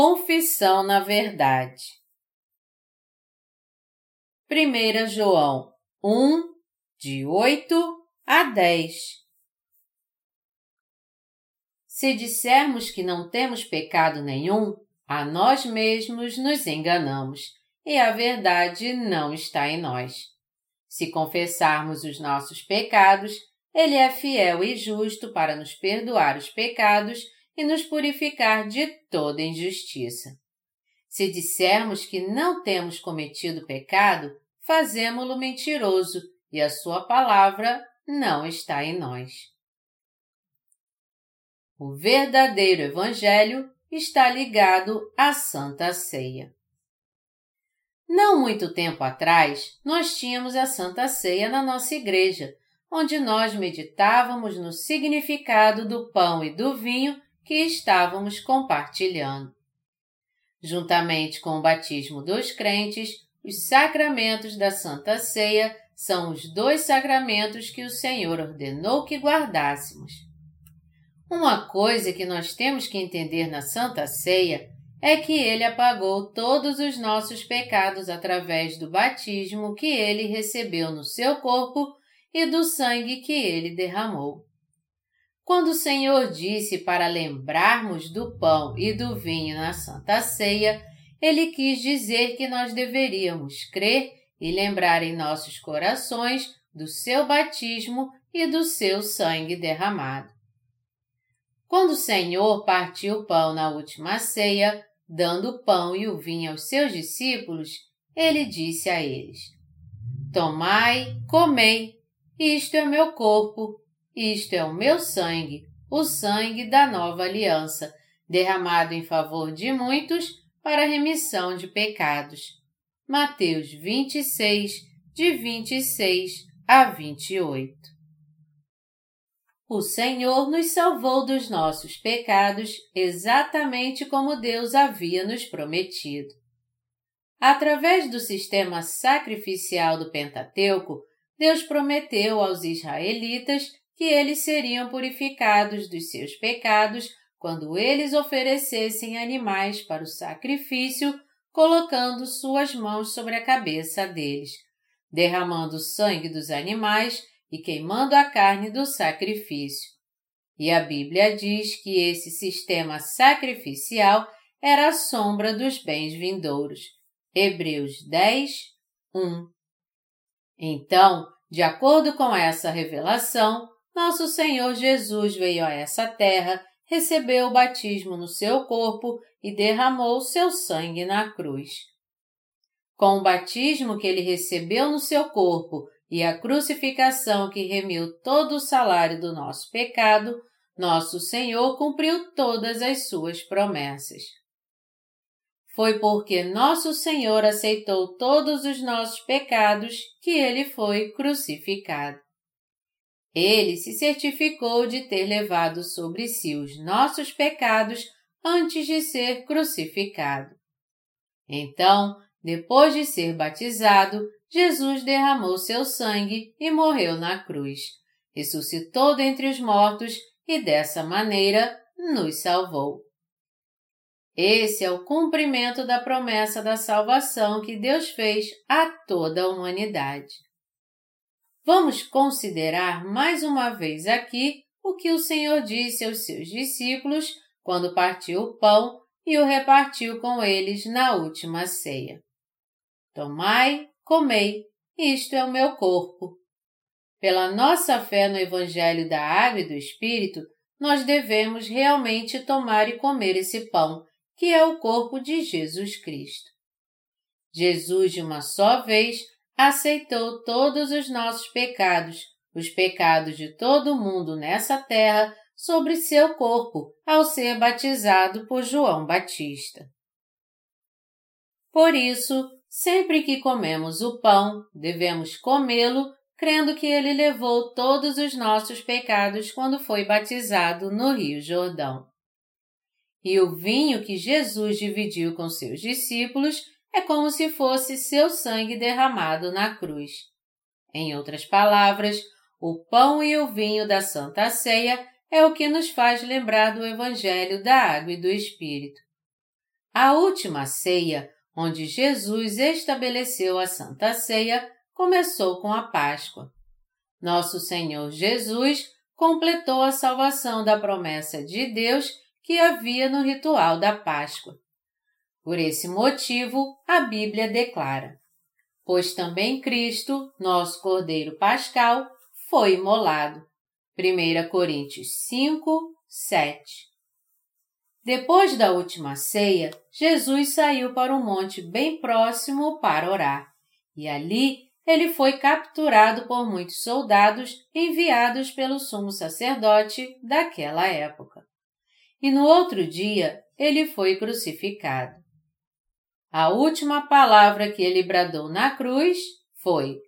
Confissão na Verdade 1 João 1, de 8 a 10 Se dissermos que não temos pecado nenhum, a nós mesmos nos enganamos e a verdade não está em nós. Se confessarmos os nossos pecados, Ele é fiel e justo para nos perdoar os pecados e nos purificar de toda injustiça. Se dissermos que não temos cometido pecado, fazemo-lo mentiroso e a sua palavra não está em nós. O verdadeiro Evangelho está ligado à Santa Ceia. Não muito tempo atrás, nós tínhamos a Santa Ceia na nossa igreja, onde nós meditávamos no significado do pão e do vinho que estávamos compartilhando. Juntamente com o batismo dos crentes, os sacramentos da Santa Ceia são os dois sacramentos que o Senhor ordenou que guardássemos. Uma coisa que nós temos que entender na Santa Ceia é que Ele apagou todos os nossos pecados através do batismo que Ele recebeu no seu corpo e do sangue que Ele derramou. Quando o Senhor disse para lembrarmos do pão e do vinho na Santa Ceia, ele quis dizer que nós deveríamos crer e lembrar em nossos corações do seu batismo e do seu sangue derramado. Quando o Senhor partiu o pão na última ceia, dando o pão e o vinho aos seus discípulos, ele disse a eles: Tomai, comei, isto é meu corpo isto é o meu sangue, o sangue da nova aliança, derramado em favor de muitos para remissão de pecados. Mateus 26, de 26 a 28. O Senhor nos salvou dos nossos pecados exatamente como Deus havia nos prometido. Através do sistema sacrificial do Pentateuco, Deus prometeu aos israelitas que eles seriam purificados dos seus pecados quando eles oferecessem animais para o sacrifício, colocando suas mãos sobre a cabeça deles, derramando o sangue dos animais e queimando a carne do sacrifício. E a Bíblia diz que esse sistema sacrificial era a sombra dos bens vindouros. Hebreus 10, 1. Então, de acordo com essa revelação, nosso Senhor Jesus veio a essa terra, recebeu o batismo no seu corpo e derramou seu sangue na cruz. Com o batismo que ele recebeu no seu corpo e a crucificação que remiu todo o salário do nosso pecado, nosso Senhor cumpriu todas as suas promessas. Foi porque nosso Senhor aceitou todos os nossos pecados que ele foi crucificado. Ele se certificou de ter levado sobre si os nossos pecados antes de ser crucificado. Então, depois de ser batizado, Jesus derramou seu sangue e morreu na cruz. Ressuscitou dentre os mortos e dessa maneira nos salvou. Esse é o cumprimento da promessa da salvação que Deus fez a toda a humanidade. Vamos considerar mais uma vez aqui o que o Senhor disse aos seus discípulos quando partiu o pão e o repartiu com eles na última ceia. Tomai, comei, isto é o meu corpo. Pela nossa fé no Evangelho da Água e do Espírito, nós devemos realmente tomar e comer esse pão, que é o corpo de Jesus Cristo. Jesus, de uma só vez, aceitou todos os nossos pecados, os pecados de todo o mundo nessa terra, sobre seu corpo ao ser batizado por João Batista. Por isso, sempre que comemos o pão, devemos comê-lo crendo que ele levou todos os nossos pecados quando foi batizado no Rio Jordão. E o vinho que Jesus dividiu com seus discípulos é como se fosse seu sangue derramado na cruz. Em outras palavras, o pão e o vinho da Santa Ceia é o que nos faz lembrar do Evangelho da Água e do Espírito. A última ceia, onde Jesus estabeleceu a Santa Ceia, começou com a Páscoa. Nosso Senhor Jesus completou a salvação da promessa de Deus que havia no ritual da Páscoa. Por esse motivo, a Bíblia declara: Pois também Cristo, nosso Cordeiro Pascal, foi imolado. 1 Coríntios 5, 7. Depois da última ceia, Jesus saiu para um monte bem próximo para orar, e ali ele foi capturado por muitos soldados enviados pelo sumo sacerdote daquela época. E no outro dia ele foi crucificado. A última palavra que ele bradou na cruz foi: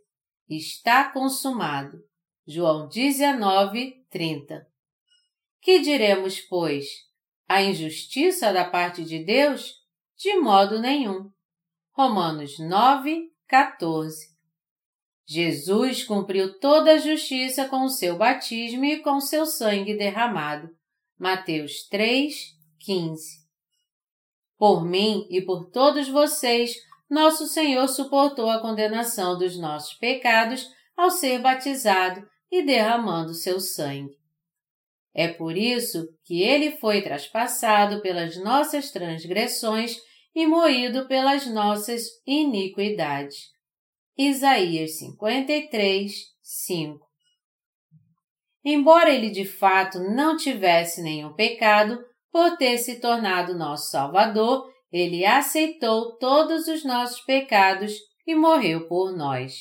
Está consumado. João 19, 30. Que diremos, pois? A injustiça da parte de Deus? De modo nenhum. Romanos 9, 14. Jesus cumpriu toda a justiça com o seu batismo e com seu sangue derramado. Mateus 3, 15. Por mim e por todos vocês, nosso Senhor suportou a condenação dos nossos pecados ao ser batizado e derramando seu sangue. É por isso que ele foi traspassado pelas nossas transgressões e moído pelas nossas iniquidades. Isaías 53, 5 Embora ele de fato não tivesse nenhum pecado, por ter se tornado nosso Salvador, ele aceitou todos os nossos pecados e morreu por nós.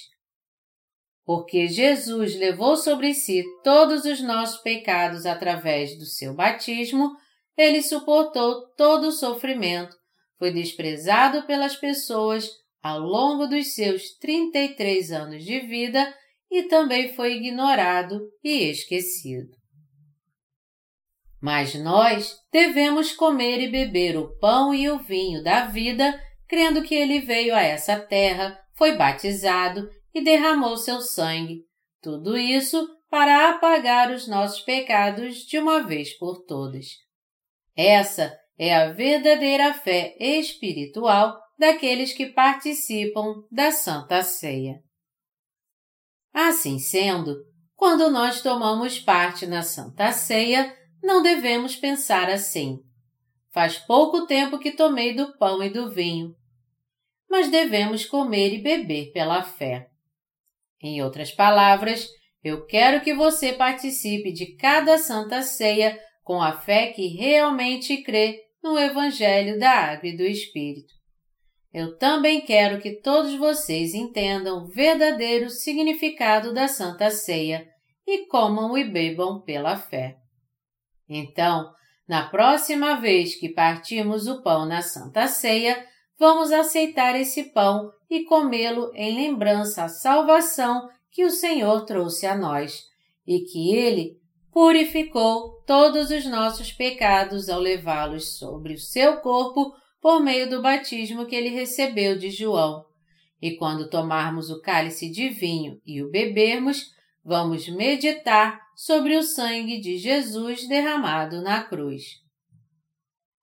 Porque Jesus levou sobre si todos os nossos pecados através do seu batismo, ele suportou todo o sofrimento, foi desprezado pelas pessoas ao longo dos seus 33 anos de vida e também foi ignorado e esquecido. Mas nós devemos comer e beber o pão e o vinho da vida, crendo que ele veio a essa terra, foi batizado e derramou seu sangue. Tudo isso para apagar os nossos pecados de uma vez por todas. Essa é a verdadeira fé espiritual daqueles que participam da Santa Ceia. Assim sendo, quando nós tomamos parte na Santa Ceia, não devemos pensar assim. Faz pouco tempo que tomei do pão e do vinho. Mas devemos comer e beber pela fé. Em outras palavras, eu quero que você participe de cada santa ceia com a fé que realmente crê no Evangelho da Água e do Espírito. Eu também quero que todos vocês entendam o verdadeiro significado da Santa Ceia e comam e bebam pela fé. Então, na próxima vez que partirmos o pão na Santa Ceia, vamos aceitar esse pão e comê-lo em lembrança à salvação que o Senhor trouxe a nós e que Ele purificou todos os nossos pecados ao levá-los sobre o seu corpo por meio do batismo que ele recebeu de João. E quando tomarmos o cálice de vinho e o bebermos, vamos meditar sobre o sangue de Jesus derramado na cruz.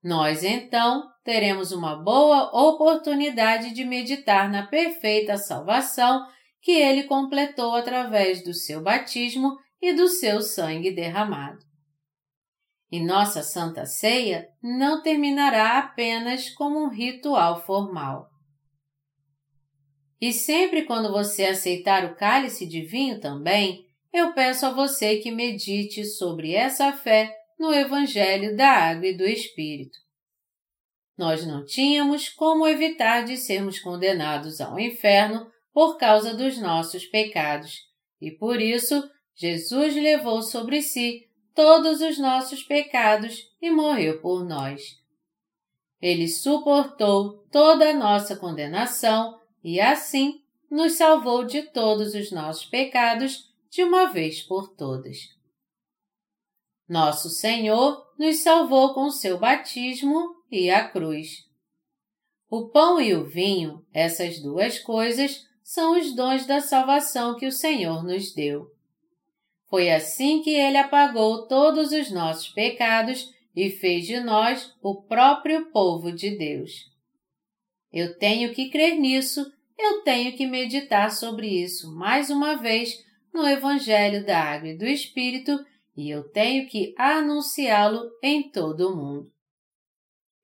Nós então teremos uma boa oportunidade de meditar na perfeita salvação que ele completou através do seu batismo e do seu sangue derramado. E nossa Santa Ceia não terminará apenas como um ritual formal. E sempre quando você aceitar o cálice de vinho também, eu peço a você que medite sobre essa fé no Evangelho da Água e do Espírito. Nós não tínhamos como evitar de sermos condenados ao inferno por causa dos nossos pecados, e por isso Jesus levou sobre si todos os nossos pecados e morreu por nós. Ele suportou toda a nossa condenação e assim nos salvou de todos os nossos pecados de uma vez por todas. Nosso Senhor nos salvou com seu batismo e a cruz. O pão e o vinho, essas duas coisas, são os dons da salvação que o Senhor nos deu. Foi assim que ele apagou todos os nossos pecados e fez de nós o próprio povo de Deus. Eu tenho que crer nisso, eu tenho que meditar sobre isso mais uma vez no Evangelho da Água e do Espírito e eu tenho que anunciá-lo em todo o mundo.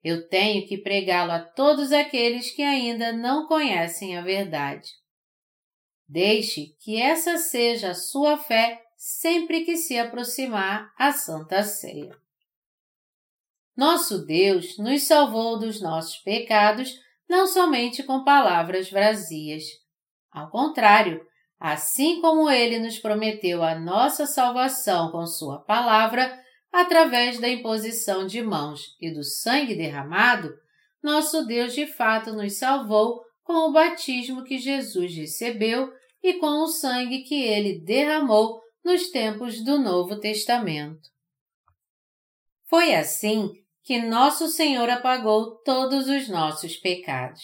Eu tenho que pregá-lo a todos aqueles que ainda não conhecem a verdade. Deixe que essa seja a sua fé sempre que se aproximar à Santa Ceia. Nosso Deus nos salvou dos nossos pecados não somente com palavras vazias. Ao contrário, assim como Ele nos prometeu a nossa salvação com Sua palavra, através da imposição de mãos e do sangue derramado, nosso Deus de fato nos salvou com o batismo que Jesus recebeu e com o sangue que ele derramou nos tempos do Novo Testamento. Foi assim que nosso Senhor apagou todos os nossos pecados.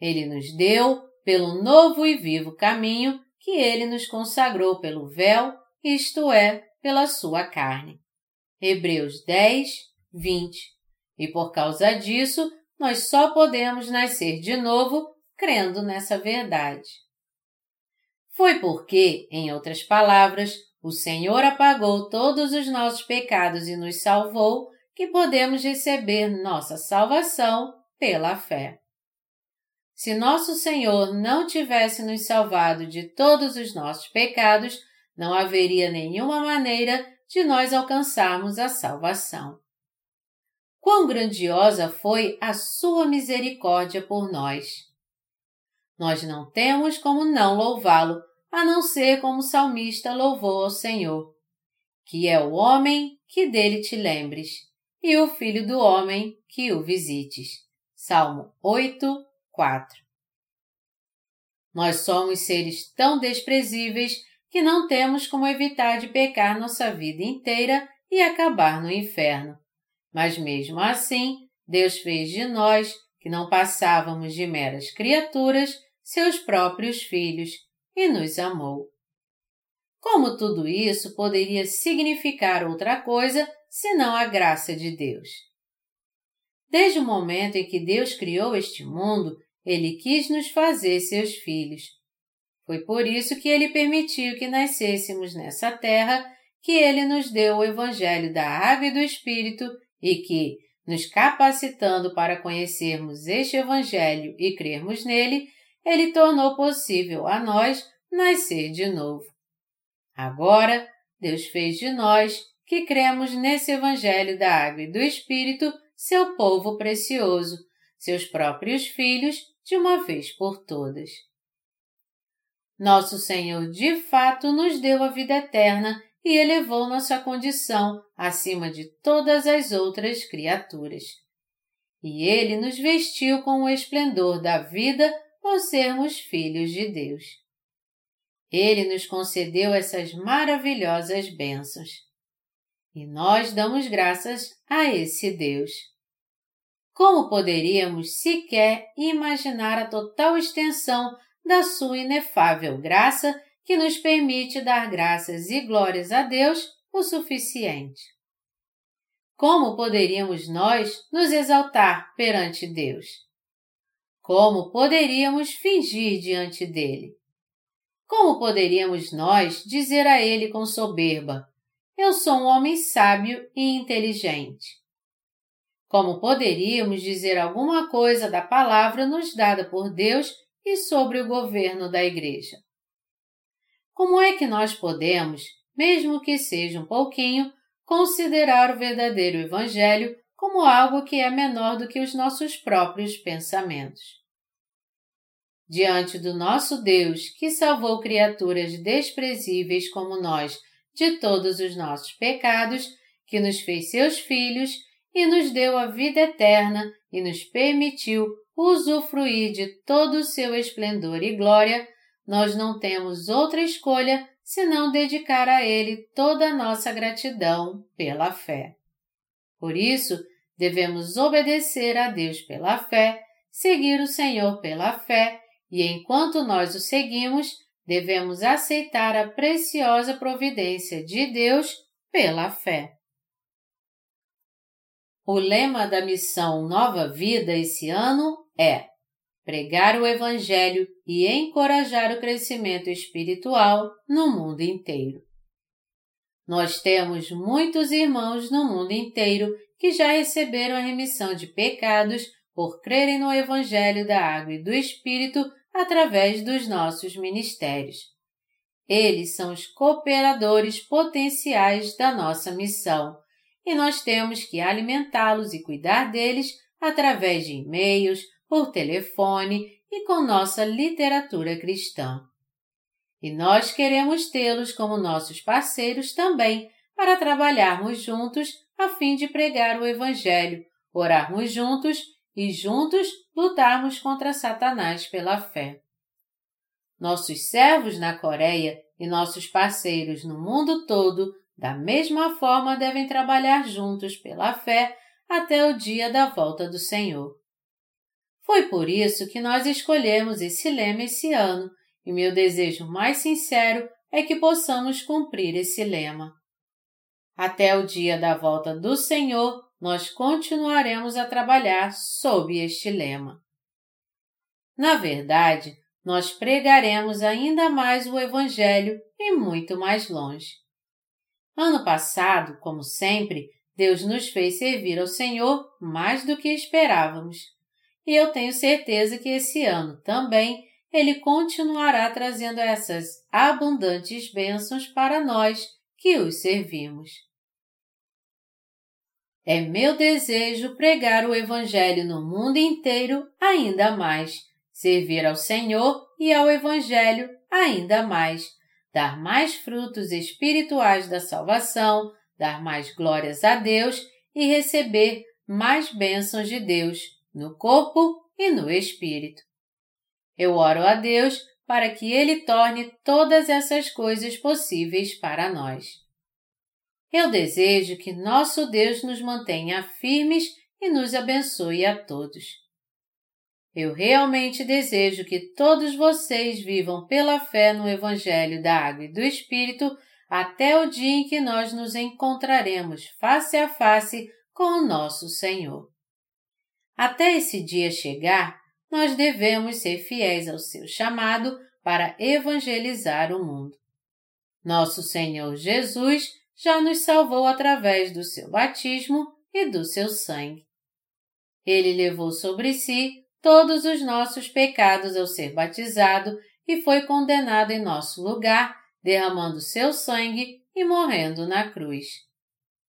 Ele nos deu, pelo novo e vivo caminho que ele nos consagrou pelo véu, isto é, pela sua carne. Hebreus 10, 20. E por causa disso, nós só podemos nascer de novo crendo nessa verdade. Foi porque, em outras palavras, o Senhor apagou todos os nossos pecados e nos salvou que podemos receber nossa salvação pela fé. Se nosso Senhor não tivesse nos salvado de todos os nossos pecados, não haveria nenhuma maneira de nós alcançarmos a salvação. Quão grandiosa foi a Sua misericórdia por nós! Nós não temos como não louvá-lo, a não ser como o salmista louvou ao Senhor, que é o homem que dele te lembres e o Filho do Homem que o visites. Salmo 8, 4. Nós somos seres tão desprezíveis que não temos como evitar de pecar nossa vida inteira e acabar no inferno. Mas mesmo assim, Deus fez de nós, que não passávamos de meras criaturas, seus próprios filhos e nos amou. Como tudo isso poderia significar outra coisa senão a graça de Deus. Desde o momento em que Deus criou este mundo, Ele quis nos fazer seus filhos. Foi por isso que Ele permitiu que nascêssemos nessa terra, que Ele nos deu o Evangelho da Água e do Espírito e que, nos capacitando para conhecermos este Evangelho e crermos nele, Ele tornou possível a nós nascer de novo. Agora, Deus fez de nós que cremos nesse Evangelho da Água e do Espírito, seu povo precioso, seus próprios filhos, de uma vez por todas. Nosso Senhor de fato nos deu a vida eterna e elevou nossa condição acima de todas as outras criaturas. E Ele nos vestiu com o esplendor da vida por sermos filhos de Deus. Ele nos concedeu essas maravilhosas bênçãos. E nós damos graças a esse Deus. Como poderíamos sequer imaginar a total extensão da sua inefável graça que nos permite dar graças e glórias a Deus o suficiente? Como poderíamos nós nos exaltar perante Deus? Como poderíamos fingir diante dele? Como poderíamos nós dizer a ele com soberba: eu sou um homem sábio e inteligente. Como poderíamos dizer alguma coisa da palavra nos dada por Deus e sobre o governo da Igreja? Como é que nós podemos, mesmo que seja um pouquinho, considerar o verdadeiro Evangelho como algo que é menor do que os nossos próprios pensamentos? Diante do nosso Deus, que salvou criaturas desprezíveis como nós de todos os nossos pecados, que nos fez seus filhos e nos deu a vida eterna e nos permitiu usufruir de todo o seu esplendor e glória, nós não temos outra escolha senão dedicar a Ele toda a nossa gratidão pela fé. Por isso, devemos obedecer a Deus pela fé, seguir o Senhor pela fé, e enquanto nós o seguimos, devemos aceitar a preciosa providência de Deus pela fé. O lema da missão Nova Vida esse ano é pregar o Evangelho e encorajar o crescimento espiritual no mundo inteiro. Nós temos muitos irmãos no mundo inteiro que já receberam a remissão de pecados por crerem no Evangelho da Água e do Espírito através dos nossos ministérios. Eles são os cooperadores potenciais da nossa missão e nós temos que alimentá-los e cuidar deles através de e-mails, por telefone e com nossa literatura cristã. E nós queremos tê-los como nossos parceiros também para trabalharmos juntos a fim de pregar o Evangelho, orarmos juntos e juntos lutarmos contra Satanás pela fé. Nossos servos na Coreia e nossos parceiros no mundo todo, da mesma forma, devem trabalhar juntos pela fé até o dia da volta do Senhor. Foi por isso que nós escolhemos esse lema esse ano, e meu desejo mais sincero é que possamos cumprir esse lema. Até o dia da volta do Senhor, nós continuaremos a trabalhar sob este lema. Na verdade, nós pregaremos ainda mais o Evangelho e muito mais longe. Ano passado, como sempre, Deus nos fez servir ao Senhor mais do que esperávamos. E eu tenho certeza que esse ano também Ele continuará trazendo essas abundantes bênçãos para nós que os servimos. É meu desejo pregar o Evangelho no mundo inteiro ainda mais servir ao Senhor e ao Evangelho ainda mais, dar mais frutos espirituais da salvação, dar mais glórias a Deus e receber mais bênçãos de Deus no corpo e no espírito. Eu oro a Deus para que Ele torne todas essas coisas possíveis para nós. Eu desejo que nosso Deus nos mantenha firmes e nos abençoe a todos. Eu realmente desejo que todos vocês vivam pela fé no Evangelho da Água e do Espírito até o dia em que nós nos encontraremos face a face com o nosso Senhor. Até esse dia chegar, nós devemos ser fiéis ao seu chamado para evangelizar o mundo. Nosso Senhor Jesus já nos salvou através do seu batismo e do seu sangue. Ele levou sobre si todos os nossos pecados ao ser batizado e foi condenado em nosso lugar, derramando seu sangue e morrendo na cruz.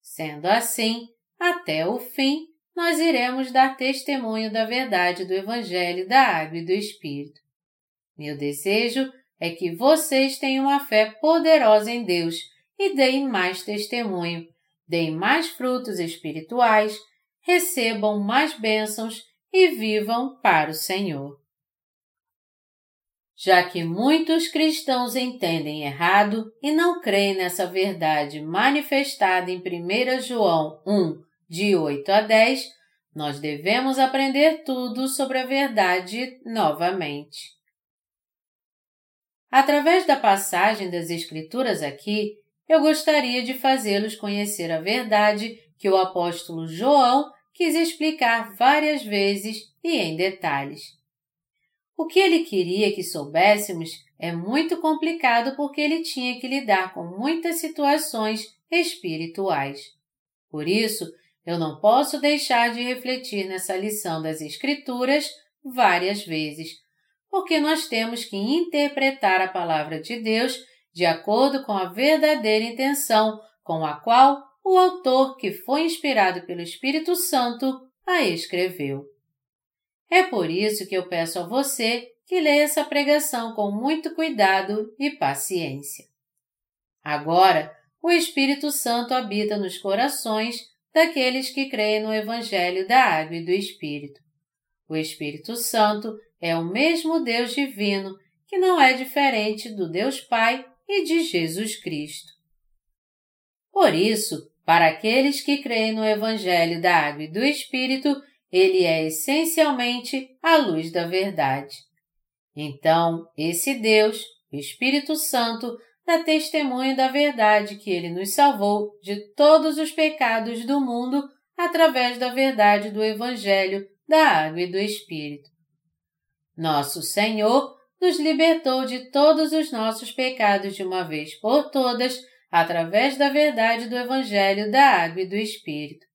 Sendo assim, até o fim, nós iremos dar testemunho da verdade do Evangelho da Água e do Espírito. Meu desejo é que vocês tenham uma fé poderosa em Deus e deem mais testemunho, deem mais frutos espirituais, recebam mais bênçãos e vivam para o Senhor. Já que muitos cristãos entendem errado e não creem nessa verdade manifestada em 1 João 1, de 8 a 10, nós devemos aprender tudo sobre a verdade novamente. Através da passagem das Escrituras aqui, eu gostaria de fazê-los conhecer a verdade que o apóstolo João quis explicar várias vezes e em detalhes. O que ele queria que soubéssemos é muito complicado porque ele tinha que lidar com muitas situações espirituais. Por isso, eu não posso deixar de refletir nessa lição das Escrituras várias vezes, porque nós temos que interpretar a palavra de Deus de acordo com a verdadeira intenção com a qual o autor, que foi inspirado pelo Espírito Santo, a escreveu. É por isso que eu peço a você que leia essa pregação com muito cuidado e paciência. Agora, o Espírito Santo habita nos corações daqueles que creem no Evangelho da Água e do Espírito. O Espírito Santo é o mesmo Deus divino que não é diferente do Deus Pai e de Jesus Cristo. Por isso, para aqueles que creem no Evangelho da Água e do Espírito, ele é essencialmente a luz da verdade. Então, esse Deus, o Espírito Santo, dá testemunho da verdade que ele nos salvou de todos os pecados do mundo através da verdade do Evangelho da Água e do Espírito. Nosso Senhor nos libertou de todos os nossos pecados de uma vez por todas através da verdade do Evangelho da Água e do Espírito.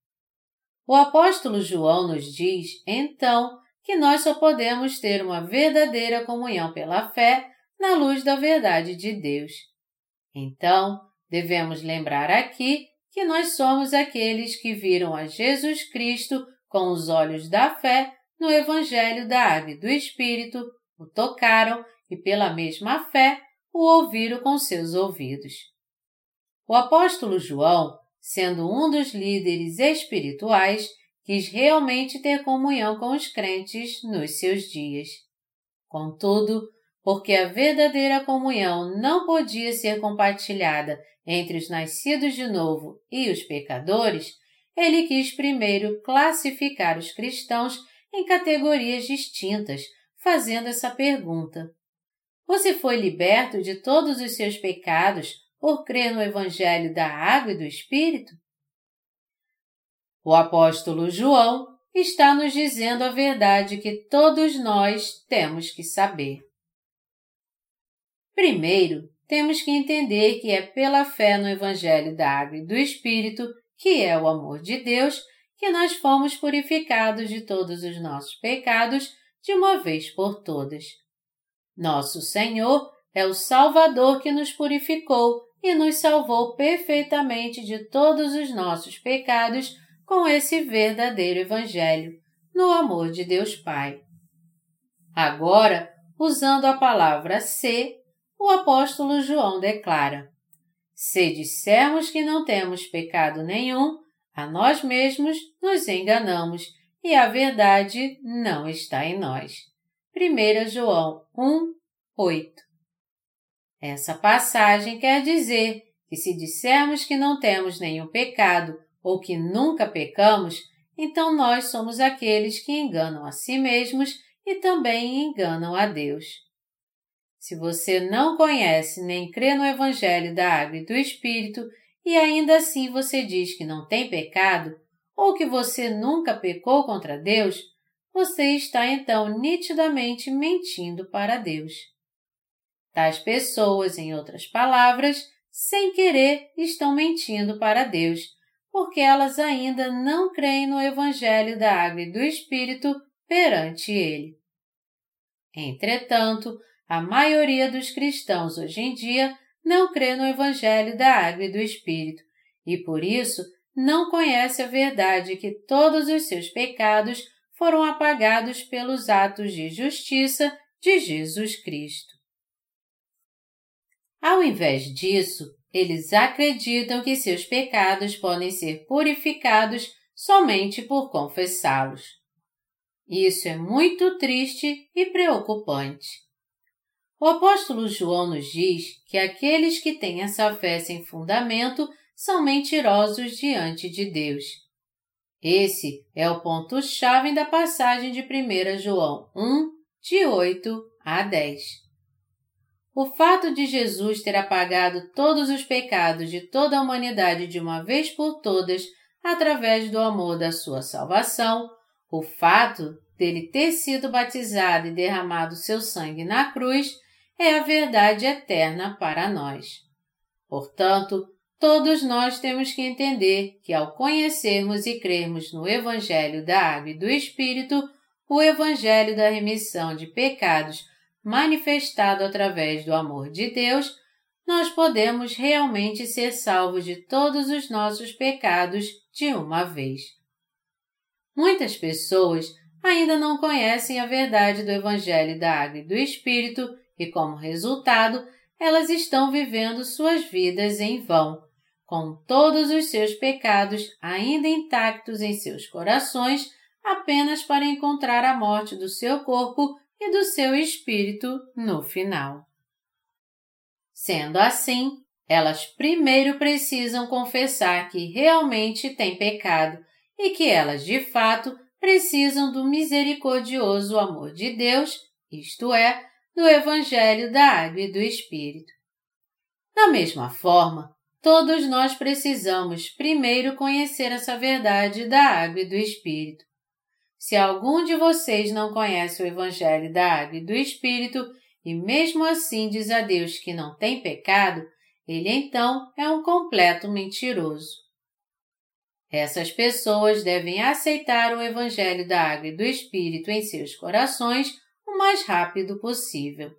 O apóstolo João nos diz, então, que nós só podemos ter uma verdadeira comunhão pela fé na luz da verdade de Deus. Então, devemos lembrar aqui que nós somos aqueles que viram a Jesus Cristo com os olhos da fé no Evangelho da Água e do Espírito, o tocaram e, pela mesma fé, o ouviram com seus ouvidos. O apóstolo João, sendo um dos líderes espirituais, quis realmente ter comunhão com os crentes nos seus dias. Contudo, porque a verdadeira comunhão não podia ser compartilhada entre os nascidos de novo e os pecadores, ele quis primeiro classificar os cristãos em categorias distintas, fazendo essa pergunta: Você foi liberto de todos os seus pecados por crer no Evangelho da Água e do Espírito? O apóstolo João está nos dizendo a verdade que todos nós temos que saber. Primeiro, temos que entender que é pela fé no Evangelho da Água e do Espírito, que é o amor de Deus, que nós fomos purificados de todos os nossos pecados de uma vez por todas. Nosso Senhor é o Salvador que nos purificou e nos salvou perfeitamente de todos os nossos pecados com esse verdadeiro Evangelho, no amor de Deus Pai. Agora, usando a palavra ser, o apóstolo João declara: Se dissermos que não temos pecado nenhum, a nós mesmos nos enganamos e a verdade não está em nós. 1 João 1, 8 Essa passagem quer dizer que se dissermos que não temos nenhum pecado ou que nunca pecamos, então nós somos aqueles que enganam a si mesmos e também enganam a Deus. Se você não conhece nem crê no Evangelho da Água e do Espírito e ainda assim você diz que não tem pecado ou que você nunca pecou contra Deus, você está então nitidamente mentindo para Deus. Tais pessoas, em outras palavras, sem querer, estão mentindo para Deus, porque elas ainda não creem no Evangelho da Água e do Espírito perante Ele. Entretanto, a maioria dos cristãos hoje em dia não crê no Evangelho da Água e do Espírito e, por isso, não conhece a verdade que todos os seus pecados foram apagados pelos atos de justiça de Jesus Cristo. Ao invés disso, eles acreditam que seus pecados podem ser purificados somente por confessá-los. Isso é muito triste e preocupante. O apóstolo João nos diz que aqueles que têm essa fé sem fundamento são mentirosos diante de Deus. Esse é o ponto-chave da passagem de 1 João 1, de 8 a 10. O fato de Jesus ter apagado todos os pecados de toda a humanidade de uma vez por todas através do amor da sua salvação, o fato dele ter sido batizado e derramado seu sangue na cruz é a verdade eterna para nós. Portanto, todos nós temos que entender que ao conhecermos e crermos no Evangelho da Água e do Espírito, o Evangelho da remissão de pecados manifestado através do amor de Deus, nós podemos realmente ser salvos de todos os nossos pecados de uma vez. Muitas pessoas ainda não conhecem a verdade do Evangelho da Água e do Espírito e, como resultado, elas estão vivendo suas vidas em vão, com todos os seus pecados ainda intactos em seus corações, apenas para encontrar a morte do seu corpo e do seu espírito no final. Sendo assim, elas primeiro precisam confessar que realmente têm pecado e que elas de fato precisam do misericordioso amor de Deus, isto é, do Evangelho da Água e do Espírito. Da mesma forma, todos nós precisamos primeiro conhecer essa verdade da água e do Espírito. Se algum de vocês não conhece o Evangelho da água e do Espírito e mesmo assim diz a Deus que não tem pecado, ele então é um completo mentiroso. Essas pessoas devem aceitar o Evangelho da Água e do Espírito em seus corações o mais rápido possível.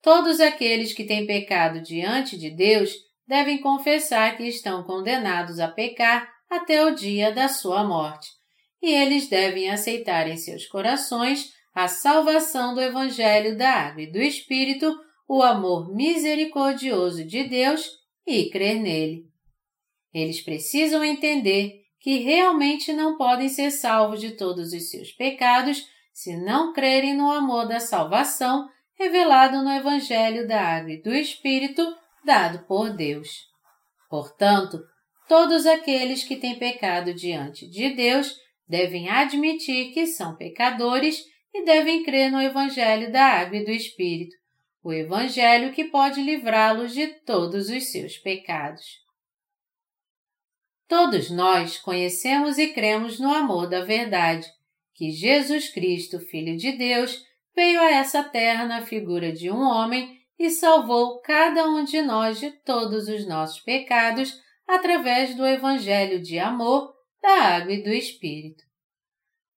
Todos aqueles que têm pecado diante de Deus devem confessar que estão condenados a pecar até o dia da sua morte, e eles devem aceitar em seus corações a salvação do Evangelho da Água e do Espírito, o amor misericordioso de Deus e crer nele. Eles precisam entender que realmente não podem ser salvos de todos os seus pecados se não crerem no amor da salvação revelado no Evangelho da Água e do Espírito dado por Deus. Portanto, todos aqueles que têm pecado diante de Deus devem admitir que são pecadores e devem crer no Evangelho da Água e do Espírito, o Evangelho que pode livrá-los de todos os seus pecados. Todos nós conhecemos e cremos no amor da verdade, que Jesus Cristo, Filho de Deus, veio a essa terra na figura de um homem e salvou cada um de nós de todos os nossos pecados através do Evangelho de amor, da água e do Espírito.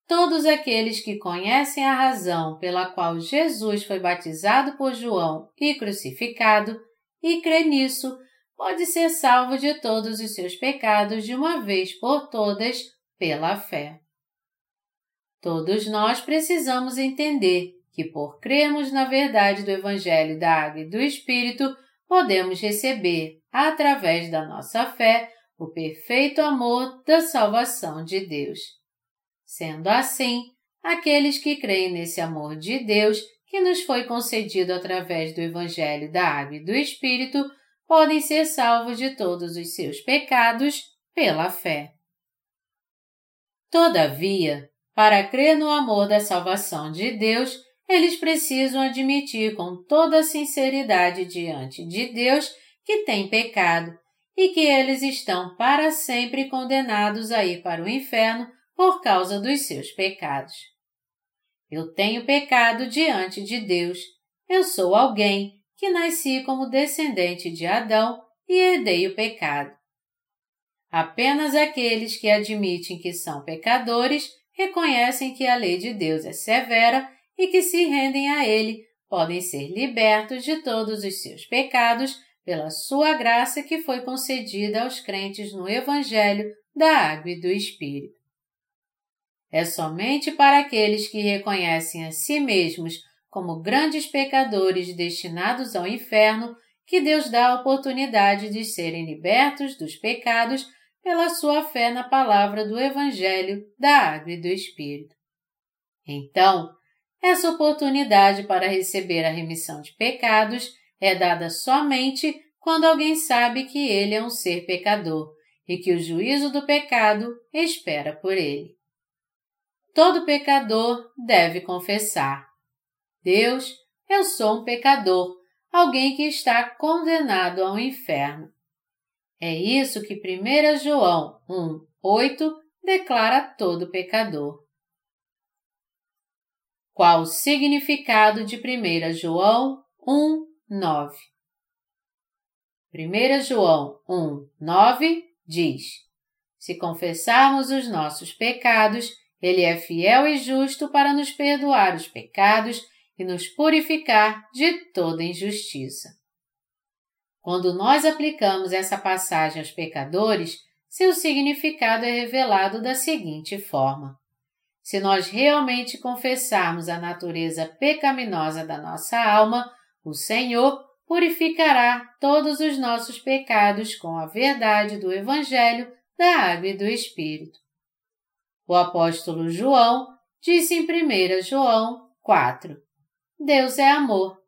Todos aqueles que conhecem a razão pela qual Jesus foi batizado por João e crucificado e crê nisso, pode ser salvo de todos os seus pecados de uma vez por todas pela fé. Todos nós precisamos entender que, por crermos na verdade do Evangelho da Água e do Espírito, podemos receber, através da nossa fé, o perfeito amor da salvação de Deus. Sendo assim, aqueles que creem nesse amor de Deus que nos foi concedido através do Evangelho da Água e do Espírito podem ser salvos de todos os seus pecados pela fé. Todavia, para crer no amor da salvação de Deus, eles precisam admitir com toda sinceridade diante de Deus que têm pecado e que eles estão para sempre condenados a ir para o inferno por causa dos seus pecados. Eu tenho pecado diante de Deus. Eu sou alguém que nasci como descendente de Adão e herdei o pecado. Apenas aqueles que admitem que são pecadores reconhecem que a lei de Deus é severa e que se rendem a Ele podem ser libertos de todos os seus pecados pela sua graça que foi concedida aos crentes no Evangelho da Água e do Espírito. É somente para aqueles que reconhecem a si mesmos como grandes pecadores destinados ao inferno, que Deus dá a oportunidade de serem libertos dos pecados pela sua fé na palavra do Evangelho da Água e do Espírito. Então, essa oportunidade para receber a remissão de pecados é dada somente quando alguém sabe que ele é um ser pecador e que o juízo do pecado espera por ele. Todo pecador deve confessar: Deus, eu sou um pecador, alguém que está condenado ao inferno. É isso que 1 João 1, 8 declara a todo pecador. Qual o significado de 1 João 1, 9? 1 João 1, 9 diz: Se confessarmos os nossos pecados, Ele é fiel e justo para nos perdoar os pecados e nos purificar de toda injustiça. Quando nós aplicamos essa passagem aos pecadores, seu significado é revelado da seguinte forma: se nós realmente confessarmos a natureza pecaminosa da nossa alma, o Senhor purificará todos os nossos pecados com a verdade do Evangelho, da Água e do Espírito. O apóstolo João disse em 1 João 4: Deus é amor.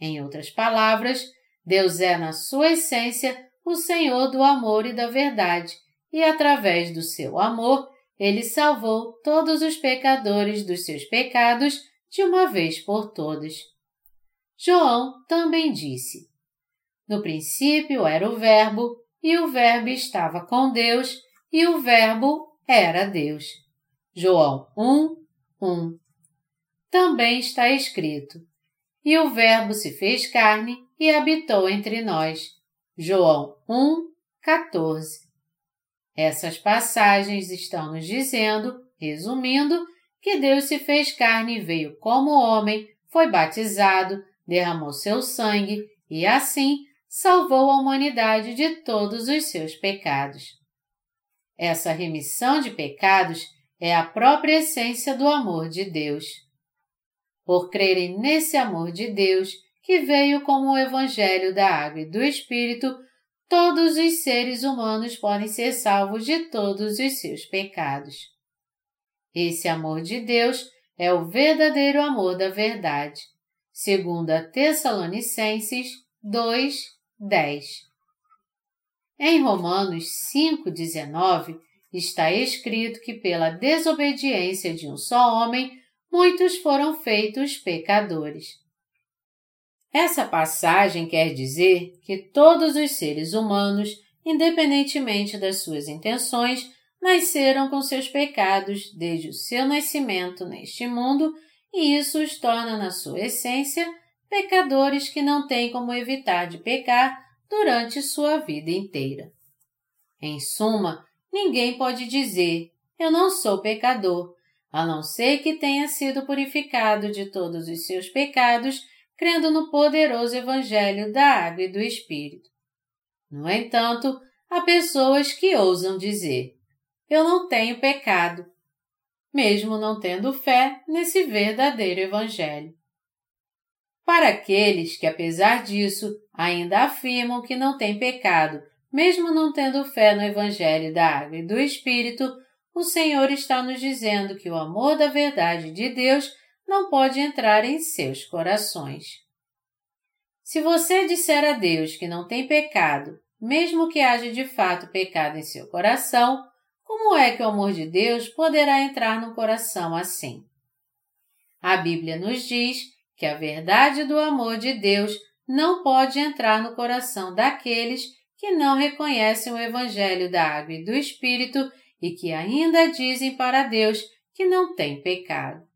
Em outras palavras, Deus é, na sua essência, o Senhor do amor e da verdade, e através do seu amor, ele salvou todos os pecadores dos seus pecados de uma vez por todas. João também disse: No princípio era o Verbo, e o Verbo estava com Deus, e o Verbo era Deus. João 1, 1. Também está escrito: E o Verbo se fez carne e habitou entre nós. João 1, 14. Essas passagens estão nos dizendo, resumindo, que Deus se fez carne e veio como homem, foi batizado, derramou seu sangue e assim salvou a humanidade de todos os seus pecados. Essa remissão de pecados é a própria essência do amor de Deus. Por crerem nesse amor de Deus, que veio como o Evangelho da Água e do Espírito, todos os seres humanos podem ser salvos de todos os seus pecados. Esse amor de Deus é o verdadeiro amor da verdade, segundo a Tessalonicenses 2, 10. Em Romanos 5,19 está escrito que pela desobediência de um só homem, muitos foram feitos pecadores. Essa passagem quer dizer que todos os seres humanos, independentemente das suas intenções, nasceram com seus pecados desde o seu nascimento neste mundo e isso os torna, na sua essência, pecadores que não têm como evitar de pecar durante sua vida inteira. Em suma, ninguém pode dizer eu não sou pecador, a não ser que tenha sido purificado de todos os seus pecados crendo no poderoso Evangelho da Água e do Espírito. No entanto, há pessoas que ousam dizer: Eu não tenho pecado, mesmo não tendo fé nesse verdadeiro Evangelho. Para aqueles que, apesar disso, ainda afirmam que não têm pecado, mesmo não tendo fé no Evangelho da Água e do Espírito, o Senhor está nos dizendo que o amor da verdade de Deus não pode entrar em seus corações. Se você disser a Deus que não tem pecado, mesmo que haja de fato pecado em seu coração, como é que o amor de Deus poderá entrar no coração assim? A Bíblia nos diz que a verdade do amor de Deus não pode entrar no coração daqueles que não reconhecem o Evangelho da Água e do Espírito e que ainda dizem para Deus que não tem pecado.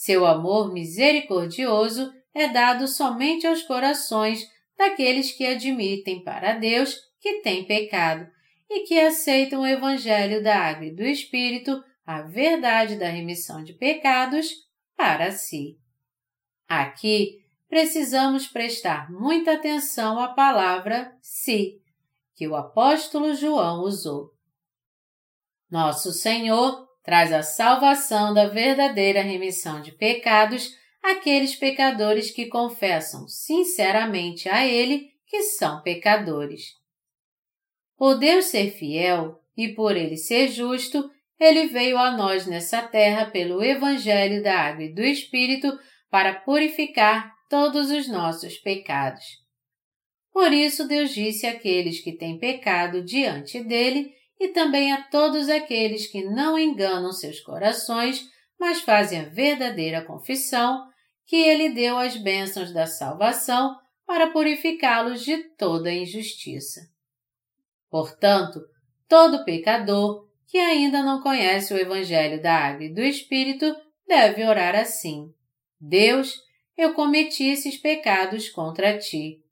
Seu amor misericordioso é dado somente aos corações daqueles que admitem para Deus que têm pecado e que aceitam o Evangelho da Água e do Espírito, a verdade da remissão de pecados, para si. Aqui precisamos prestar muita atenção à palavra si, que o apóstolo João usou. Nosso Senhor traz a salvação da verdadeira remissão de pecados àqueles pecadores que confessam sinceramente a Ele que são pecadores. Por Deus ser fiel e por Ele ser justo, Ele veio a nós nessa terra pelo Evangelho da Água e do Espírito para purificar todos os nossos pecados. Por isso Deus disse àqueles que têm pecado diante dele e também a todos aqueles que não enganam seus corações, mas fazem a verdadeira confissão, que Ele deu as bênçãos da salvação para purificá-los de toda injustiça. Portanto, todo pecador que ainda não conhece o Evangelho da Água e do Espírito deve orar assim: Deus, eu cometi esses pecados contra ti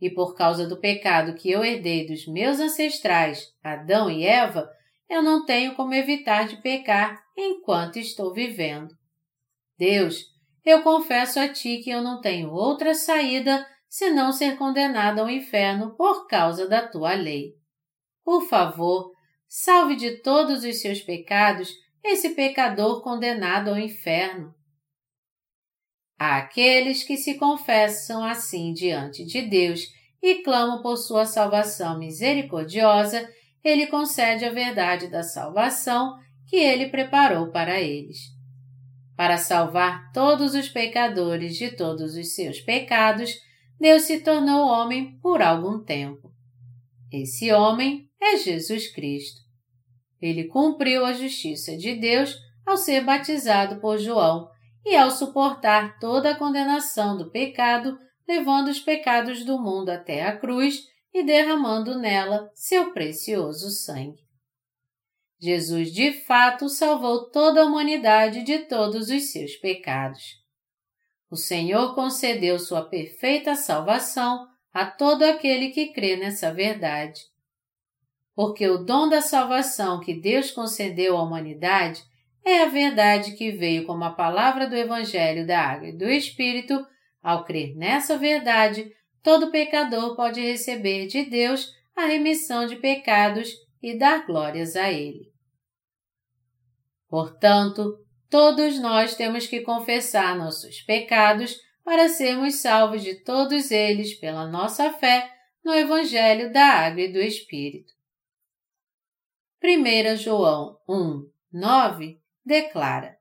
e por causa do pecado que eu herdei dos meus ancestrais, Adão e Eva, eu não tenho como evitar de pecar enquanto estou vivendo. Deus, eu confesso a ti que eu não tenho outra saída senão ser condenado ao inferno por causa da tua lei. Por favor, salve de todos os seus pecados esse pecador condenado ao inferno. Àqueles que se confessam assim diante de Deus e clamam por sua salvação misericordiosa, ele concede a verdade da salvação que ele preparou para eles. Para salvar todos os pecadores de todos os seus pecados, Deus se tornou homem por algum tempo. Esse homem é Jesus Cristo. Ele cumpriu a justiça de Deus ao ser batizado por João e ao suportar toda a condenação do pecado levando os pecados do mundo até a cruz e derramando nela seu precioso sangue. Jesus de fato salvou toda a humanidade de todos os seus pecados. O Senhor concedeu sua perfeita salvação a todo aquele que crê nessa verdade. Porque o dom da salvação que Deus concedeu à humanidade é a verdade que veio como a palavra do Evangelho da Água e do Espírito. Ao crer nessa verdade, todo pecador pode receber de Deus a remissão de pecados e dar glórias a Ele. Portanto, todos nós temos que confessar nossos pecados para sermos salvos de todos eles pela nossa fé no Evangelho da Água e do Espírito. 1 João 1, 9 declara: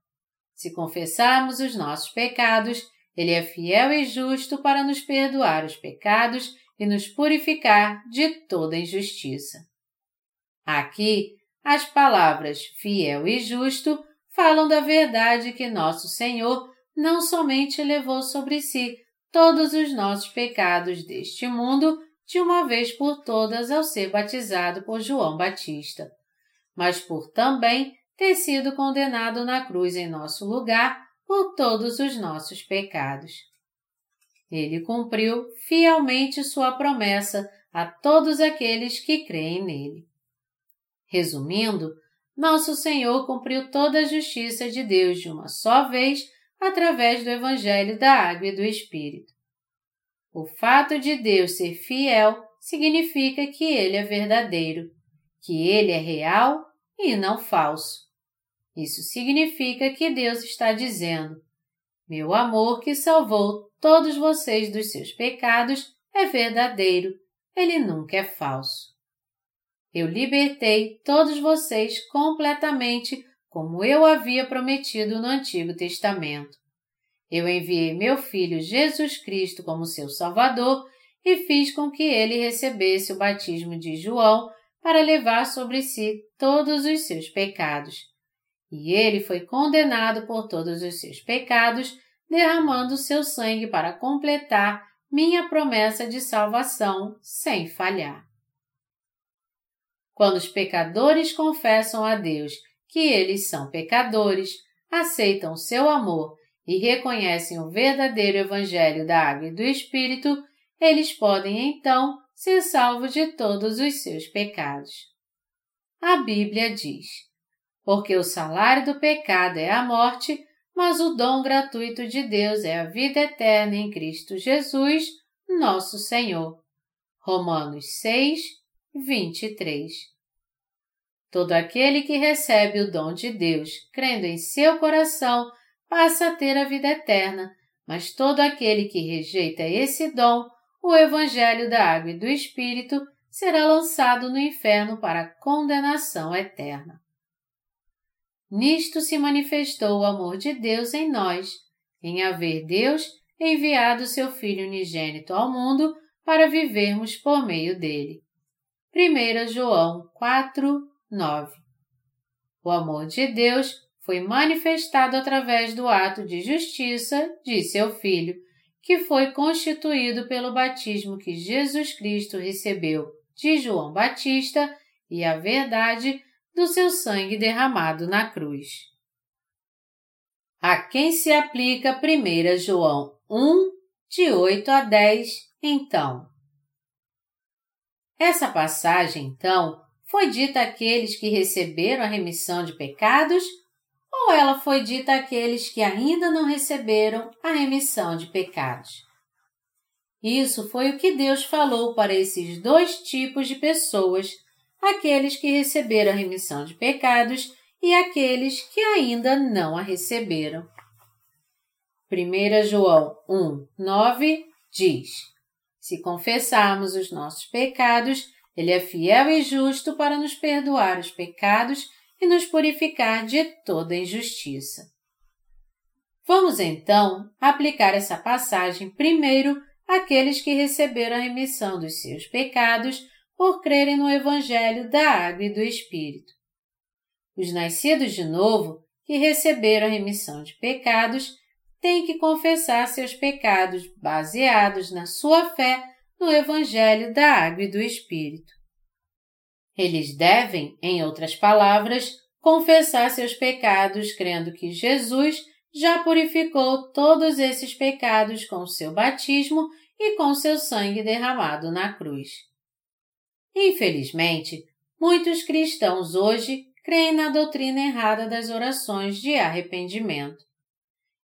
Se confessarmos os nossos pecados, Ele é fiel e justo para nos perdoar os pecados e nos purificar de toda injustiça. Aqui, as palavras fiel e justo falam da verdade que nosso Senhor não somente levou sobre si todos os nossos pecados deste mundo de uma vez por todas ao ser batizado por João Batista, mas por também ter sido condenado na cruz em nosso lugar por todos os nossos pecados. Ele cumpriu fielmente sua promessa a todos aqueles que creem nele. Resumindo, nosso Senhor cumpriu toda a justiça de Deus de uma só vez através do Evangelho da Água e do Espírito. O fato de Deus ser fiel significa que Ele é verdadeiro, que Ele é real e não falso. Isso significa que Deus está dizendo: Meu amor que salvou todos vocês dos seus pecados é verdadeiro, ele nunca é falso. Eu libertei todos vocês completamente como eu havia prometido no Antigo Testamento. Eu enviei meu Filho Jesus Cristo como seu Salvador e fiz com que ele recebesse o batismo de João para levar sobre si todos os seus pecados e ele foi condenado por todos os seus pecados, derramando seu sangue para completar minha promessa de salvação sem falhar. Quando os pecadores confessam a Deus que eles são pecadores, aceitam seu amor e reconhecem o verdadeiro Evangelho da Água e do Espírito, eles podem então ser salvos de todos os seus pecados. A Bíblia diz: porque o salário do pecado é a morte, mas o dom gratuito de Deus é a vida eterna em Cristo Jesus, nosso Senhor. Romanos 6, 23. Todo aquele que recebe o dom de Deus, crendo em seu coração, passa a ter a vida eterna, mas todo aquele que rejeita esse dom, o Evangelho da Água e do Espírito, será lançado no inferno para condenação eterna. Nisto se manifestou o amor de Deus em nós, em haver Deus enviado seu Filho unigênito ao mundo para vivermos por meio dele. 1 João 4, 9 O amor de Deus foi manifestado através do ato de justiça de seu Filho, que foi constituído pelo batismo que Jesus Cristo recebeu de João Batista e a verdade do seu sangue derramado na cruz. A quem se aplica 1 João 1, de 8 a 10, então? Essa passagem, então, foi dita àqueles que receberam a remissão de pecados ou ela foi dita àqueles que ainda não receberam a remissão de pecados? Isso foi o que Deus falou para esses dois tipos de pessoas aqueles que receberam a remissão de pecados e aqueles que ainda não a receberam. 1 João 1, 9 diz: Se confessarmos os nossos pecados, Ele é fiel e justo para nos perdoar os pecados e nos purificar de toda injustiça. Vamos então aplicar essa passagem primeiro àqueles que receberam a remissão dos seus pecados por crerem no Evangelho da Água e do Espírito. Os nascidos de novo, que receberam a remissão de pecados, têm que confessar seus pecados baseados na sua fé no Evangelho da Água e do Espírito. Eles devem, em outras palavras, confessar seus pecados crendo que Jesus já purificou todos esses pecados com seu batismo e com seu sangue derramado na cruz. Infelizmente, muitos cristãos hoje creem na doutrina errada das orações de arrependimento.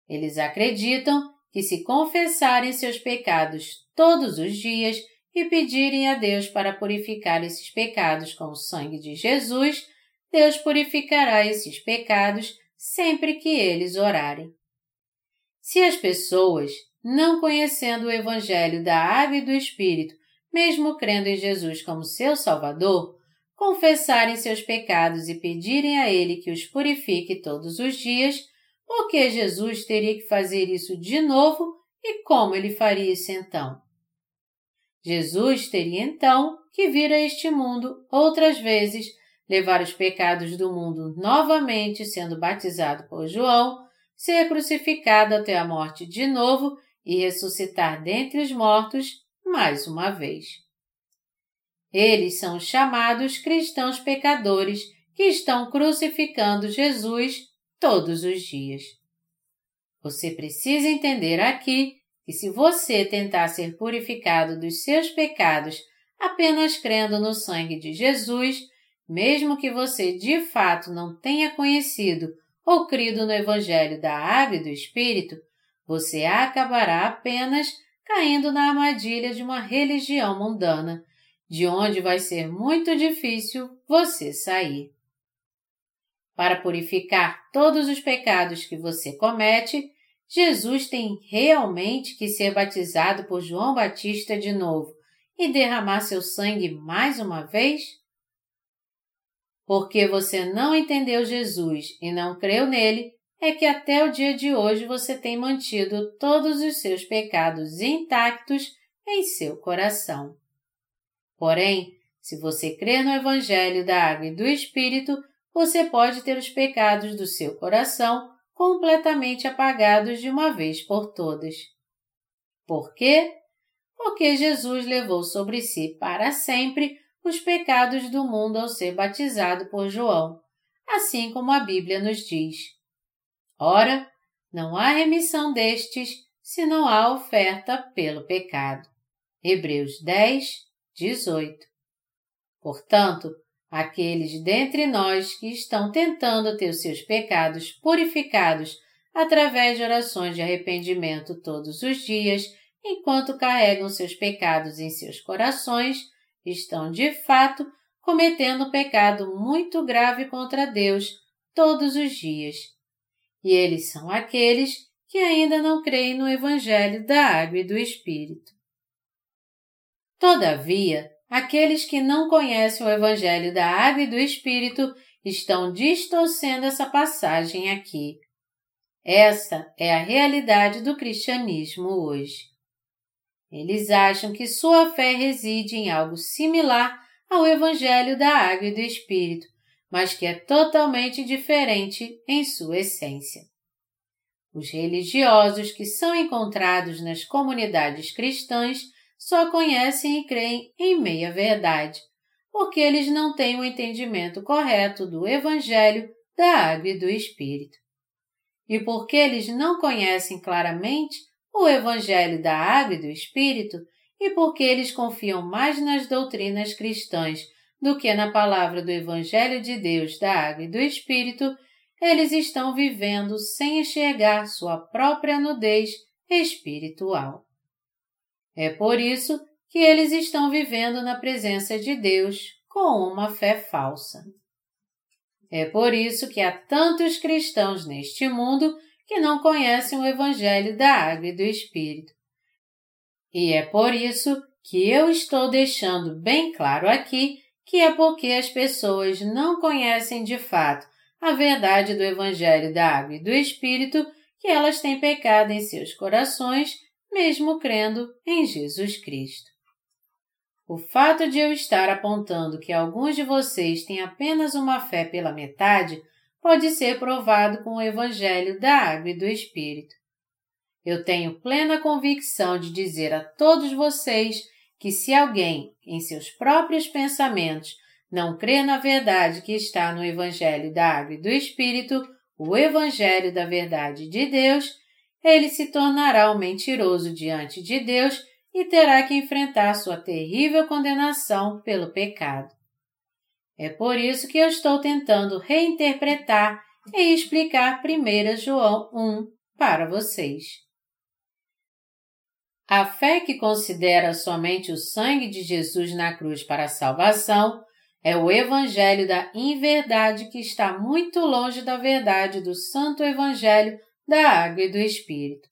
Eles acreditam que se confessarem seus pecados todos os dias e pedirem a Deus para purificar esses pecados com o sangue de Jesus, Deus purificará esses pecados sempre que eles orarem. Se as pessoas, não conhecendo o Evangelho da Água e do Espírito, mesmo crendo em Jesus como seu Salvador, confessarem seus pecados e pedirem a Ele que os purifique todos os dias, por que Jesus teria que fazer isso de novo e como ele faria isso então? Jesus teria então que vir a este mundo outras vezes, levar os pecados do mundo novamente, sendo batizado por João, ser crucificado até a morte de novo e ressuscitar dentre os mortos mais uma vez. Eles são chamados cristãos pecadores que estão crucificando Jesus todos os dias. Você precisa entender aqui que se você tentar ser purificado dos seus pecados apenas crendo no sangue de Jesus, mesmo que você de fato não tenha conhecido ou crido no Evangelho da Água e do Espírito, você acabará apenas caindo na armadilha de uma religião mundana, de onde vai ser muito difícil você sair. Para purificar todos os pecados que você comete, Jesus tem realmente que ser batizado por João Batista de novo e derramar seu sangue mais uma vez? Porque você não entendeu Jesus e não creu nele, é que até o dia de hoje você tem mantido todos os seus pecados intactos em seu coração. Porém, se você crê no Evangelho da Água e do Espírito, você pode ter os pecados do seu coração completamente apagados de uma vez por todas. Por quê? Porque Jesus levou sobre si para sempre os pecados do mundo ao ser batizado por João, assim como a Bíblia nos diz. Ora, não há remissão destes se não há oferta pelo pecado. Hebreus 10, 18. Portanto, aqueles dentre nós que estão tentando ter os seus pecados purificados através de orações de arrependimento todos os dias, enquanto carregam seus pecados em seus corações, estão de fato cometendo um pecado muito grave contra Deus todos os dias. E eles são aqueles que ainda não creem no Evangelho da Água e do Espírito. Todavia, aqueles que não conhecem o Evangelho da Água e do Espírito estão distorcendo essa passagem aqui. Essa é a realidade do cristianismo hoje. Eles acham que sua fé reside em algo similar ao Evangelho da Água e do Espírito, mas que é totalmente diferente em sua essência. Os religiosos que são encontrados nas comunidades cristãs só conhecem e creem em meia verdade, porque eles não têm o entendimento correto do Evangelho, da água e do Espírito. E porque eles não conhecem claramente o Evangelho da água e do Espírito, e porque eles confiam mais nas doutrinas cristãs do que na palavra do Evangelho de Deus da água e do Espírito, eles estão vivendo sem enxergar sua própria nudez espiritual. É por isso que eles estão vivendo na presença de Deus com uma fé falsa. É por isso que há tantos cristãos neste mundo que não conhecem o Evangelho da Água e do Espírito. E é por isso que eu estou deixando bem claro aqui que é porque as pessoas não conhecem de fato a verdade do Evangelho da Água e do Espírito que elas têm pecado em seus corações mesmo crendo em Jesus Cristo. O fato de eu estar apontando que alguns de vocês têm apenas uma fé pela metade pode ser provado com o Evangelho da Água e do Espírito. Eu tenho plena convicção de dizer a todos vocês que se alguém, em seus próprios pensamentos, não crê na verdade que está no Evangelho da Água e do Espírito, o Evangelho da Verdade de Deus, ele se tornará um mentiroso diante de Deus e terá que enfrentar sua terrível condenação pelo pecado. É por isso que eu estou tentando reinterpretar e explicar 1 João 1 para vocês. A fé que considera somente o sangue de Jesus na cruz para a salvação é o evangelho da inverdade que está muito longe da verdade do santo evangelho da água e do espírito.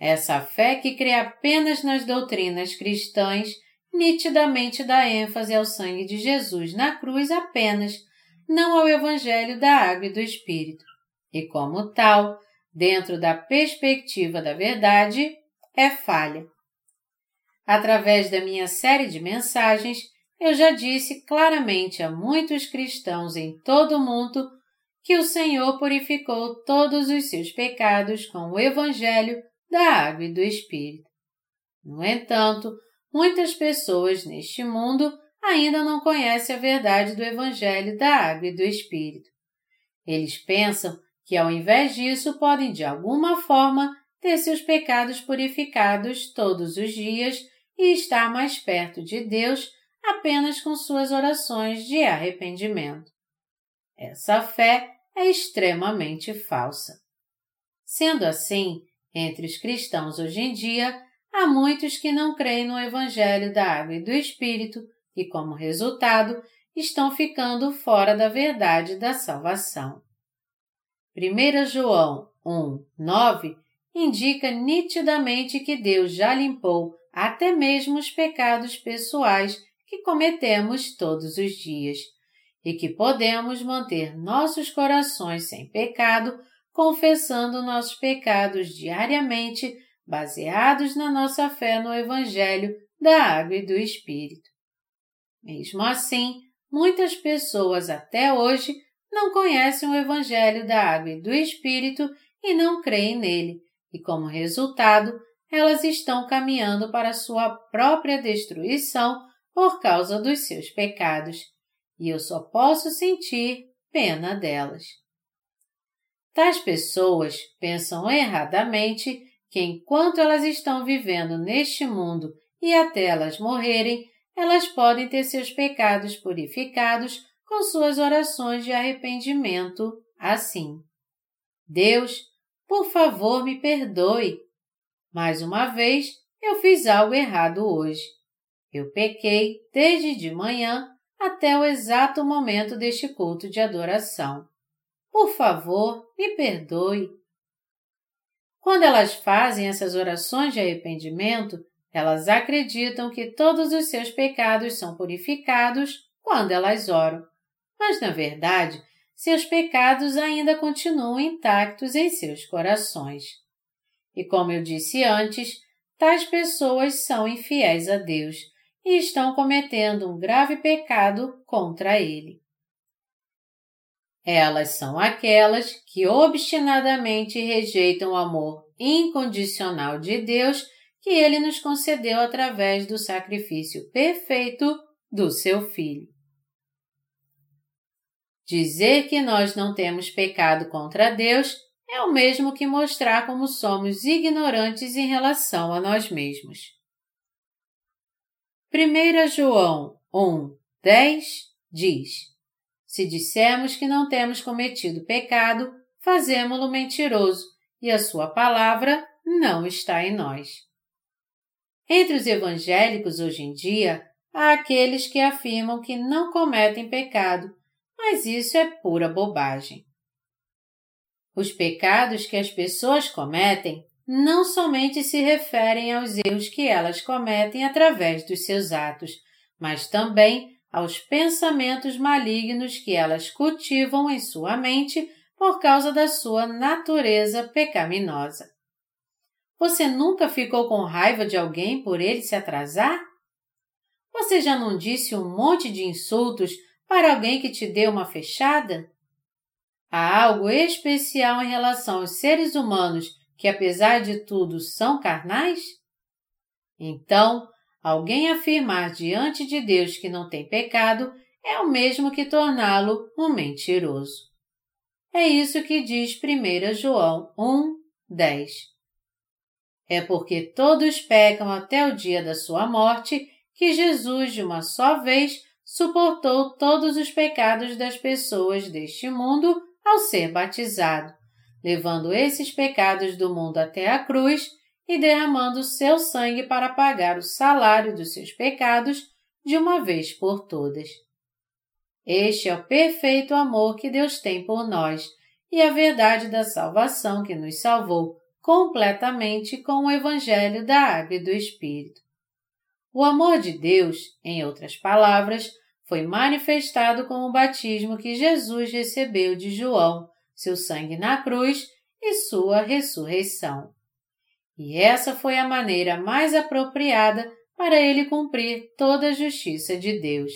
Essa fé que crê apenas nas doutrinas cristãs nitidamente dá ênfase ao sangue de Jesus na cruz apenas, não ao evangelho da água e do espírito. E como tal, dentro da perspectiva da verdade, é falha. Através da minha série de mensagens, eu já disse claramente a muitos cristãos em todo o mundo que o Senhor purificou todos os seus pecados com o Evangelho da Água e do Espírito. No entanto, muitas pessoas neste mundo ainda não conhecem a verdade do Evangelho da Água e do Espírito. Eles pensam que, ao invés disso, podem de alguma forma ter seus pecados purificados todos os dias e estar mais perto de Deus apenas com suas orações de arrependimento. Essa fé é extremamente falsa. Sendo assim, entre os cristãos hoje em dia, há muitos que não creem no Evangelho da Água e do Espírito e, como resultado, estão ficando fora da verdade da salvação. 1 João 1, 9 indica nitidamente que Deus já limpou até mesmo os pecados pessoais que cometemos todos os dias e que podemos manter nossos corações sem pecado, confessando nossos pecados diariamente, baseados na nossa fé no Evangelho da Água e do Espírito. Mesmo assim, muitas pessoas até hoje não conhecem o Evangelho da Água e do Espírito e não creem nele, e como resultado, elas estão caminhando para sua própria destruição por causa dos seus pecados, e eu só posso sentir pena delas. Tais pessoas pensam erradamente que enquanto elas estão vivendo neste mundo e até elas morrerem, elas podem ter seus pecados purificados com suas orações de arrependimento assim. Deus, por favor, me perdoe. Mais uma vez, eu fiz algo errado hoje. Eu pequei desde de manhã até o exato momento deste culto de adoração. Por favor, me perdoe. Quando elas fazem essas orações de arrependimento, elas acreditam que todos os seus pecados são purificados quando elas oram. Mas, na verdade, seus pecados ainda continuam intactos em seus corações. E como eu disse antes, tais pessoas são infiéis a Deus e estão cometendo um grave pecado contra ele. Elas são aquelas que obstinadamente rejeitam o amor incondicional de Deus que ele nos concedeu através do sacrifício perfeito do seu Filho. Dizer que nós não temos pecado contra Deus é o mesmo que mostrar como somos ignorantes em relação a nós mesmos. 1 João 1, 10 diz: Se dissermos que não temos cometido pecado, fazemo-lo mentiroso e a sua palavra não está em nós. Entre os evangélicos hoje em dia, há aqueles que afirmam que não cometem pecado, mas isso é pura bobagem. Os pecados que as pessoas cometem não somente se referem aos erros que elas cometem através dos seus atos, mas também aos pensamentos malignos que elas cultivam em sua mente por causa da sua natureza pecaminosa. Você nunca ficou com raiva de alguém por ele se atrasar? Você já não disse um monte de insultos para alguém que te deu uma fechada? Há algo especial em relação aos seres humanos que apesar de tudo são carnais? Então, alguém afirmar diante de Deus que não tem pecado é o mesmo que torná-lo um mentiroso. É isso que diz 1 João 1, 10. É porque todos pecam até o dia da sua morte que Jesus, de uma só vez, suportou todos os pecados das pessoas deste mundo ao ser batizado, levando esses pecados do mundo até a cruz e derramando seu sangue para pagar o salário dos seus pecados de uma vez por todas. Este é o perfeito amor que Deus tem por nós e a verdade da salvação que nos salvou completamente com o Evangelho da Água e do Espírito. O amor de Deus, em outras palavras, foi manifestado com o batismo que Jesus recebeu de João, seu sangue na cruz e sua ressurreição. E essa foi a maneira mais apropriada para ele cumprir toda a justiça de Deus.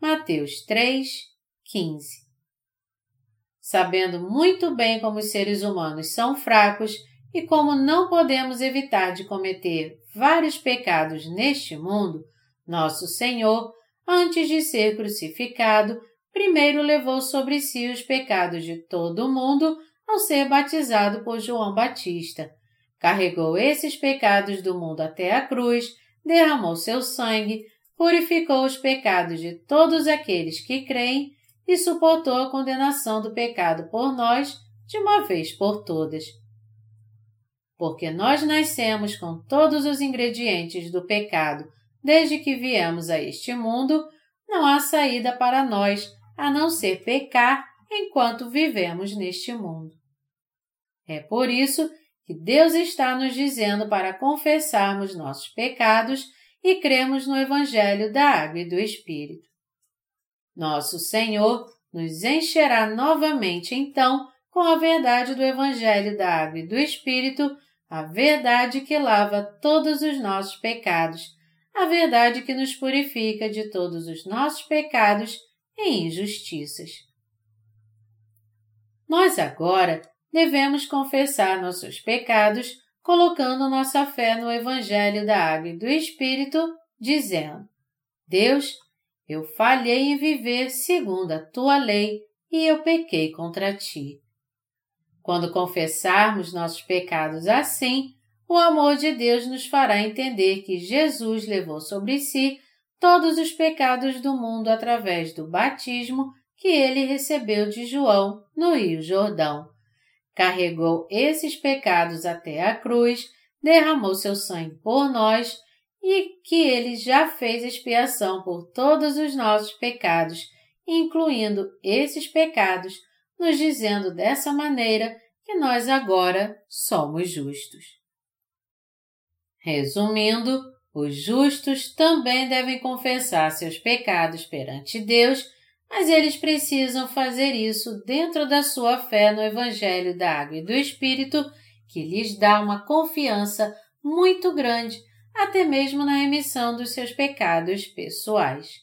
Mateus 3, 15. Sabendo muito bem como os seres humanos são fracos e como não podemos evitar de cometer vários pecados neste mundo, nosso Senhor, antes de ser crucificado, primeiro levou sobre si os pecados de todo o mundo ao ser batizado por João Batista. Carregou esses pecados do mundo até a cruz, derramou seu sangue, purificou os pecados de todos aqueles que creem e suportou a condenação do pecado por nós de uma vez por todas. Porque nós nascemos com todos os ingredientes do pecado desde que viemos a este mundo, não há saída para nós a não ser pecar enquanto vivemos neste mundo. É por isso que Deus está nos dizendo para confessarmos nossos pecados e cremos no Evangelho da Água e do Espírito. Nosso Senhor nos encherá novamente, então, com a verdade do Evangelho da Água e do Espírito, a verdade que lava todos os nossos pecados, a verdade que nos purifica de todos os nossos pecados e injustiças. Nós agora devemos confessar nossos pecados colocando nossa fé no Evangelho da Água e do Espírito, dizendo: Deus, eu falhei em viver segundo a tua lei e eu pequei contra ti. Quando confessarmos nossos pecados assim, o amor de Deus nos fará entender que Jesus levou sobre si todos os pecados do mundo através do batismo que ele recebeu de João no Rio Jordão carregou esses pecados até a cruz, derramou seu sangue por nós e que ele já fez expiação por todos os nossos pecados, incluindo esses pecados, nos dizendo dessa maneira que nós agora somos justos. Resumindo, os justos também devem confessar seus pecados perante Deus mas eles precisam fazer isso dentro da sua fé no Evangelho da Água e do Espírito, que lhes dá uma confiança muito grande, até mesmo na remissão dos seus pecados pessoais.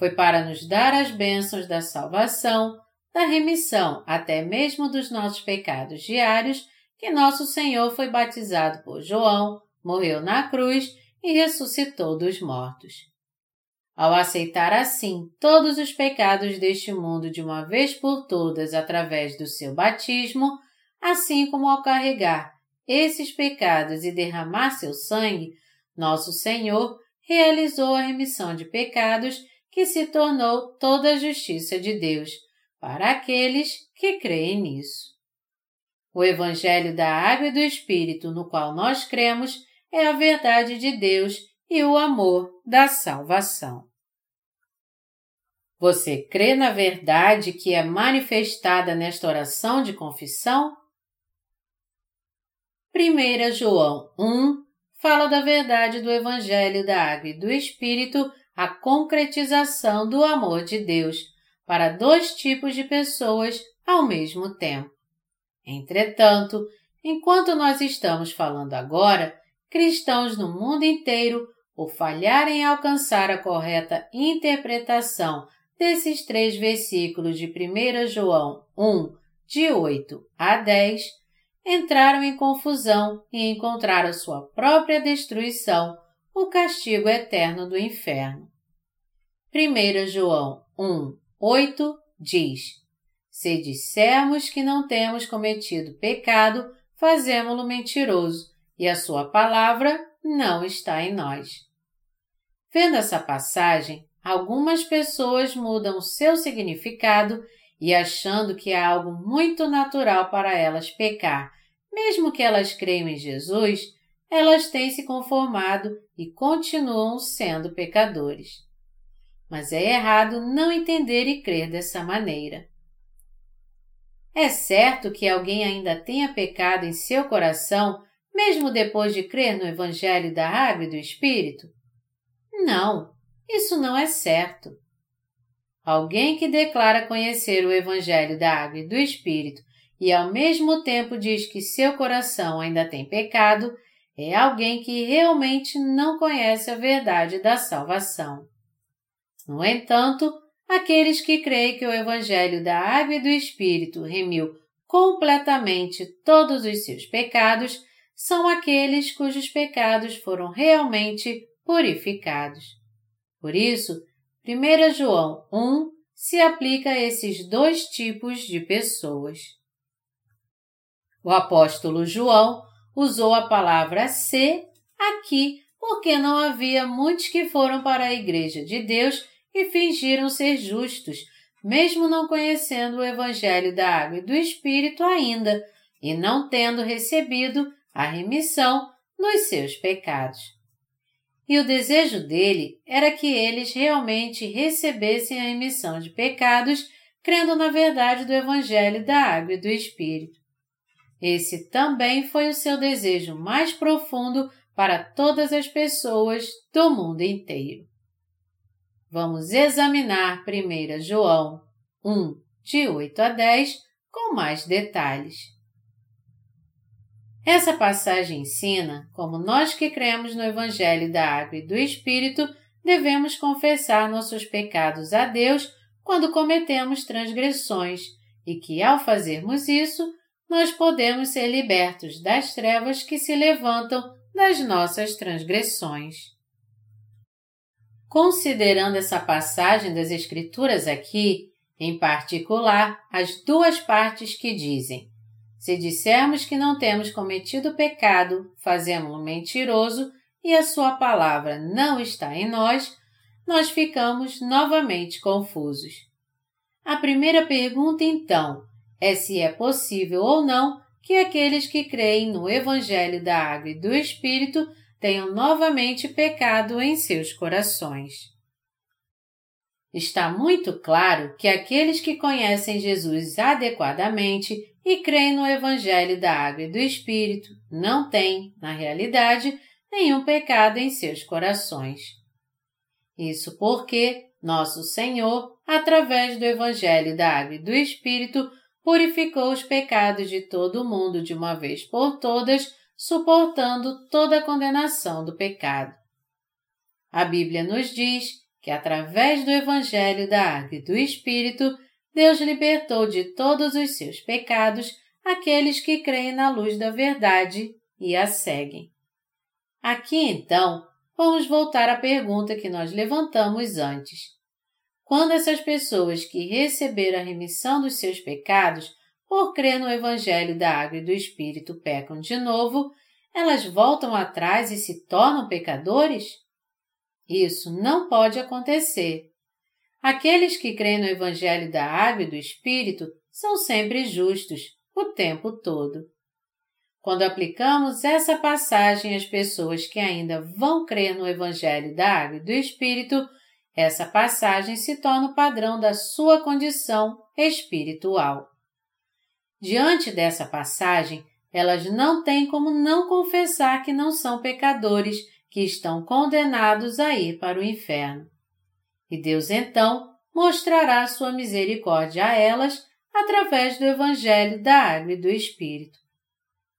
Foi para nos dar as bênçãos da salvação, da remissão até mesmo dos nossos pecados diários, que nosso Senhor foi batizado por João, morreu na cruz e ressuscitou dos mortos. Ao aceitar assim todos os pecados deste mundo de uma vez por todas através do seu batismo, assim como ao carregar esses pecados e derramar seu sangue, nosso Senhor realizou a remissão de pecados que se tornou toda a justiça de Deus para aqueles que creem nisso. O Evangelho da Água e do Espírito no qual nós cremos é a verdade de Deus e o amor da salvação. Você crê na verdade que é manifestada nesta oração de confissão? 1 João 1 fala da verdade do Evangelho da Água e do Espírito, a concretização do amor de Deus para dois tipos de pessoas ao mesmo tempo. Entretanto, enquanto nós estamos falando agora, cristãos no mundo inteiro, por falharem em alcançar a correta interpretação desses três versículos de 1 João 1, de 8 a 10, entraram em confusão e encontraram sua própria destruição, o castigo eterno do inferno. 1 João 1, 8 diz: Se dissermos que não temos cometido pecado, fazemo-lo mentiroso, e a sua palavra não está em nós. Vendo essa passagem, algumas pessoas mudam seu significado e achando que é algo muito natural para elas pecar, mesmo que elas creiam em Jesus, elas têm se conformado e continuam sendo pecadores. Mas é errado não entender e crer dessa maneira. É certo que alguém ainda tenha pecado em seu coração, mesmo depois de crer no Evangelho da Água e do Espírito? Não, isso não é certo. Alguém que declara conhecer o Evangelho da Água e do Espírito e ao mesmo tempo diz que seu coração ainda tem pecado, é alguém que realmente não conhece a verdade da salvação. No entanto, aqueles que creem que o Evangelho da Água e do Espírito remiu completamente todos os seus pecados são aqueles cujos pecados foram realmente purificados. Por isso, 1 João 1 se aplica a esses dois tipos de pessoas. O apóstolo João usou a palavra ser aqui porque não havia muitos que foram para a Igreja de Deus e fingiram ser justos, mesmo não conhecendo o Evangelho da Água e do Espírito ainda e não tendo recebido a remissão nos seus pecados. E o desejo dele era que eles realmente recebessem a remissão de pecados, crendo na verdade do Evangelho da Água e do Espírito. Esse também foi o seu desejo mais profundo para todas as pessoas do mundo inteiro. Vamos examinar 1 João 1, de 8 a 10, com mais detalhes. Essa passagem ensina como nós que cremos no Evangelho da Água e do Espírito devemos confessar nossos pecados a Deus quando cometemos transgressões e que, ao fazermos isso, nós podemos ser libertos das trevas que se levantam das nossas transgressões. Considerando essa passagem das Escrituras aqui, em particular as duas partes que dizem: Se dissermos que não temos cometido pecado, fazemos-lo mentiroso e a Sua palavra não está em nós, nós ficamos novamente confusos. A primeira pergunta, então, é se é possível ou não que aqueles que creem no Evangelho da Água e do Espírito tenham novamente pecado em seus corações. Está muito claro que aqueles que conhecem Jesus adequadamente e creem no Evangelho da Água e do Espírito não têm, na realidade, nenhum pecado em seus corações. Isso porque nosso Senhor, através do Evangelho da Água e do Espírito, purificou os pecados de todo o mundo de uma vez por todas, suportando toda a condenação do pecado. A Bíblia nos diz que, através do Evangelho da Água e do Espírito, Deus libertou de todos os seus pecados aqueles que creem na luz da verdade e a seguem. Aqui então, vamos voltar à pergunta que nós levantamos antes. Quando essas pessoas que receberam a remissão dos seus pecados por crer no Evangelho da Água e do Espírito pecam de novo, elas voltam atrás e se tornam pecadores? Isso não pode acontecer. Aqueles que creem no Evangelho da Água e do Espírito são sempre justos, o tempo todo. Quando aplicamos essa passagem às pessoas que ainda vão crer no Evangelho da Água e do Espírito, essa passagem se torna o padrão da sua condição espiritual. Diante dessa passagem, elas não têm como não confessar que não são pecadores, que estão condenados a ir para o inferno. E Deus então mostrará sua misericórdia a elas através do Evangelho da Água e do Espírito.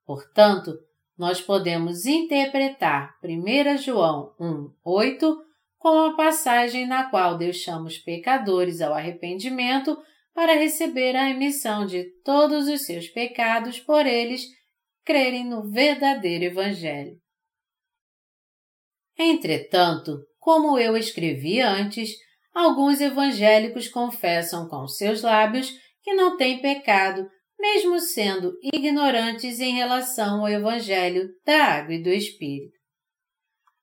Portanto, nós podemos interpretar 1 João 1, 8 como a passagem na qual Deus chama os pecadores ao arrependimento para receber a remissão de todos os seus pecados por eles crerem no verdadeiro Evangelho. Entretanto, como eu escrevi antes, alguns evangélicos confessam com seus lábios que não têm pecado, mesmo sendo ignorantes em relação ao Evangelho da Água e do Espírito.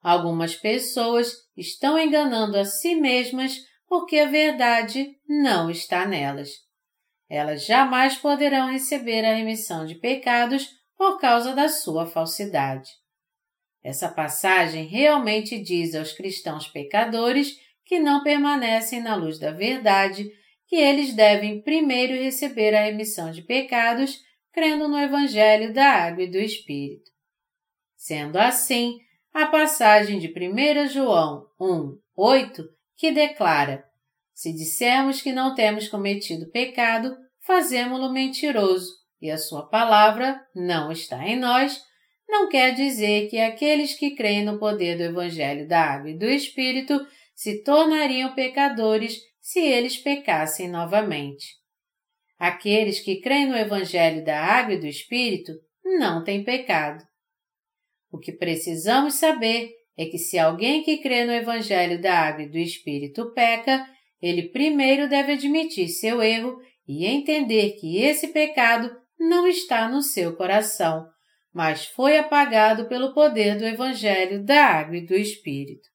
Algumas pessoas estão enganando a si mesmas porque a verdade não está nelas. Elas jamais poderão receber a remissão de pecados por causa da sua falsidade. Essa passagem realmente diz aos cristãos pecadores que não permanecem na luz da verdade que eles devem primeiro receber a remissão de pecados crendo no Evangelho da Água e do Espírito. Sendo assim, a passagem de 1 João 1, 8, que declara: Se dissermos que não temos cometido pecado, fazemo-lo mentiroso, e a sua palavra não está em nós, não quer dizer que aqueles que creem no poder do Evangelho da Água e do Espírito se tornariam pecadores se eles pecassem novamente. Aqueles que creem no Evangelho da Água e do Espírito não têm pecado. O que precisamos saber é que se alguém que crê no Evangelho da Água e do Espírito peca, ele primeiro deve admitir seu erro e entender que esse pecado não está no seu coração, mas foi apagado pelo poder do Evangelho da Água e do Espírito.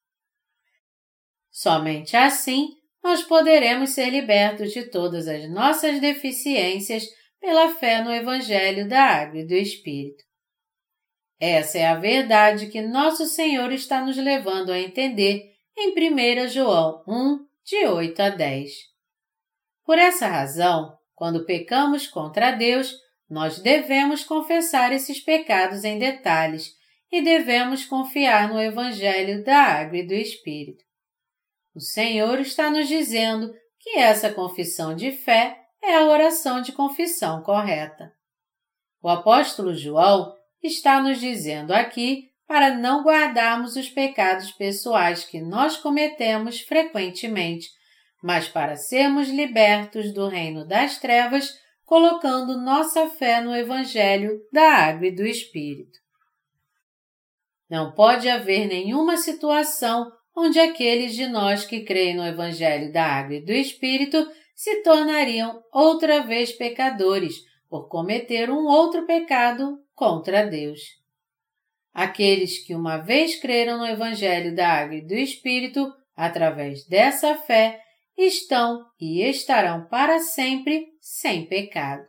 Somente assim nós poderemos ser libertos de todas as nossas deficiências pela fé no Evangelho da Água e do Espírito. Essa é a verdade que nosso Senhor está nos levando a entender em 1 João 1, de 8 a 10. Por essa razão, quando pecamos contra Deus, nós devemos confessar esses pecados em detalhes e devemos confiar no Evangelho da Água e do Espírito. O Senhor está nos dizendo que essa confissão de fé é a oração de confissão correta. O apóstolo João está nos dizendo aqui para não guardarmos os pecados pessoais que nós cometemos frequentemente, mas para sermos libertos do reino das trevas colocando nossa fé no Evangelho da Água e do Espírito. Não pode haver nenhuma situação onde aqueles de nós que creem no Evangelho da Água e do Espírito se tornariam outra vez pecadores por cometer um outro pecado contra Deus. Aqueles que uma vez creram no Evangelho da Água e do Espírito, através dessa fé, estão e estarão para sempre sem pecado.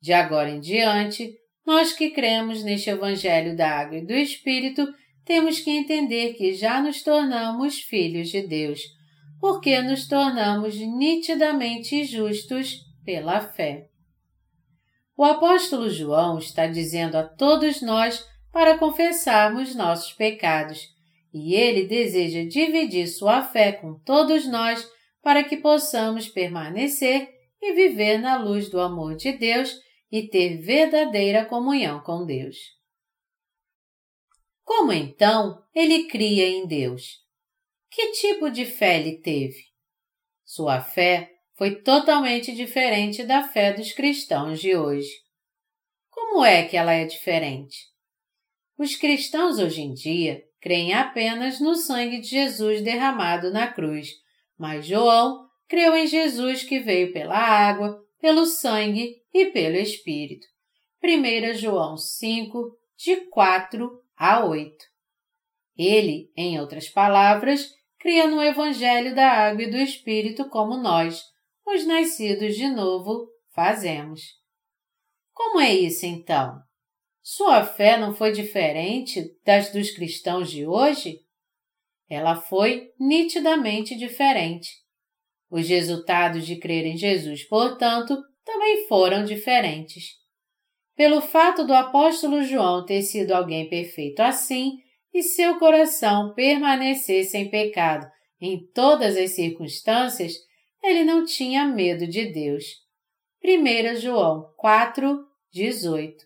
De agora em diante, nós que cremos neste Evangelho da Água e do Espírito, temos que entender que já nos tornamos filhos de Deus, porque nos tornamos nitidamente justos pela fé. O apóstolo João está dizendo a todos nós para confessarmos nossos pecados, e ele deseja dividir sua fé com todos nós para que possamos permanecer e viver na luz do amor de Deus e ter verdadeira comunhão com Deus. Como então ele cria em Deus? Que tipo de fé ele teve? Sua fé foi totalmente diferente da fé dos cristãos de hoje. Como é que ela é diferente? Os cristãos hoje em dia creem apenas no sangue de Jesus derramado na cruz mas João creu em Jesus que veio pela água, pelo sangue e pelo Espírito. 1 João 5, de 4 a 8. Ele, em outras palavras, cria no Evangelho da Água e do Espírito como nós, os nascidos de novo, fazemos. Como é isso então? Sua fé não foi diferente das dos cristãos de hoje? ela foi nitidamente diferente. Os resultados de crer em Jesus, portanto, também foram diferentes. Pelo fato do apóstolo João ter sido alguém perfeito assim e seu coração permanecer sem pecado em todas as circunstâncias, ele não tinha medo de Deus. 1 João 4, 18.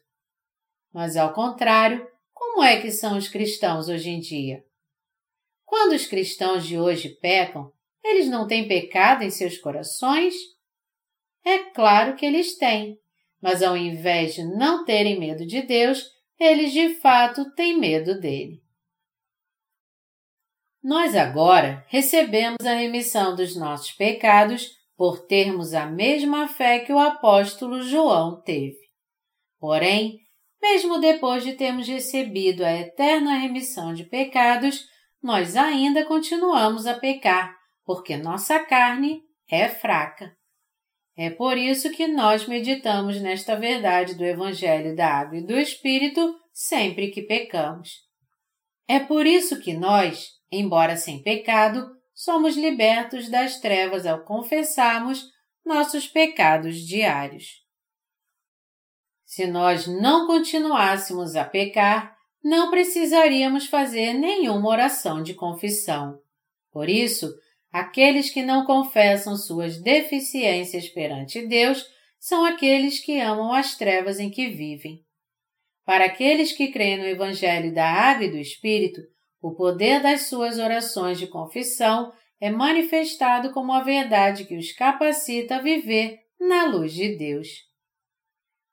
Mas ao contrário, como é que são os cristãos hoje em dia? Quando os cristãos de hoje pecam, eles não têm pecado em seus corações? É claro que eles têm, mas ao invés de não terem medo de Deus, eles de fato têm medo dele. Nós agora recebemos a remissão dos nossos pecados por termos a mesma fé que o apóstolo João teve. Porém, mesmo depois de termos recebido a eterna remissão de pecados, nós ainda continuamos a pecar, porque nossa carne é fraca. É por isso que nós meditamos nesta verdade do Evangelho da Água e do Espírito sempre que pecamos. É por isso que nós, embora sem pecado, somos libertos das trevas ao confessarmos nossos pecados diários. Se nós não continuássemos a pecar, não precisaríamos fazer nenhuma oração de confissão. Por isso, aqueles que não confessam suas deficiências perante Deus são aqueles que amam as trevas em que vivem. Para aqueles que creem no Evangelho da Água e do Espírito, o poder das suas orações de confissão é manifestado como a verdade que os capacita a viver na luz de Deus.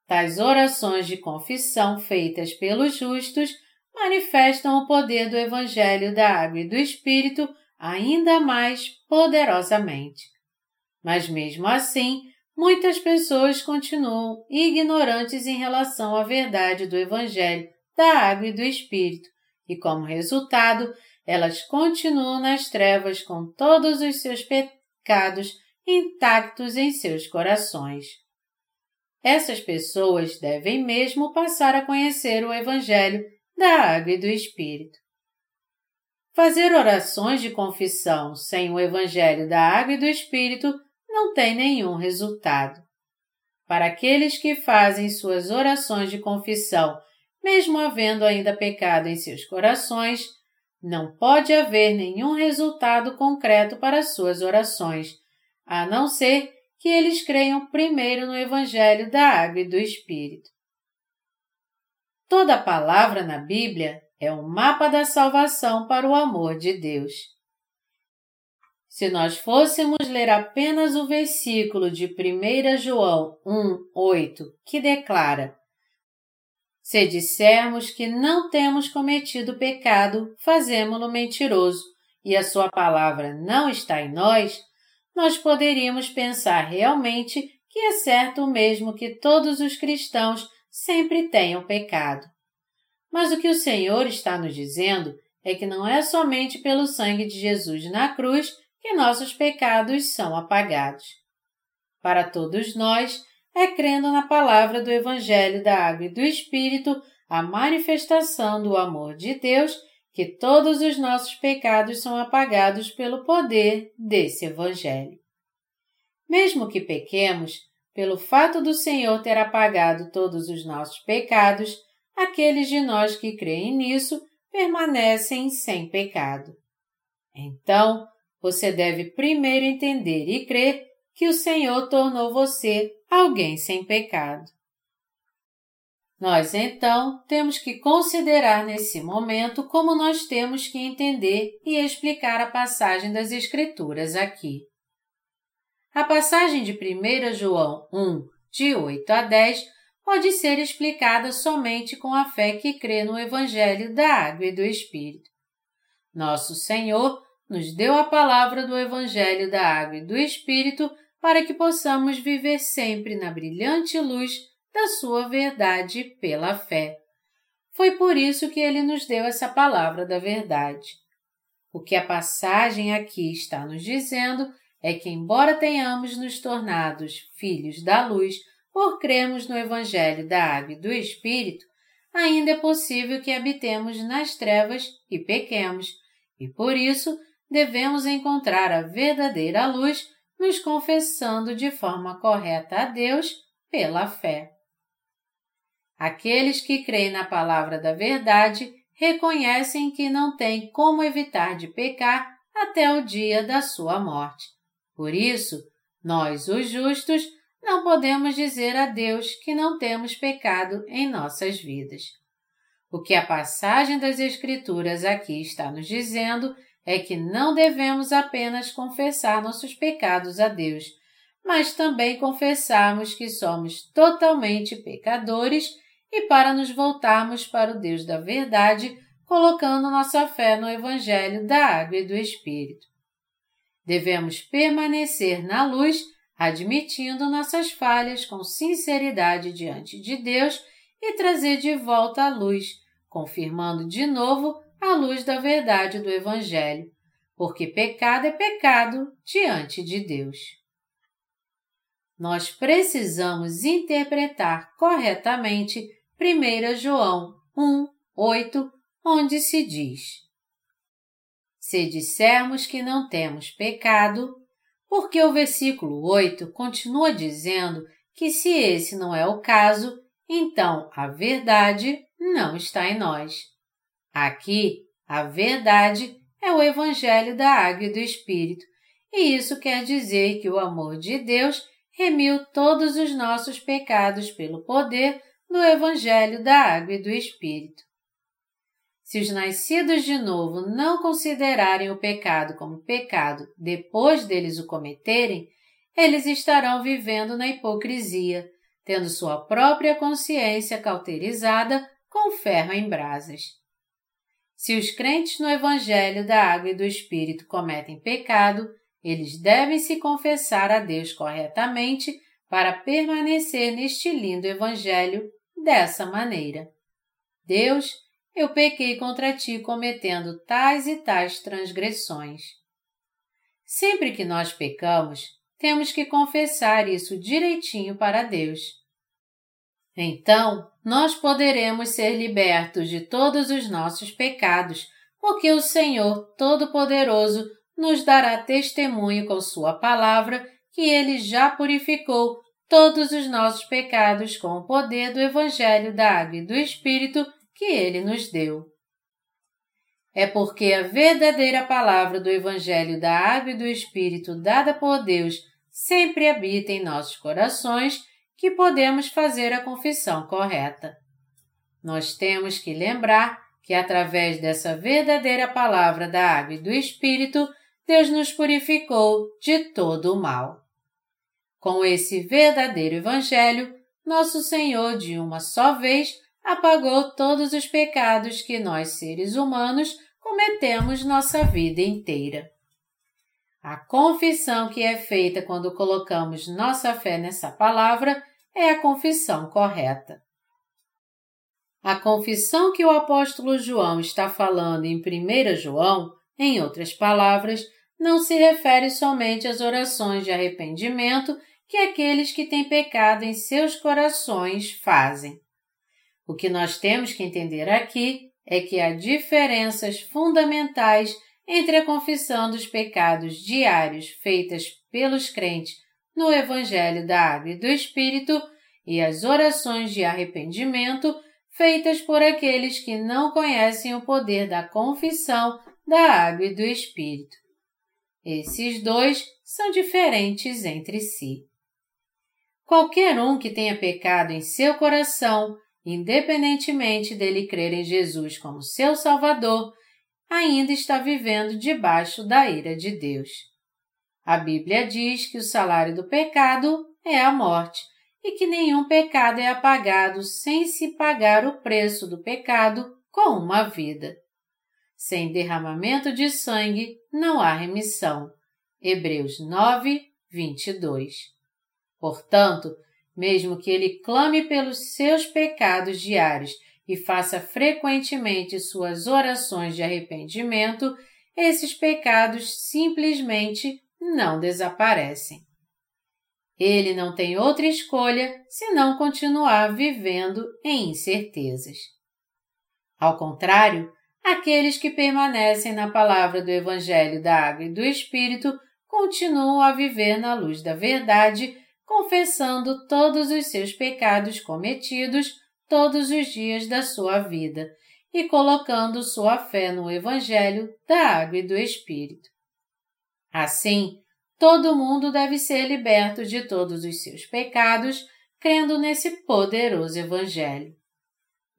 Tais orações de confissão feitas pelos justos manifestam o poder do Evangelho da Água e do Espírito ainda mais poderosamente. Mas mesmo assim, muitas pessoas continuam ignorantes em relação à verdade do Evangelho da Água e do Espírito e, como resultado, elas continuam nas trevas com todos os seus pecados intactos em seus corações. Essas pessoas devem mesmo passar a conhecer o Evangelho da Água e do Espírito. Fazer orações de confissão sem o Evangelho da Água e do Espírito não tem nenhum resultado. Para aqueles que fazem suas orações de confissão mesmo havendo ainda pecado em seus corações, não pode haver nenhum resultado concreto para suas orações, a não ser que eles creiam primeiro no Evangelho da Água e do Espírito. Toda palavra na Bíblia é um mapa da salvação para o amor de Deus. Se nós fôssemos ler apenas o versículo de 1 João 1, 8, que declara se dissermos que não temos cometido pecado, fazemo-lo mentiroso e a sua palavra não está em nós, nós poderíamos pensar realmente que é certo mesmo que todos os cristãos sempre tenham pecado. Mas o que o Senhor está nos dizendo é que não é somente pelo sangue de Jesus na cruz que nossos pecados são apagados. Para todos nós, é crendo na palavra do Evangelho da Água e do Espírito, a manifestação do amor de Deus, que todos os nossos pecados são apagados pelo poder desse Evangelho. Mesmo que pequemos, pelo fato do Senhor ter apagado todos os nossos pecados, aqueles de nós que creem nisso permanecem sem pecado. Então, você deve primeiro entender e crer que o Senhor tornou você alguém sem pecado. Nós então temos que considerar nesse momento como nós temos que entender e explicar a passagem das Escrituras aqui. A passagem de 1 João 1, de 8 a 10, pode ser explicada somente com a fé que crê no Evangelho da Água e do Espírito. Nosso Senhor nos deu a palavra do Evangelho da Água e do Espírito para que possamos viver sempre na brilhante luz da Sua verdade pela fé. Foi por isso que Ele nos deu essa palavra da verdade. O que a passagem aqui está nos dizendo é que, embora tenhamos nos tornados filhos da luz por crermos no Evangelho da Água e do Espírito, ainda é possível que habitemos nas trevas e pequemos, e por isso devemos encontrar a verdadeira luz nos confessando de forma correta a Deus pela fé. Aqueles que creem na palavra da verdade reconhecem que não têm como evitar de pecar até o dia da sua morte. Por isso, nós, os justos, não podemos dizer a Deus que não temos pecado em nossas vidas. O que a passagem das Escrituras aqui está nos dizendo é que não devemos apenas confessar nossos pecados a Deus, mas também confessarmos que somos totalmente pecadores e para nos voltarmos para o Deus da verdade, colocando nossa fé no Evangelho da Água e do Espírito. Devemos permanecer na luz, admitindo nossas falhas com sinceridade diante de Deus e trazer de volta a luz, confirmando de novo a luz da verdade do Evangelho, porque pecado é pecado diante de Deus. Nós precisamos interpretar corretamente 1 João 1, 8, onde se diz: Se dissermos que não temos pecado, porque o versículo 8 continua dizendo que se esse não é o caso, então a verdade não está em nós. Aqui, a verdade é o Evangelho da Água e do Espírito, e isso quer dizer que o amor de Deus remiu todos os nossos pecados pelo poder no Evangelho da Água e do Espírito. Se os nascidos de novo não considerarem o pecado como pecado depois deles o cometerem, eles estarão vivendo na hipocrisia, tendo sua própria consciência cauterizada com ferro em brasas. Se os crentes no Evangelho da Água e do Espírito cometem pecado, eles devem se confessar a Deus corretamente para permanecer neste lindo Evangelho dessa maneira: Deus, eu pequei contra ti cometendo tais e tais transgressões. Sempre que nós pecamos, temos que confessar isso direitinho para Deus. Então, nós poderemos ser libertos de todos os nossos pecados, porque o Senhor Todo-Poderoso nos dará testemunho com Sua palavra que Ele já purificou todos os nossos pecados com o poder do Evangelho da Água e do Espírito que Ele nos deu. É porque a verdadeira palavra do Evangelho da Água e do Espírito dada por Deus sempre habita em nossos corações que podemos fazer a confissão correta. Nós temos que lembrar que através dessa verdadeira palavra da água e do Espírito, Deus nos purificou de todo o mal. Com esse verdadeiro Evangelho, nosso Senhor, de uma só vez, apagou todos os pecados que nós, seres humanos, cometemos nossa vida inteira. A confissão que é feita quando colocamos nossa fé nessa palavra é a confissão correta. A confissão que o apóstolo João está falando em 1 João, em outras palavras, não se refere somente às orações de arrependimento que aqueles que têm pecado em seus corações fazem. O que nós temos que entender aqui é que há diferenças fundamentais entre a confissão dos pecados diários feitas pelos crentes no Evangelho da Água e do Espírito e as orações de arrependimento feitas por aqueles que não conhecem o poder da confissão da água e do Espírito. Esses dois são diferentes entre si. Qualquer um que tenha pecado em seu coração, independentemente dele crer em Jesus como seu Salvador, ainda está vivendo debaixo da ira de Deus. A Bíblia diz que o salário do pecado é a morte e que nenhum pecado é apagado sem se pagar o preço do pecado com uma vida. Sem derramamento de sangue não há remissão. Hebreus 9, 22. Portanto, mesmo que ele clame pelos seus pecados diários e faça frequentemente suas orações de arrependimento, esses pecados simplesmente não desaparecem. Ele não tem outra escolha senão continuar vivendo em incertezas. Ao contrário, aqueles que permanecem na palavra do Evangelho da Água e do Espírito continuam a viver na luz da verdade confessando todos os seus pecados cometidos todos os dias da sua vida e colocando sua fé no Evangelho da Água e do Espírito. Assim, todo mundo deve ser liberto de todos os seus pecados, crendo nesse poderoso Evangelho.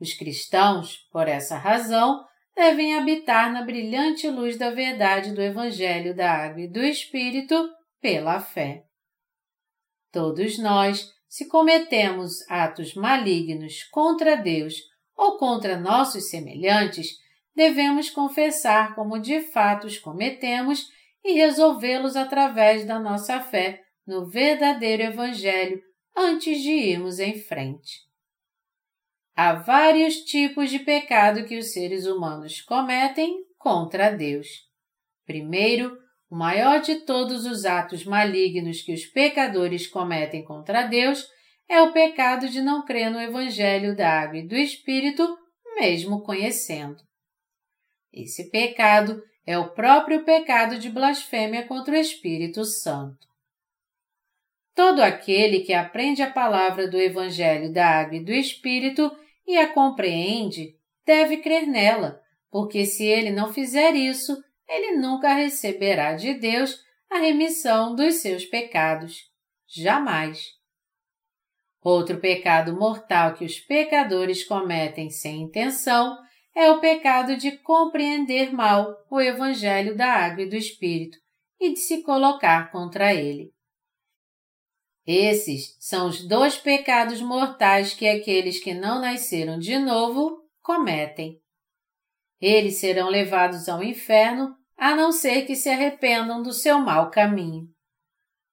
Os cristãos, por essa razão, devem habitar na brilhante luz da verdade do Evangelho da Água e do Espírito pela fé. Todos nós, se cometemos atos malignos contra Deus ou contra nossos semelhantes, devemos confessar como de fato os cometemos e resolvê-los através da nossa fé no verdadeiro Evangelho antes de irmos em frente. Há vários tipos de pecado que os seres humanos cometem contra Deus. Primeiro, o maior de todos os atos malignos que os pecadores cometem contra Deus é o pecado de não crer no Evangelho da Água e do Espírito, mesmo conhecendo. Esse pecado é o próprio pecado de blasfêmia contra o Espírito Santo. Todo aquele que aprende a palavra do Evangelho da Água e do Espírito e a compreende deve crer nela, porque se ele não fizer isso, ele nunca receberá de Deus a remissão dos seus pecados. Jamais. Outro pecado mortal que os pecadores cometem sem intenção é o pecado de compreender mal o Evangelho da Água e do Espírito e de se colocar contra ele. Esses são os dois pecados mortais que aqueles que não nasceram de novo cometem. Eles serão levados ao inferno a não ser que se arrependam do seu mau caminho.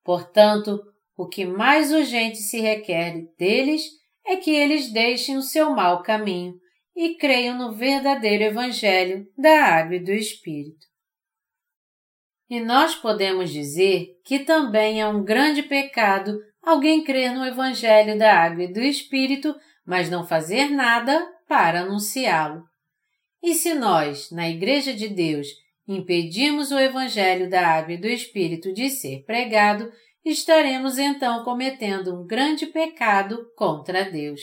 Portanto, o que mais urgente se requer deles é que eles deixem o seu mau caminho e creiam no verdadeiro Evangelho da Água e do Espírito. E nós podemos dizer que também é um grande pecado alguém crer no Evangelho da Água e do Espírito, mas não fazer nada para anunciá-lo. E se nós, na Igreja de Deus, impedimos o Evangelho da Água e do Espírito de ser pregado, estaremos então cometendo um grande pecado contra Deus.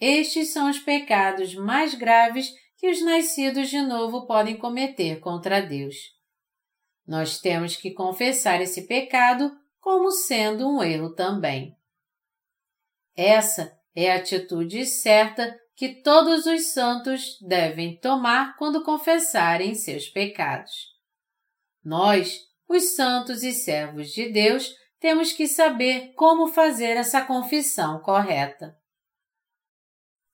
Estes são os pecados mais graves que os nascidos de novo podem cometer contra Deus. Nós temos que confessar esse pecado como sendo um erro também. Essa é a atitude certa que todos os santos devem tomar quando confessarem seus pecados. Nós, os santos e servos de Deus, temos que saber como fazer essa confissão correta.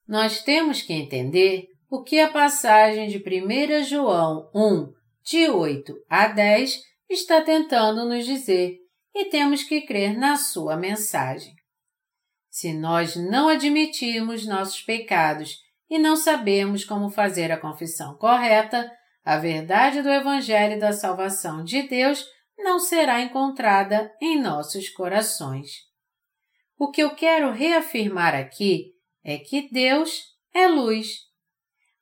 Nós temos que entender o que a passagem de 1 João 1, de 8 a 10, está tentando nos dizer e temos que crer na sua mensagem. Se nós não admitirmos nossos pecados e não sabemos como fazer a confissão correta, a verdade do Evangelho da salvação de Deus não será encontrada em nossos corações. O que eu quero reafirmar aqui é que Deus é luz.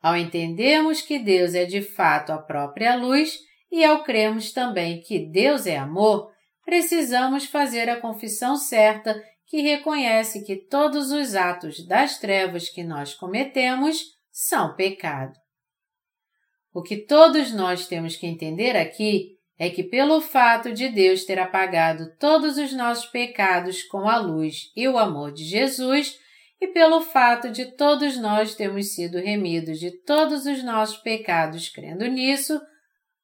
Ao entendermos que Deus é de fato a própria luz e ao crermos também que Deus é amor, precisamos fazer a confissão certa que reconhece que todos os atos das trevas que nós cometemos são pecado. O que todos nós temos que entender aqui é que, pelo fato de Deus ter apagado todos os nossos pecados com a luz e o amor de Jesus, e pelo fato de todos nós termos sido remidos de todos os nossos pecados crendo nisso,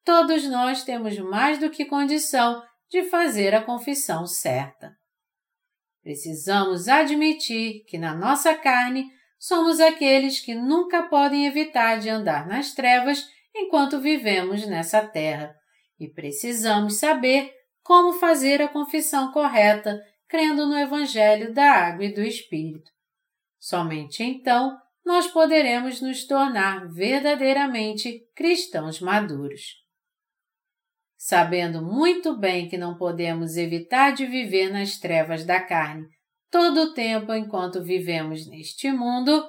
todos nós temos mais do que condição de fazer a confissão certa. Precisamos admitir que na nossa carne somos aqueles que nunca podem evitar de andar nas trevas enquanto vivemos nessa terra, e precisamos saber como fazer a confissão correta crendo no Evangelho da Água e do Espírito. Somente então nós poderemos nos tornar verdadeiramente cristãos maduros. Sabendo muito bem que não podemos evitar de viver nas trevas da carne todo o tempo enquanto vivemos neste mundo,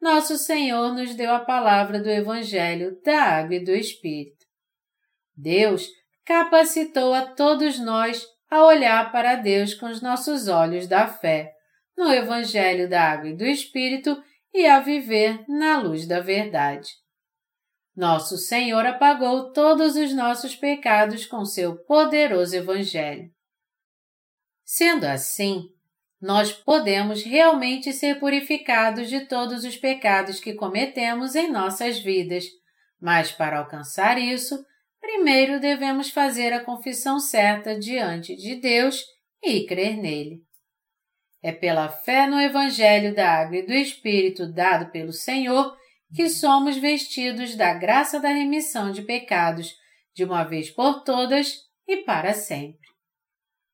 nosso Senhor nos deu a palavra do Evangelho da Água e do Espírito. Deus capacitou a todos nós a olhar para Deus com os nossos olhos da fé no Evangelho da Água e do Espírito e a viver na luz da verdade. Nosso Senhor apagou todos os nossos pecados com seu poderoso Evangelho. Sendo assim, nós podemos realmente ser purificados de todos os pecados que cometemos em nossas vidas, mas para alcançar isso, primeiro devemos fazer a confissão certa diante de Deus e crer nele. É pela fé no Evangelho da Água e do Espírito dado pelo Senhor que somos vestidos da graça da remissão de pecados, de uma vez por todas e para sempre.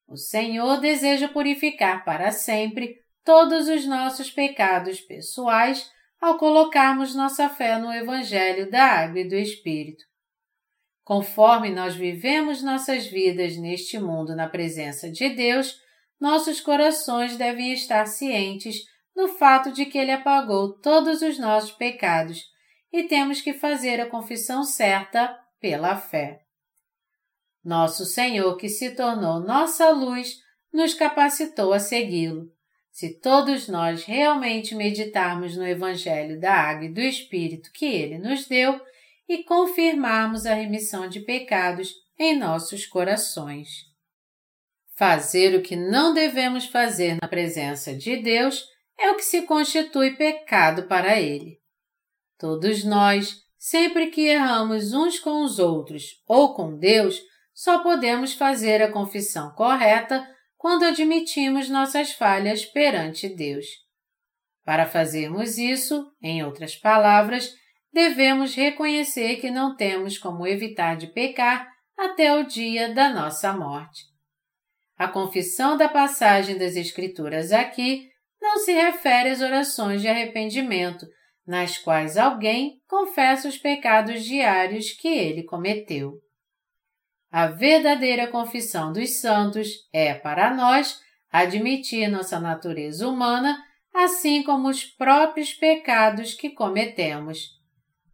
O Senhor deseja purificar para sempre todos os nossos pecados pessoais ao colocarmos nossa fé no Evangelho da Água e do Espírito. Conforme nós vivemos nossas vidas neste mundo na presença de Deus, nossos corações devem estar cientes do fato de que Ele apagou todos os nossos pecados e temos que fazer a confissão certa pela fé. Nosso Senhor, que se tornou nossa luz, nos capacitou a segui-lo. Se todos nós realmente meditarmos no Evangelho da Água e do Espírito que Ele nos deu e confirmarmos a remissão de pecados em nossos corações. Fazer o que não devemos fazer na presença de Deus é o que se constitui pecado para Ele. Todos nós, sempre que erramos uns com os outros ou com Deus, só podemos fazer a confissão correta quando admitimos nossas falhas perante Deus. Para fazermos isso, em outras palavras, devemos reconhecer que não temos como evitar de pecar até o dia da nossa morte. A confissão da passagem das Escrituras aqui não se refere às orações de arrependimento, nas quais alguém confessa os pecados diários que ele cometeu. A verdadeira confissão dos santos é, para nós, admitir nossa natureza humana, assim como os próprios pecados que cometemos,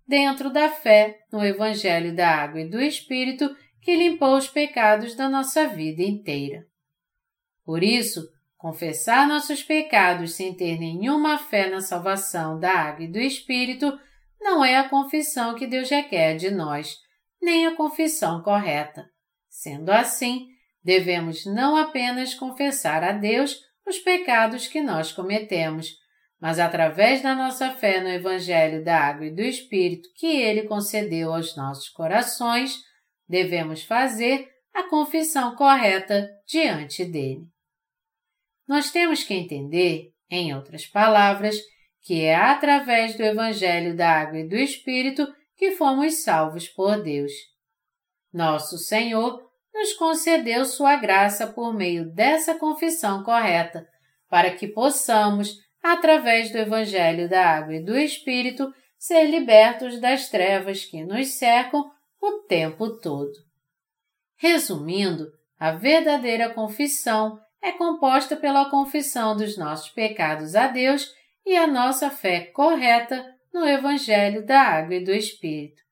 dentro da fé no Evangelho da Água e do Espírito que limpou os pecados da nossa vida inteira. Por isso, confessar nossos pecados sem ter nenhuma fé na salvação da água e do Espírito não é a confissão que Deus requer de nós, nem a confissão correta. Sendo assim, devemos não apenas confessar a Deus os pecados que nós cometemos, mas através da nossa fé no Evangelho da Água e do Espírito que Ele concedeu aos nossos corações, devemos fazer a confissão correta diante dele. Nós temos que entender, em outras palavras, que é através do Evangelho da Água e do Espírito que fomos salvos por Deus. Nosso Senhor nos concedeu Sua graça por meio dessa confissão correta, para que possamos, através do Evangelho da Água e do Espírito, ser libertos das trevas que nos cercam o tempo todo. Resumindo, a verdadeira confissão é composta pela confissão dos nossos pecados a Deus e a nossa fé correta no Evangelho da Água e do Espírito.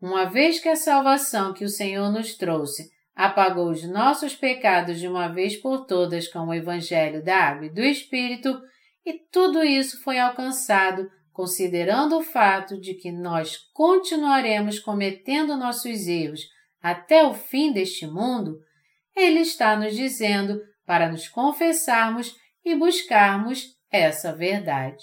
Uma vez que a salvação que o Senhor nos trouxe apagou os nossos pecados de uma vez por todas com o Evangelho da Água e do Espírito, e tudo isso foi alcançado considerando o fato de que nós continuaremos cometendo nossos erros até o fim deste mundo, ele está nos dizendo para nos confessarmos e buscarmos essa verdade.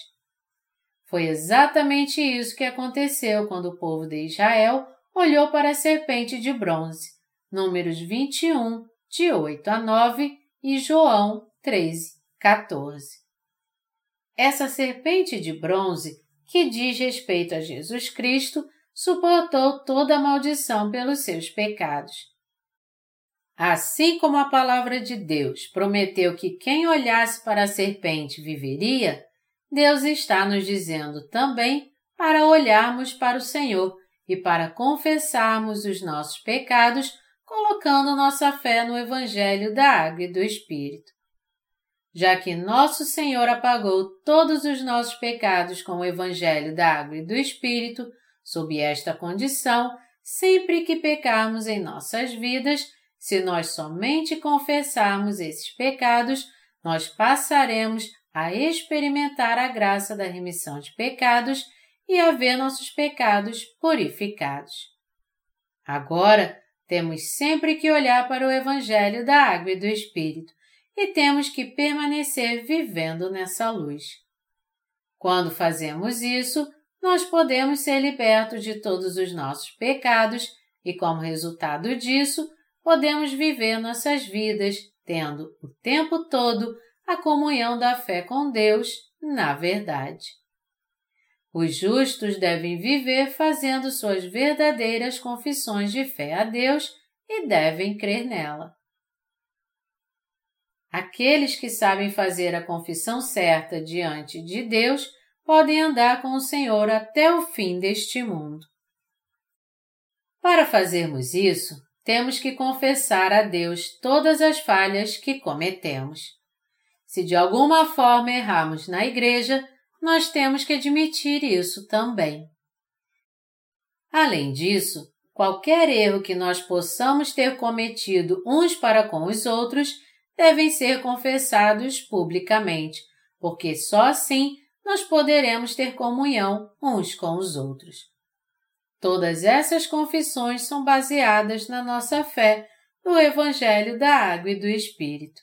Foi exatamente isso que aconteceu quando o povo de Israel olhou para a serpente de bronze, números 21, de 8 a 9 e João 13, 14. Essa serpente de bronze, que diz respeito a Jesus Cristo, suportou toda a maldição pelos seus pecados. Assim como a palavra de Deus prometeu que quem olhasse para a serpente viveria, Deus está nos dizendo também para olharmos para o Senhor e para confessarmos os nossos pecados, colocando nossa fé no Evangelho da Água e do Espírito. Já que nosso Senhor apagou todos os nossos pecados com o Evangelho da Água e do Espírito, sob esta condição, sempre que pecarmos em nossas vidas, se nós somente confessarmos esses pecados, nós passaremos a experimentar a graça da remissão de pecados e a ver nossos pecados purificados. Agora, temos sempre que olhar para o Evangelho da Água e do Espírito e temos que permanecer vivendo nessa luz. Quando fazemos isso, nós podemos ser libertos de todos os nossos pecados e, como resultado disso, podemos viver nossas vidas mantendo o tempo todo a comunhão da fé com Deus na verdade. Os justos devem viver fazendo suas verdadeiras confissões de fé a Deus e devem crer nela. Aqueles que sabem fazer a confissão certa diante de Deus podem andar com o Senhor até o fim deste mundo. Para fazermos isso, temos que confessar a Deus todas as falhas que cometemos. Se de alguma forma errarmos na igreja, nós temos que admitir isso também. Além disso, qualquer erro que nós possamos ter cometido uns para com os outros devem ser confessados publicamente, porque só assim nós poderemos ter comunhão uns com os outros. Todas essas confissões são baseadas na nossa fé no Evangelho da Água e do Espírito.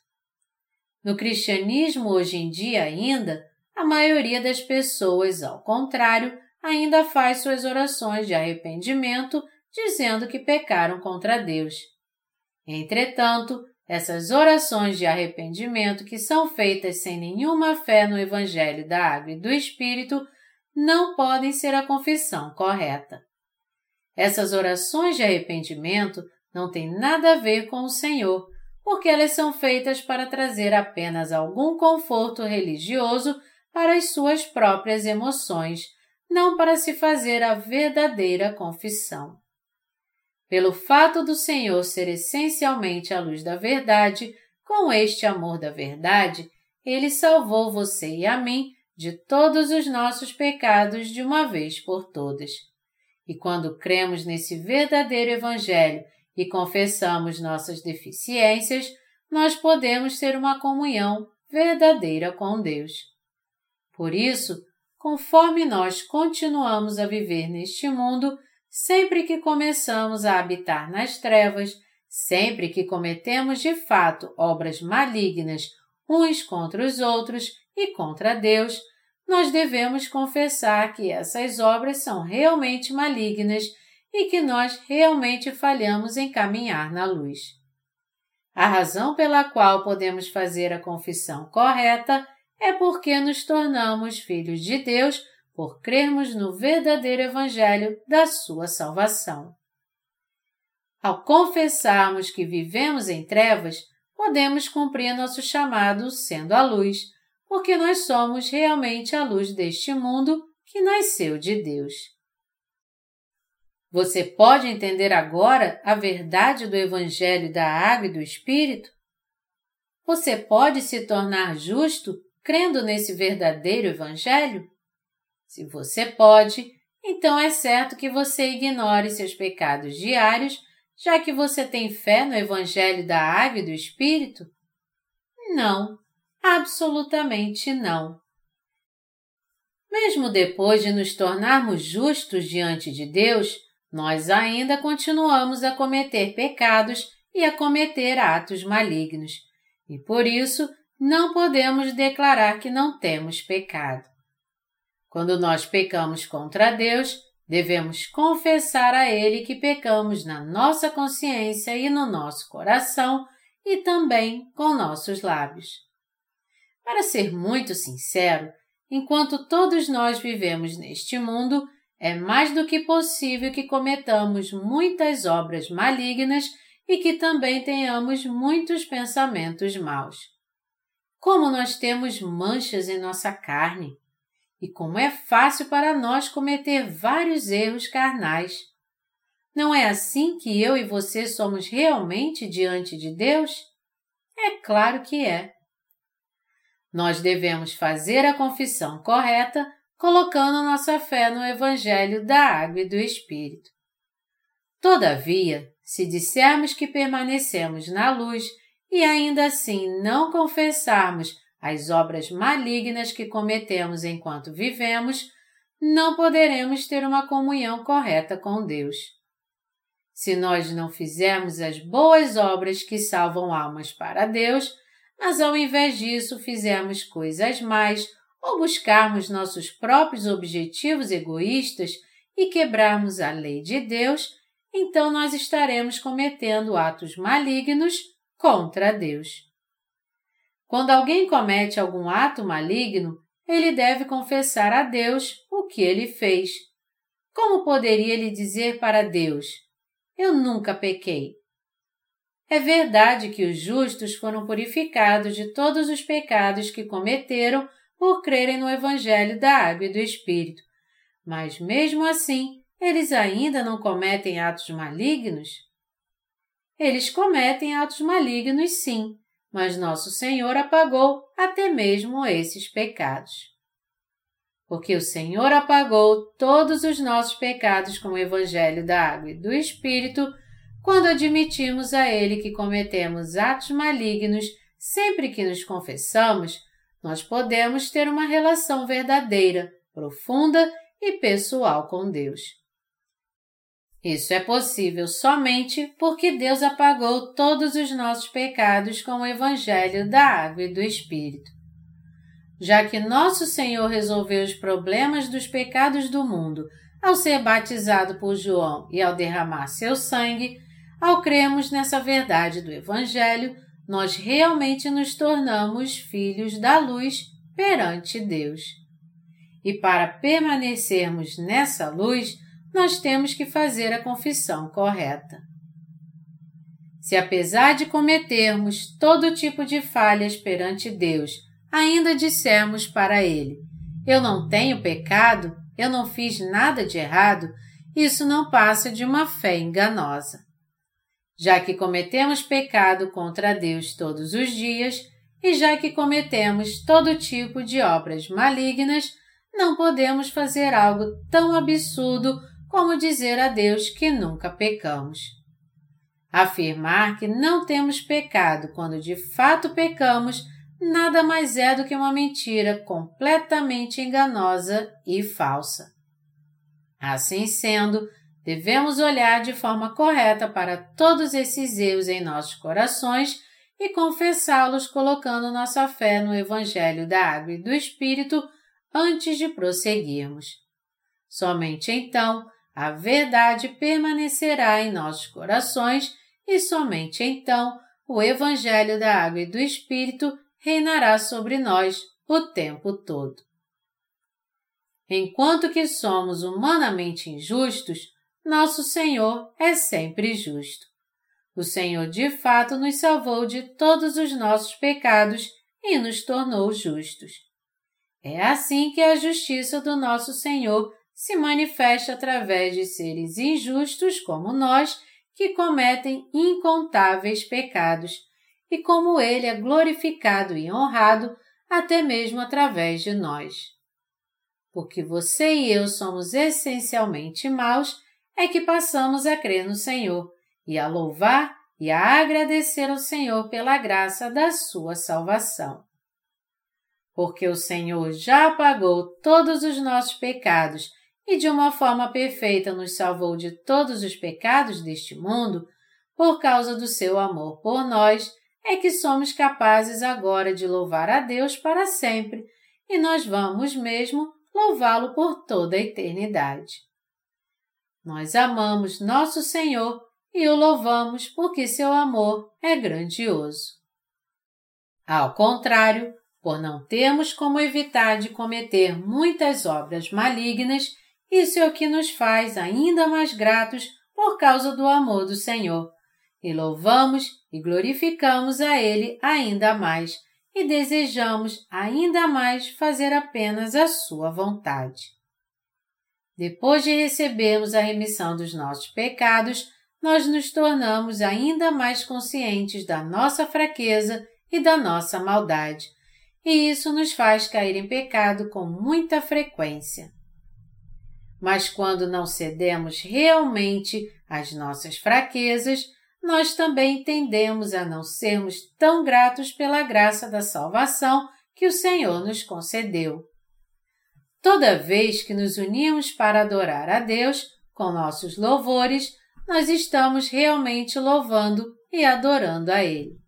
No cristianismo hoje em dia ainda, a maioria das pessoas, ao contrário, ainda faz suas orações de arrependimento dizendo que pecaram contra Deus. Entretanto, essas orações de arrependimento que são feitas sem nenhuma fé no Evangelho da Água e do Espírito não podem ser a confissão correta. Essas orações de arrependimento não têm nada a ver com o Senhor, porque elas são feitas para trazer apenas algum conforto religioso para as suas próprias emoções, não para se fazer a verdadeira confissão. Pelo fato do Senhor ser essencialmente a luz da verdade, com este amor da verdade, ele salvou você e a mim de todos os nossos pecados de uma vez por todas. E quando cremos nesse verdadeiro Evangelho e confessamos nossas deficiências, nós podemos ter uma comunhão verdadeira com Deus. Por isso, conforme nós continuamos a viver neste mundo, sempre que começamos a habitar nas trevas, sempre que cometemos de fato obras malignas uns contra os outros e contra Deus, nós devemos confessar que essas obras são realmente malignas e que nós realmente falhamos em caminhar na luz. A razão pela qual podemos fazer a confissão correta é porque nos tornamos filhos de Deus por crermos no verdadeiro Evangelho da Sua salvação. Ao confessarmos que vivemos em trevas, podemos cumprir nosso chamado sendo a luz, porque nós somos realmente a luz deste mundo que nasceu de Deus. Você pode entender agora a verdade do Evangelho da Água e do Espírito? Você pode se tornar justo crendo nesse verdadeiro Evangelho? Se você pode, então é certo que você ignore seus pecados diários, já que você tem fé no Evangelho da Água e do Espírito? Não, absolutamente não. Mesmo depois de nos tornarmos justos diante de Deus, nós ainda continuamos a cometer pecados e a cometer atos malignos, e por isso não podemos declarar que não temos pecado. Quando nós pecamos contra Deus, devemos confessar a Ele que pecamos na nossa consciência e no nosso coração e também com nossos lábios. Para ser muito sincero, enquanto todos nós vivemos neste mundo, é mais do que possível que cometamos muitas obras malignas e que também tenhamos muitos pensamentos maus. Como nós temos manchas em nossa carne, e como é fácil para nós cometer vários erros carnais. Não é assim que eu e você somos realmente diante de Deus? É claro que é. Nós devemos fazer a confissão correta colocando nossa fé no Evangelho da Água e do Espírito. Todavia, se dissermos que permanecemos na luz e ainda assim não confessarmos as obras malignas que cometemos enquanto vivemos, não poderemos ter uma comunhão correta com Deus. Se nós não fizermos as boas obras que salvam almas para Deus, mas ao invés disso fizermos coisas mais ou buscarmos nossos próprios objetivos egoístas e quebrarmos a lei de Deus, então nós estaremos cometendo atos malignos contra Deus. Quando alguém comete algum ato maligno, ele deve confessar a Deus o que ele fez. Como poderia ele dizer para Deus: Eu nunca pequei? É verdade que os justos foram purificados de todos os pecados que cometeram por crerem no Evangelho da Água e do Espírito, mas mesmo assim, eles ainda não cometem atos malignos? Eles cometem atos malignos, sim, mas nosso Senhor apagou até mesmo esses pecados. Porque o Senhor apagou todos os nossos pecados com o Evangelho da Água e do Espírito quando admitimos a Ele que cometemos atos malignos sempre que nos confessamos, nós podemos ter uma relação verdadeira, profunda e pessoal com Deus. Isso é possível somente porque Deus apagou todos os nossos pecados com o Evangelho da Água e do Espírito. Já que nosso Senhor resolveu os problemas dos pecados do mundo ao ser batizado por João e ao derramar seu sangue, ao cremos nessa verdade do Evangelho, nós realmente nos tornamos filhos da luz perante Deus. E para permanecermos nessa luz, nós temos que fazer a confissão correta. Se apesar de cometermos todo tipo de falhas perante Deus, ainda dissermos para Ele: Eu não tenho pecado, eu não fiz nada de errado, isso não passa de uma fé enganosa já que cometemos pecado contra Deus todos os dias e já que cometemos todo tipo de obras malignas, não podemos fazer algo tão absurdo como dizer a Deus que nunca pecamos. Afirmar que não temos pecado quando de fato pecamos nada mais é do que uma mentira completamente enganosa e falsa. Assim sendo, Devemos olhar de forma correta para todos esses erros em nossos corações e confessá-los colocando nossa fé no Evangelho da Água e do Espírito antes de prosseguirmos. Somente então a verdade permanecerá em nossos corações e somente então o Evangelho da Água e do Espírito reinará sobre nós o tempo todo. Enquanto que somos humanamente injustos, nosso Senhor é sempre justo. O Senhor de fato nos salvou de todos os nossos pecados e nos tornou justos. É assim que a justiça do nosso Senhor se manifesta através de seres injustos como nós, que cometem incontáveis pecados, e como Ele é glorificado e honrado até mesmo através de nós. Porque você e eu somos essencialmente maus é que passamos a crer no Senhor e a louvar e a agradecer ao Senhor pela graça da sua salvação. Porque o Senhor já apagou todos os nossos pecados e de uma forma perfeita nos salvou de todos os pecados deste mundo, por causa do seu amor por nós, é que somos capazes agora de louvar a Deus para sempre e nós vamos mesmo louvá-lo por toda a eternidade. Nós amamos nosso Senhor e o louvamos porque seu amor é grandioso. Ao contrário, por não termos como evitar de cometer muitas obras malignas, isso é o que nos faz ainda mais gratos por causa do amor do Senhor, e louvamos e glorificamos a Ele ainda mais, e desejamos ainda mais fazer apenas a Sua vontade. Depois de recebermos a remissão dos nossos pecados, nós nos tornamos ainda mais conscientes da nossa fraqueza e da nossa maldade, e isso nos faz cair em pecado com muita frequência. Mas quando não cedemos realmente às nossas fraquezas, nós também tendemos a não sermos tão gratos pela graça da salvação que o Senhor nos concedeu. Toda vez que nos unimos para adorar a Deus com nossos louvores, nós estamos realmente louvando e adorando a Ele.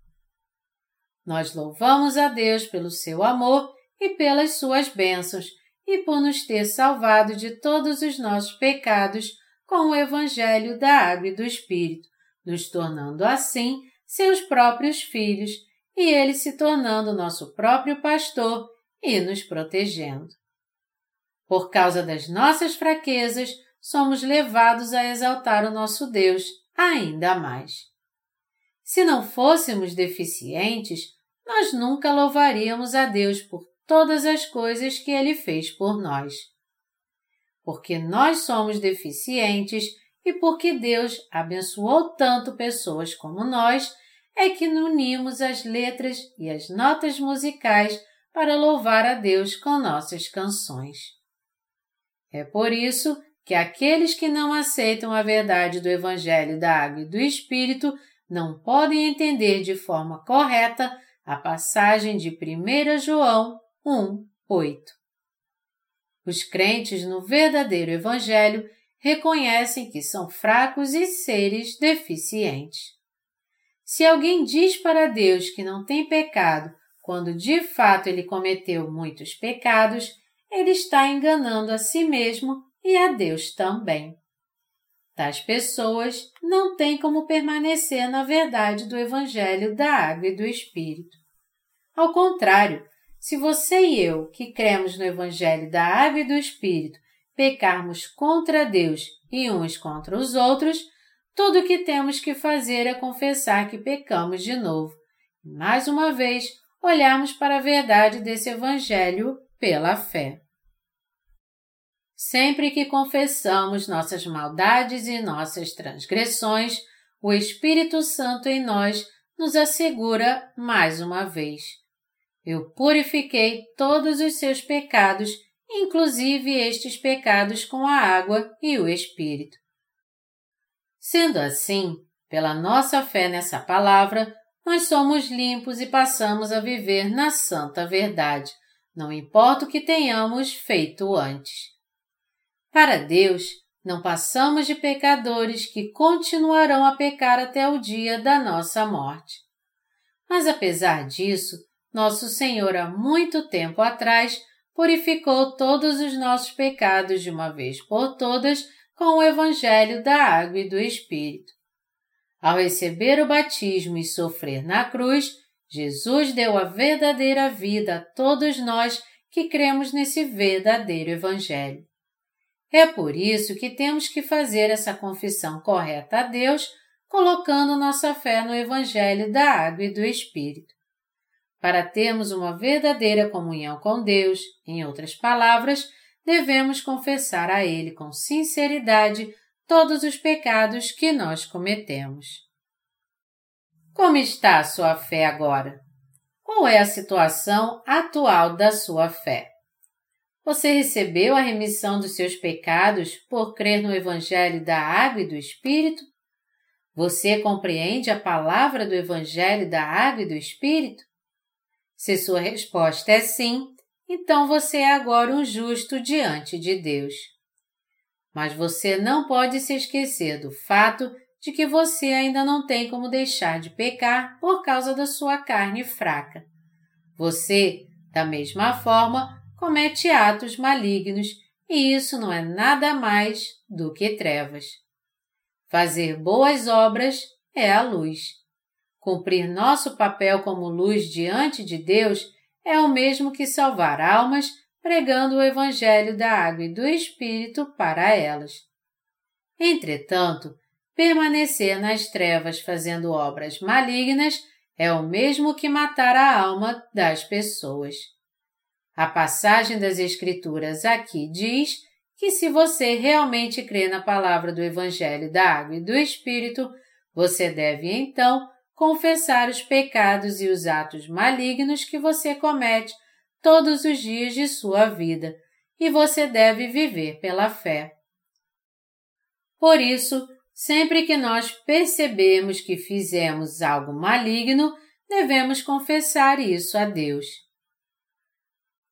Nós louvamos a Deus pelo seu amor e pelas suas bênçãos e por nos ter salvado de todos os nossos pecados com o Evangelho da Água e do Espírito, nos tornando assim seus próprios filhos e Ele se tornando nosso próprio pastor e nos protegendo. Por causa das nossas fraquezas, somos levados a exaltar o nosso Deus ainda mais. Se não fôssemos deficientes, nós nunca louvaríamos a Deus por todas as coisas que Ele fez por nós. Porque nós somos deficientes e porque Deus abençoou tanto pessoas como nós, é que unimos as letras e as notas musicais para louvar a Deus com nossas canções. É por isso que aqueles que não aceitam a verdade do Evangelho da Água e do Espírito não podem entender de forma correta a passagem de 1 João 1, 8. Os crentes no verdadeiro Evangelho reconhecem que são fracos e seres deficientes. Se alguém diz para Deus que não tem pecado, quando de fato ele cometeu muitos pecados, ele está enganando a si mesmo e a Deus também. Tais pessoas não têm como permanecer na verdade do Evangelho da Água e do Espírito. Ao contrário, se você e eu, que cremos no Evangelho da Água e do Espírito, pecarmos contra Deus e uns contra os outros, tudo o que temos que fazer é confessar que pecamos de novo. E, mais uma vez, olharmos para a verdade desse Evangelho pela fé. Sempre que confessamos nossas maldades e nossas transgressões, o Espírito Santo em nós nos assegura mais uma vez: Eu purifiquei todos os seus pecados, inclusive estes pecados com a água e o Espírito. Sendo assim, pela nossa fé nessa palavra, nós somos limpos e passamos a viver na santa verdade, não importa o que tenhamos feito antes. Para Deus, não passamos de pecadores que continuarão a pecar até o dia da nossa morte. Mas apesar disso, nosso Senhor há muito tempo atrás purificou todos os nossos pecados de uma vez por todas com o Evangelho da Água e do Espírito. Ao receber o batismo e sofrer na cruz, Jesus deu a verdadeira vida a todos nós que cremos nesse verdadeiro Evangelho. É por isso que temos que fazer essa confissão correta a Deus, colocando nossa fé no Evangelho da Água e do Espírito. Para termos uma verdadeira comunhão com Deus, em outras palavras, devemos confessar a Ele com sinceridade todos os pecados que nós cometemos. Como está a sua fé agora? Qual é a situação atual da sua fé? Você recebeu a remissão dos seus pecados por crer no Evangelho da Água e do Espírito? Você compreende a palavra do Evangelho da Água e do Espírito? Se sua resposta é sim, então você é agora um justo diante de Deus. Mas você não pode se esquecer do fato de que você ainda não tem como deixar de pecar por causa da sua carne fraca. Você, da mesma forma, comete atos malignos e isso não é nada mais do que trevas. Fazer boas obras é a luz. Cumprir nosso papel como luz diante de Deus é o mesmo que salvar almas pregando o Evangelho da Água e do Espírito para elas. Entretanto, permanecer nas trevas fazendo obras malignas é o mesmo que matar a alma das pessoas. A passagem das Escrituras aqui diz que se você realmente crê na palavra do Evangelho da Água e do Espírito, você deve então confessar os pecados e os atos malignos que você comete todos os dias de sua vida e você deve viver pela fé. Por isso, sempre que nós percebemos que fizemos algo maligno, devemos confessar isso a Deus.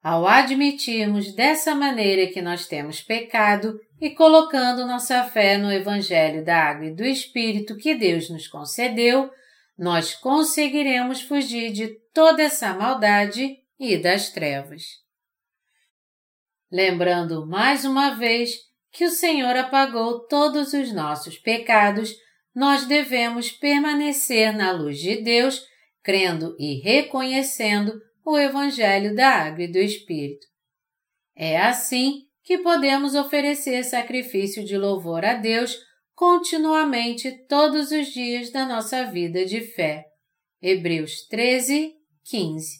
Ao admitirmos dessa maneira que nós temos pecado e colocando nossa fé no Evangelho da Água e do Espírito que Deus nos concedeu, nós conseguiremos fugir de toda essa maldade e das trevas. Lembrando mais uma vez que o Senhor apagou todos os nossos pecados, nós devemos permanecer na luz de Deus crendo e reconhecendo o Evangelho da Água e do Espírito. É assim que podemos oferecer sacrifício de louvor a Deus continuamente todos os dias da nossa vida de fé. Hebreus 13, 15.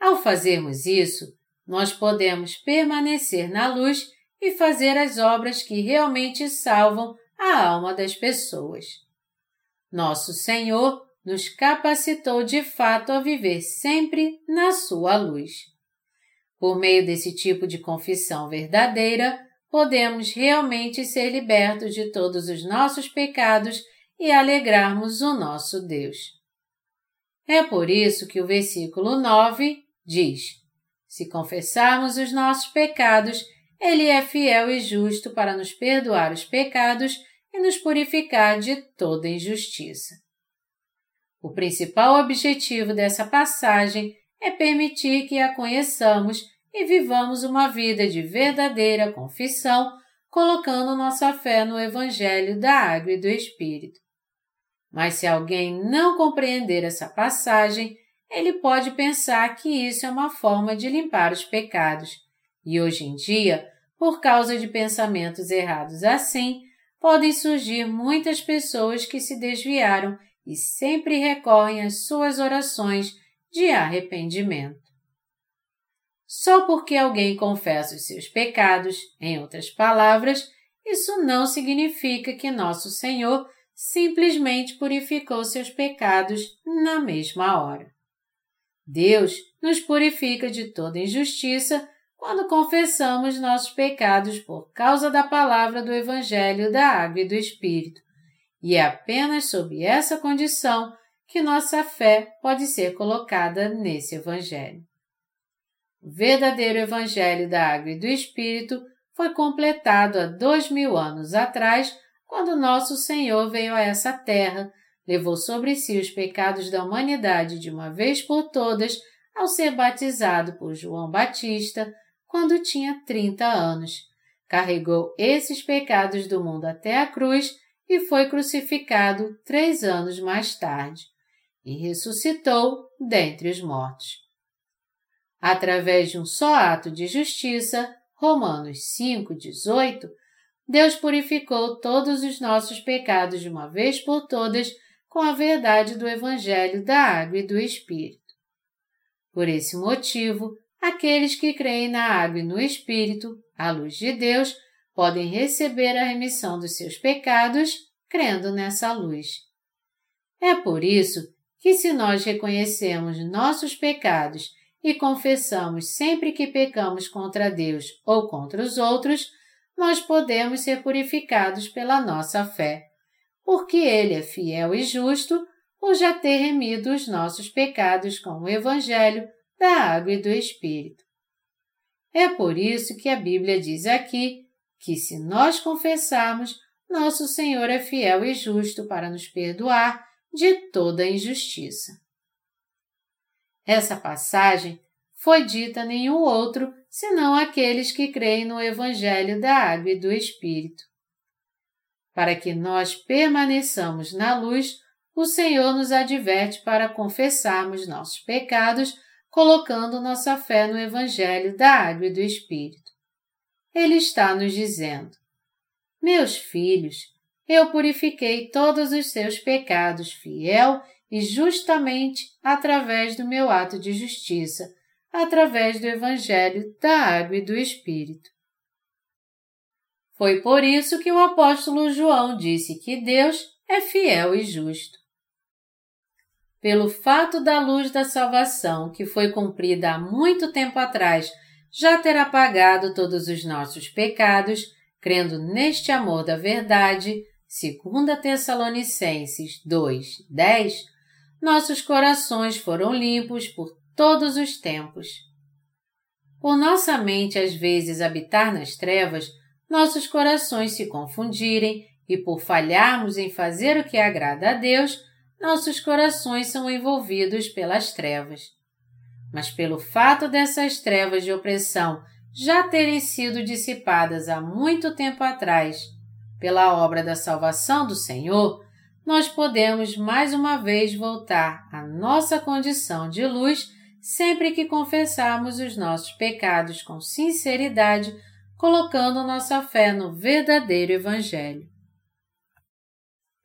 Ao fazermos isso, nós podemos permanecer na luz e fazer as obras que realmente salvam a alma das pessoas. Nosso Senhor nos capacitou de fato a viver sempre na Sua luz. Por meio desse tipo de confissão verdadeira, podemos realmente ser libertos de todos os nossos pecados e alegrarmos o nosso Deus. É por isso que o versículo 9 diz: Se confessarmos os nossos pecados, Ele é fiel e justo para nos perdoar os pecados e nos purificar de toda injustiça. O principal objetivo dessa passagem é permitir que a conheçamos e vivamos uma vida de verdadeira confissão, colocando nossa fé no Evangelho da Água e do Espírito. Mas se alguém não compreender essa passagem, ele pode pensar que isso é uma forma de limpar os pecados. E hoje em dia, por causa de pensamentos errados assim, podem surgir muitas pessoas que se desviaram e sempre recorrem às suas orações de arrependimento. Só porque alguém confessa os seus pecados, em outras palavras, isso não significa que nosso Senhor simplesmente purificou seus pecados na mesma hora. Deus nos purifica de toda injustiça quando confessamos nossos pecados por causa da palavra do Evangelho da Água e do Espírito, e é apenas sob essa condição que nossa fé pode ser colocada nesse Evangelho. O verdadeiro Evangelho da Água e do Espírito foi completado há dois mil anos atrás, quando nosso Senhor veio a essa terra, levou sobre si os pecados da humanidade de uma vez por todas ao ser batizado por João Batista, quando tinha 30 anos. Carregou esses pecados do mundo até a cruz e foi crucificado três anos mais tarde, e ressuscitou dentre os mortos através de um só ato de justiça, Romanos 5:18, Deus purificou todos os nossos pecados de uma vez por todas com a verdade do Evangelho da Água e do Espírito. Por esse motivo, aqueles que creem na água e no Espírito, à luz de Deus, podem receber a remissão dos seus pecados crendo nessa luz. É por isso que, se nós reconhecemos nossos pecados e confessamos sempre que pecamos contra Deus ou contra os outros, nós podemos ser purificados pela nossa fé, porque Ele é fiel e justo por já ter remido os nossos pecados com o Evangelho da água e do Espírito. É por isso que a Bíblia diz aqui que, se nós confessarmos, nosso Senhor é fiel e justo para nos perdoar de toda injustiça. Essa passagem foi dita a nenhum outro senão aqueles que creem no Evangelho da Água e do Espírito. Para que nós permaneçamos na luz, o Senhor nos adverte para confessarmos nossos pecados, colocando nossa fé no Evangelho da Água e do Espírito. Ele está nos dizendo: Meus filhos, eu purifiquei todos os seus pecados fiel e justamente através do meu ato de justiça, através do Evangelho da Água e do Espírito. Foi por isso que o apóstolo João disse que Deus é fiel e justo. Pelo fato da luz da salvação, que foi cumprida há muito tempo atrás, já ter apagado todos os nossos pecados, crendo neste amor da verdade, segundo Tessalonicenses 2, 10, nossos corações foram limpos por todos os tempos. Por nossa mente às vezes habitar nas trevas, nossos corações se confundirem e por falharmos em fazer o que agrada a Deus, nossos corações são envolvidos pelas trevas. Mas pelo fato dessas trevas de opressão já terem sido dissipadas há muito tempo atrás, pela obra da salvação do Senhor, nós podemos mais uma vez voltar à nossa condição de luz sempre que confessarmos os nossos pecados com sinceridade, colocando nossa fé no verdadeiro Evangelho.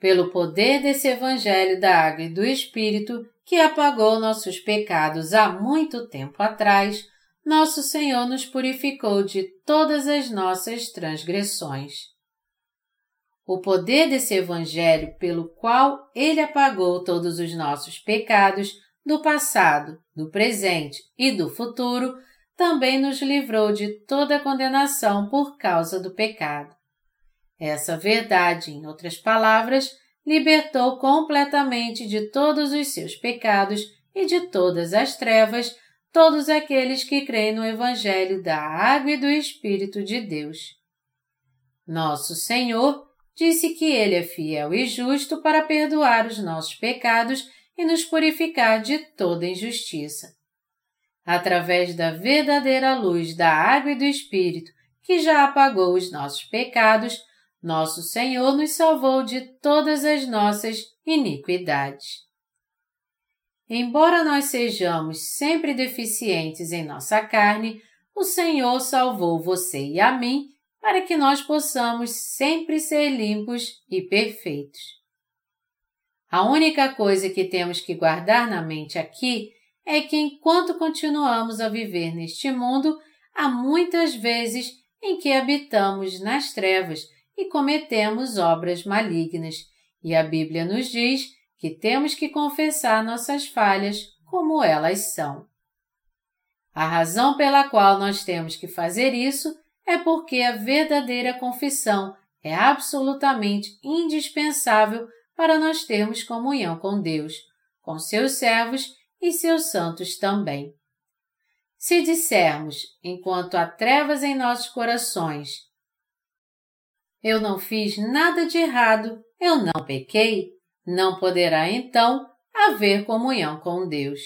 Pelo poder desse Evangelho da Água e do Espírito, que apagou nossos pecados há muito tempo atrás, nosso Senhor nos purificou de todas as nossas transgressões. O poder desse Evangelho pelo qual Ele apagou todos os nossos pecados do passado, do presente e do futuro também nos livrou de toda condenação por causa do pecado. Essa verdade, em outras palavras, libertou completamente de todos os seus pecados e de todas as trevas todos aqueles que creem no Evangelho da Água e do Espírito de Deus. Nosso Senhor disse que Ele é fiel e justo para perdoar os nossos pecados e nos purificar de toda injustiça. Através da verdadeira luz da água e do Espírito, que já apagou os nossos pecados, nosso Senhor nos salvou de todas as nossas iniquidades. Embora nós sejamos sempre deficientes em nossa carne, o Senhor salvou você e a mim para que nós possamos sempre ser limpos e perfeitos. A única coisa que temos que guardar na mente aqui é que enquanto continuamos a viver neste mundo, há muitas vezes em que habitamos nas trevas e cometemos obras malignas, e a Bíblia nos diz que temos que confessar nossas falhas como elas são. A razão pela qual nós temos que fazer isso é porque a verdadeira confissão é absolutamente indispensável para nós termos comunhão com Deus, com seus servos e seus santos também. Se dissermos, enquanto há trevas em nossos corações, eu não fiz nada de errado, eu não pequei, não poderá então haver comunhão com Deus.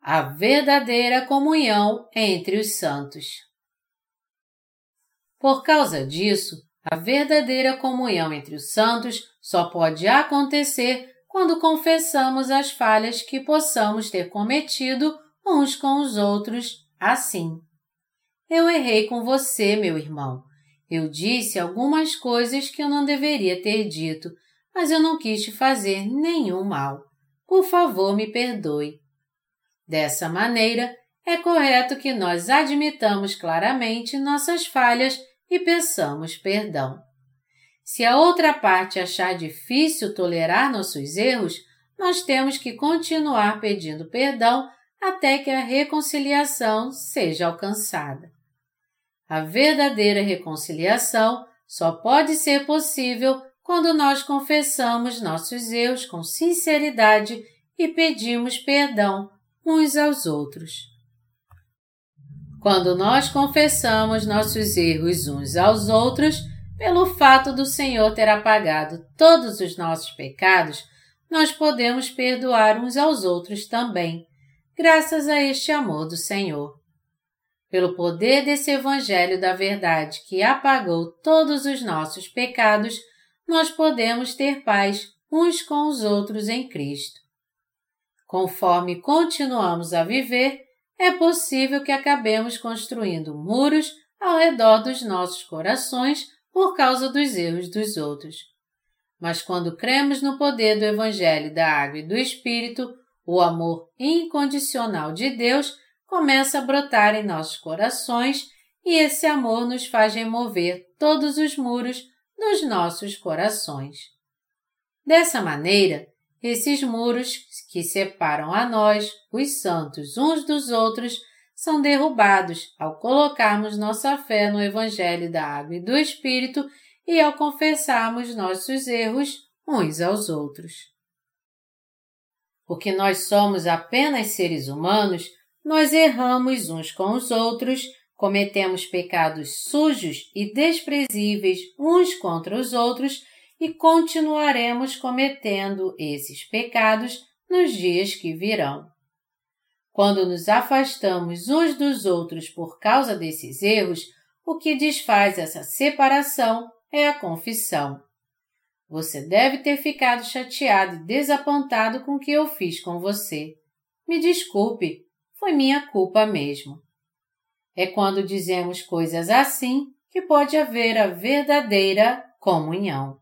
A verdadeira comunhão entre os santos. Por causa disso, a verdadeira comunhão entre os santos só pode acontecer quando confessamos as falhas que possamos ter cometido uns com os outros assim. Eu errei com você, meu irmão, eu disse algumas coisas que eu não deveria ter dito, mas eu não quis te fazer nenhum mal. Por favor, me perdoe. Dessa maneira, é correto que nós admitamos claramente nossas falhas e peçamos perdão. Se a outra parte achar difícil tolerar nossos erros, nós temos que continuar pedindo perdão até que a reconciliação seja alcançada. A verdadeira reconciliação só pode ser possível quando nós confessamos nossos erros com sinceridade e pedimos perdão uns aos outros. Quando nós confessamos nossos erros uns aos outros, pelo fato do Senhor ter apagado todos os nossos pecados, nós podemos perdoar uns aos outros também, graças a este amor do Senhor. Pelo poder desse Evangelho da Verdade que apagou todos os nossos pecados, nós podemos ter paz uns com os outros em Cristo. Conforme continuamos a viver, é possível que acabemos construindo muros ao redor dos nossos corações por causa dos erros dos outros. Mas quando cremos no poder do Evangelho da Água e do Espírito, o amor incondicional de Deus começa a brotar em nossos corações e esse amor nos faz remover todos os muros dos nossos corações. Dessa maneira, esses muros que separam a nós, os santos, uns dos outros, são derrubados ao colocarmos nossa fé no Evangelho da Água e do Espírito e ao confessarmos nossos erros uns aos outros. Porque nós somos apenas seres humanos, nós erramos uns com os outros, cometemos pecados sujos e desprezíveis uns contra os outros e continuaremos cometendo esses pecados nos dias que virão. Quando nos afastamos uns dos outros por causa desses erros, o que desfaz essa separação é a confissão. você deve ter ficado chateado e desapontado com o que eu fiz com você. Me desculpe, foi minha culpa mesmo. É quando dizemos coisas assim que pode haver a verdadeira comunhão.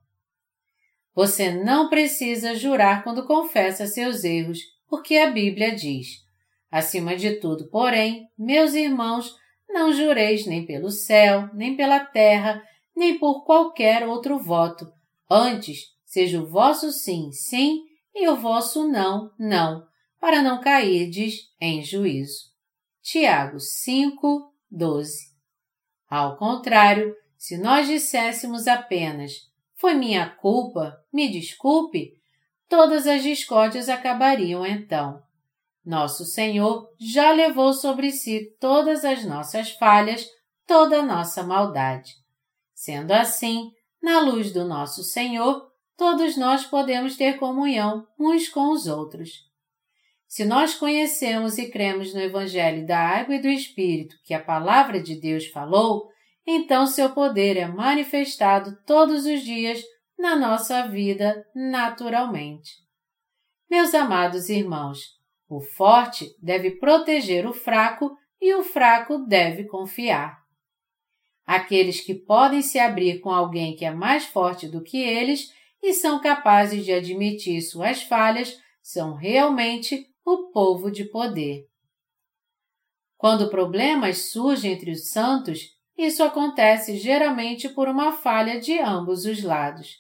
Você não precisa jurar quando confessa seus erros, porque a Bíblia diz: Acima de tudo, porém, meus irmãos, não jureis nem pelo céu, nem pela terra, nem por qualquer outro voto. Antes, seja o vosso sim, sim, e o vosso não, não, para não cairdes em juízo. Tiago 5, 12. Ao contrário, se nós disséssemos apenas foi minha culpa, me desculpe, todas as discórdias acabariam então. Nosso Senhor já levou sobre si todas as nossas falhas, toda a nossa maldade. Sendo assim, na luz do nosso Senhor, todos nós podemos ter comunhão uns com os outros. Se nós conhecemos e cremos no Evangelho da Água e do Espírito que a Palavra de Deus falou, então seu poder é manifestado todos os dias na nossa vida naturalmente. Meus amados irmãos, o forte deve proteger o fraco e o fraco deve confiar. Aqueles que podem se abrir com alguém que é mais forte do que eles e são capazes de admitir suas falhas são realmente o povo de poder. Quando problemas surgem entre os santos, isso acontece geralmente por uma falha de ambos os lados.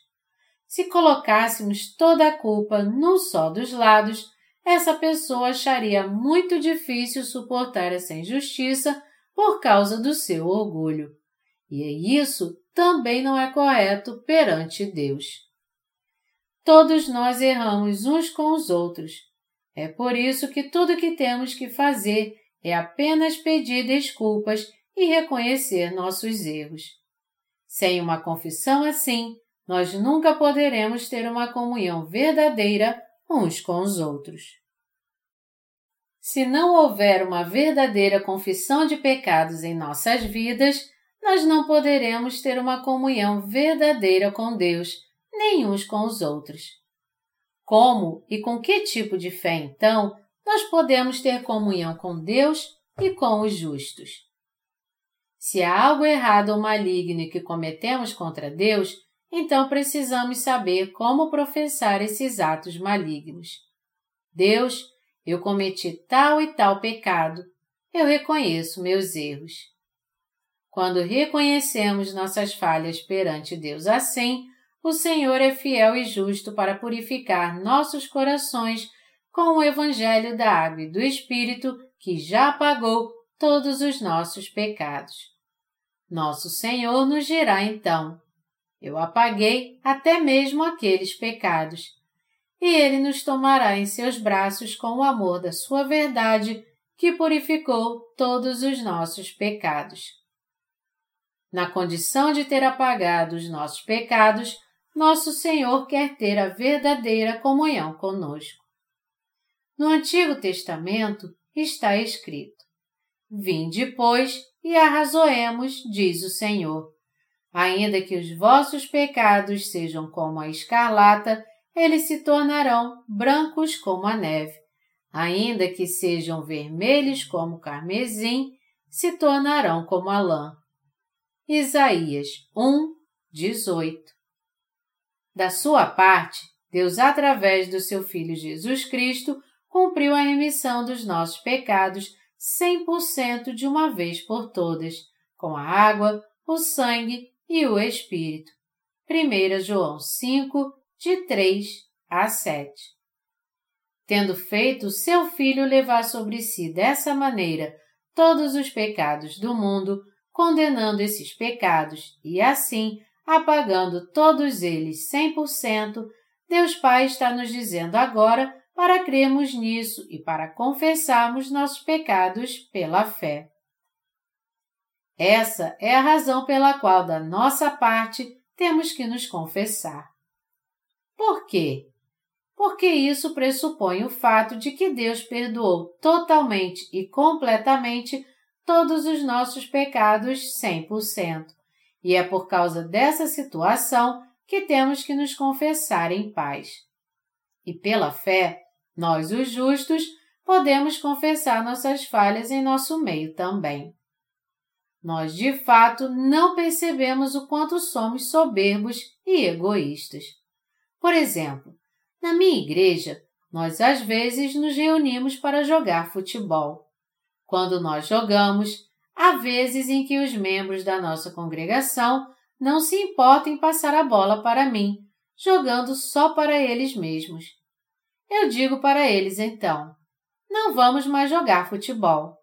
Se colocássemos toda a culpa num só dos lados, essa pessoa acharia muito difícil suportar essa injustiça por causa do seu orgulho. E isso também não é correto perante Deus. Todos nós erramos uns com os outros. É por isso que tudo que temos que fazer é apenas pedir desculpas e reconhecer nossos erros. Sem uma confissão assim, nós nunca poderemos ter uma comunhão verdadeira uns com os outros. Se não houver uma verdadeira confissão de pecados em nossas vidas, nós não poderemos ter uma comunhão verdadeira com Deus, nem uns com os outros. Como e com que tipo de fé, então, nós podemos ter comunhão com Deus e com os justos? Se há algo errado ou maligno que cometemos contra Deus, então precisamos saber como professar esses atos malignos. Deus, eu cometi tal e tal pecado, eu reconheço meus erros. Quando reconhecemos nossas falhas perante Deus assim, o Senhor é fiel e justo para purificar nossos corações com o Evangelho da Água e do Espírito que já pagou todos os nossos pecados. Nosso Senhor nos dirá então: Eu apaguei até mesmo aqueles pecados. E Ele nos tomará em seus braços com o amor da Sua verdade, que purificou todos os nossos pecados. Na condição de ter apagado os nossos pecados, nosso Senhor quer ter a verdadeira comunhão conosco. No Antigo Testamento está escrito: Vinde, pois, e arrazoemos, diz o Senhor. Ainda que os vossos pecados sejam como a escarlata, eles se tornarão brancos como a neve. Ainda que sejam vermelhos como o carmesim, se tornarão como a lã. Isaías 1, 18 Da sua parte, Deus, através do seu Filho Jesus Cristo, cumpriu a remissão dos nossos pecados 100% de uma vez por todas, com a água, o sangue e o Espírito. 1 João 5, de 3 a 7. Tendo feito seu Filho levar sobre si dessa maneira todos os pecados do mundo, condenando esses pecados e assim apagando todos eles 100%, Deus Pai está nos dizendo agora para crermos nisso e para confessarmos nossos pecados pela fé. Essa é a razão pela qual, da nossa parte, temos que nos confessar. Por quê? Porque isso pressupõe o fato de que Deus perdoou totalmente e completamente todos os nossos pecados 100%. E é por causa dessa situação que temos que nos confessar em paz. E pela fé, nós, os justos, podemos confessar nossas falhas em nosso meio também. Nós, de fato, não percebemos o quanto somos soberbos e egoístas. Por exemplo, na minha igreja, nós às vezes nos reunimos para jogar futebol. Quando nós jogamos, há vezes em que os membros da nossa congregação não se importam em passar a bola para mim, jogando só para eles mesmos. Eu digo para eles então: não vamos mais jogar futebol.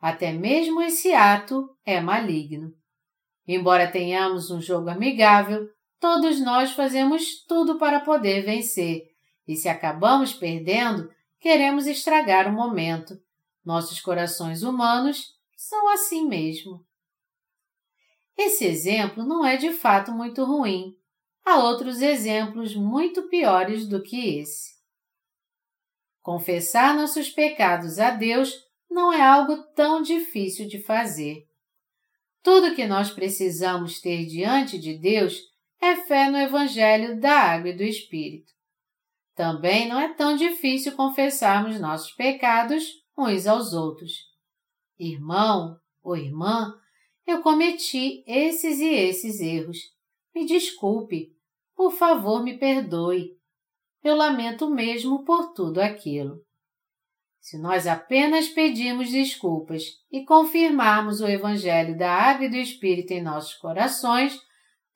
Até mesmo esse ato é maligno. Embora tenhamos um jogo amigável, todos nós fazemos tudo para poder vencer, e se acabamos perdendo, queremos estragar o momento, nossos corações humanos são assim mesmo. Esse exemplo não é de fato muito ruim. Há outros exemplos muito piores do que esse. Confessar nossos pecados a Deus não é algo tão difícil de fazer. Tudo que nós precisamos ter diante de Deus é fé no Evangelho da Água e do Espírito. Também não é tão difícil confessarmos nossos pecados uns aos outros. Irmão ou irmã, eu cometi esses e esses erros. Me desculpe. Por favor, me perdoe. Eu lamento mesmo por tudo aquilo. Se nós apenas pedirmos desculpas e confirmarmos o Evangelho da Água e do Espírito em nossos corações,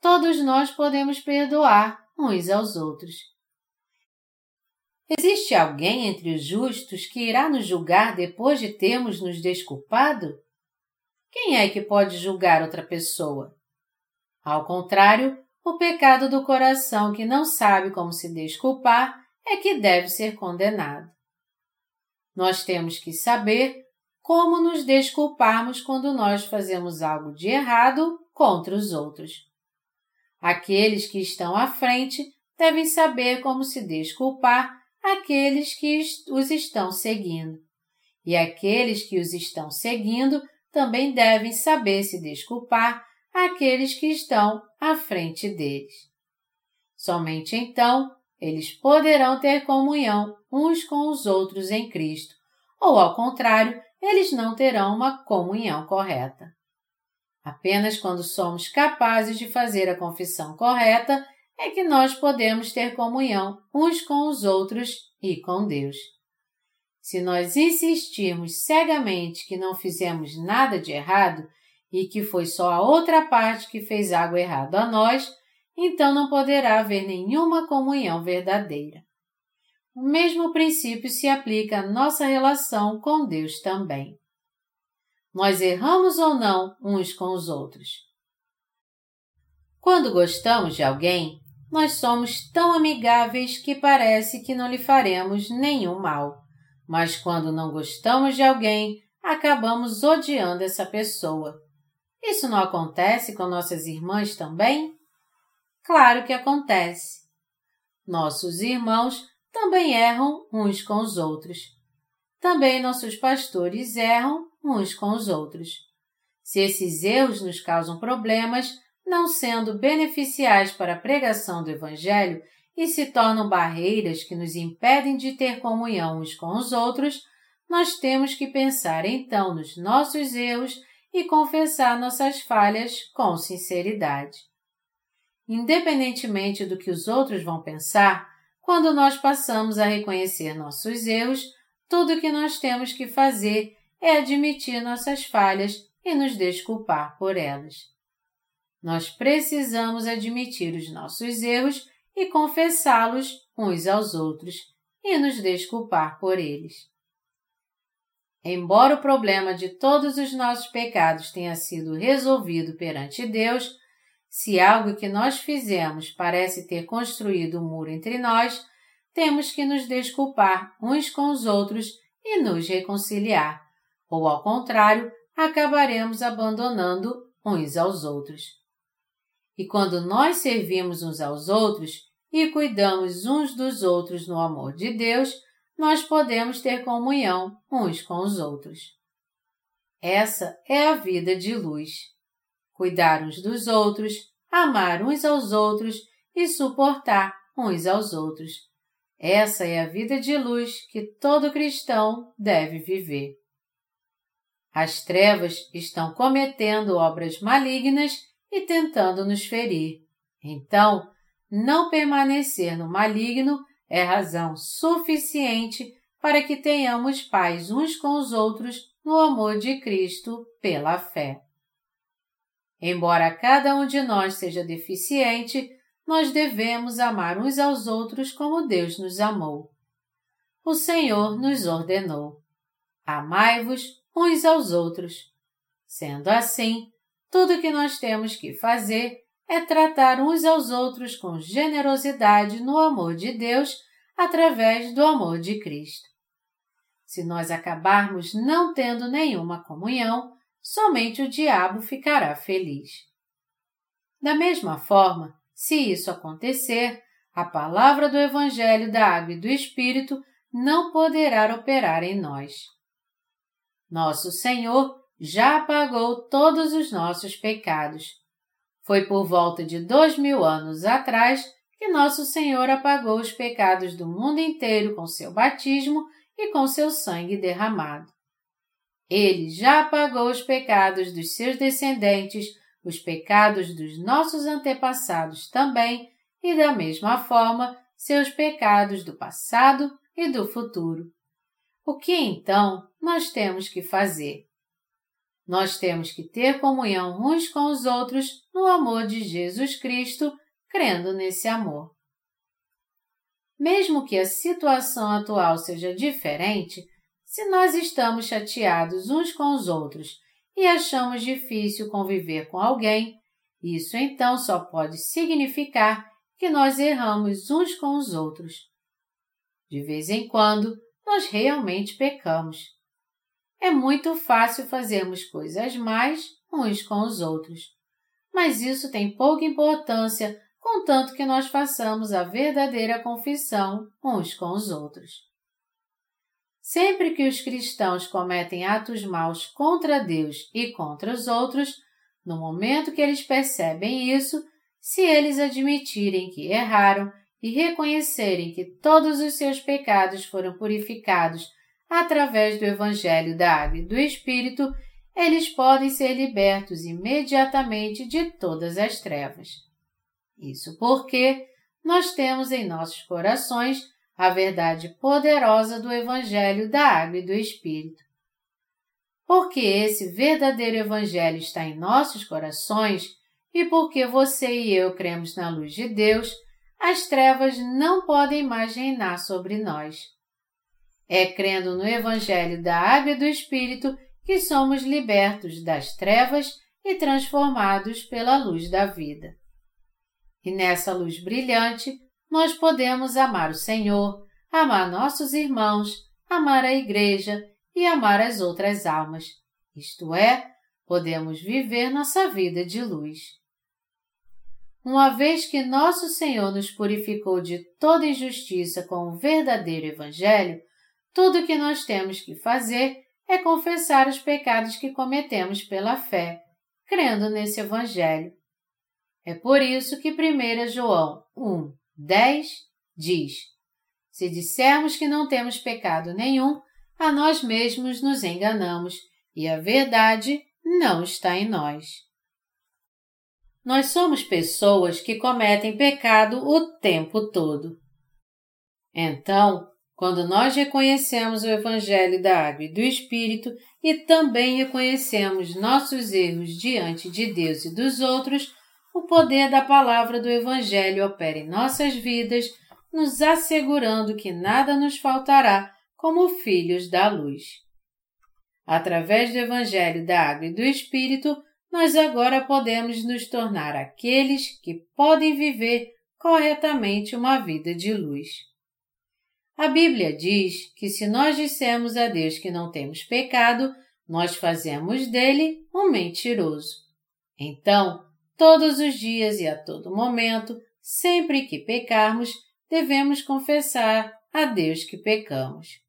todos nós podemos perdoar uns aos outros. Existe alguém entre os justos que irá nos julgar depois de termos nos desculpado? Quem é que pode julgar outra pessoa? Ao contrário, o pecado do coração que não sabe como se desculpar é que deve ser condenado. Nós temos que saber como nos desculparmos quando nós fazemos algo de errado contra os outros. Aqueles que estão à frente devem saber como se desculpar aqueles que os estão seguindo. E aqueles que os estão seguindo também devem saber se desculpar aqueles que estão à frente deles. Somente então eles poderão ter comunhão uns com os outros em Cristo, ou ao contrário, eles não terão uma comunhão correta. Apenas quando somos capazes de fazer a confissão correta é que nós podemos ter comunhão uns com os outros e com Deus. Se nós insistirmos cegamente que não fizemos nada de errado e que foi só a outra parte que fez algo errado a nós, então não poderá haver nenhuma comunhão verdadeira. O mesmo princípio se aplica à nossa relação com Deus também. Nós erramos ou não uns com os outros. Quando gostamos de alguém, nós somos tão amigáveis que parece que não lhe faremos nenhum mal. Mas quando não gostamos de alguém, acabamos odiando essa pessoa. Isso não acontece com nossas irmãs também? Claro que acontece. Nossos irmãos também erram uns com os outros. Também nossos pastores erram uns com os outros. Se esses erros nos causam problemas, não sendo beneficiais para a pregação do Evangelho e se tornam barreiras que nos impedem de ter comunhão uns com os outros, nós temos que pensar então nos nossos erros e confessar nossas falhas com sinceridade. Independentemente do que os outros vão pensar, quando nós passamos a reconhecer nossos erros, tudo o que nós temos que fazer é admitir nossas falhas e nos desculpar por elas. Nós precisamos admitir os nossos erros e confessá-los uns aos outros e nos desculpar por eles. Embora o problema de todos os nossos pecados tenha sido resolvido perante Deus, se algo que nós fizemos parece ter construído um muro entre nós, temos que nos desculpar uns com os outros e nos reconciliar, ou ao contrário, acabaremos abandonando uns aos outros. E quando nós servimos uns aos outros e cuidamos uns dos outros no amor de Deus, nós podemos ter comunhão uns com os outros. Essa é a vida de luz. Cuidar uns dos outros, amar uns aos outros e suportar uns aos outros. Essa é a vida de luz que todo cristão deve viver. As trevas estão cometendo obras malignas e tentando nos ferir. Então, não permanecer no maligno é razão suficiente para que tenhamos paz uns com os outros no amor de Cristo pela fé. Embora cada um de nós seja deficiente, nós devemos amar uns aos outros como Deus nos amou. O Senhor nos ordenou: Amai-vos uns aos outros. Sendo assim, tudo o que nós temos que fazer é tratar uns aos outros com generosidade no amor de Deus através do amor de Cristo. Se nós acabarmos não tendo nenhuma comunhão, somente o diabo ficará feliz. Da mesma forma, se isso acontecer, a palavra do Evangelho da Água e do Espírito não poderá operar em nós. Nosso Senhor já apagou todos os nossos pecados. Foi por volta de dois mil anos atrás que Nosso Senhor apagou os pecados do mundo inteiro com seu batismo e com seu sangue derramado. Ele já apagou os pecados dos seus descendentes, os pecados dos nossos antepassados também, e da mesma forma seus pecados do passado e do futuro. O que então nós temos que fazer? Nós temos que ter comunhão uns com os outros no amor de Jesus Cristo, crendo nesse amor. Mesmo que a situação atual seja diferente, se nós estamos chateados uns com os outros e achamos difícil conviver com alguém, isso então só pode significar que nós erramos uns com os outros. De vez em quando, nós realmente pecamos. É muito fácil fazermos coisas mais uns com os outros, mas isso tem pouca importância contanto que nós façamos a verdadeira confissão uns com os outros. Sempre que os cristãos cometem atos maus contra Deus e contra os outros, no momento que eles percebem isso, se eles admitirem que erraram e reconhecerem que todos os seus pecados foram purificados através do Evangelho da Água e do Espírito, eles podem ser libertos imediatamente de todas as trevas. Isso porque nós temos em nossos corações a verdade poderosa do Evangelho da Água e do Espírito. Porque esse verdadeiro Evangelho está em nossos corações e porque você e eu cremos na luz de Deus, as trevas não podem mais reinar sobre nós. É crendo no Evangelho da Água e do Espírito que somos libertos das trevas e transformados pela luz da vida. E nessa luz brilhante, nós podemos amar o Senhor, amar nossos irmãos, amar a Igreja e amar as outras almas. Isto é, podemos viver nossa vida de luz. Uma vez que nosso Senhor nos purificou de toda injustiça com o verdadeiro Evangelho, tudo o que nós temos que fazer é confessar os pecados que cometemos pela fé, crendo nesse Evangelho. É por isso que 1 João 1, 10 diz: Se dissermos que não temos pecado nenhum, a nós mesmos nos enganamos e a verdade não está em nós. Nós somos pessoas que cometem pecado o tempo todo. Então, quando nós reconhecemos o Evangelho da Água e do Espírito e também reconhecemos nossos erros diante de Deus e dos outros, o poder da palavra do Evangelho opera em nossas vidas, nos assegurando que nada nos faltará como filhos da luz. Através do Evangelho da Água e do Espírito, nós agora podemos nos tornar aqueles que podem viver corretamente uma vida de luz. A Bíblia diz que se nós dissermos a Deus que não temos pecado, nós fazemos dele um mentiroso. Então, Todos os dias e a todo momento, sempre que pecarmos, devemos confessar a Deus que pecamos.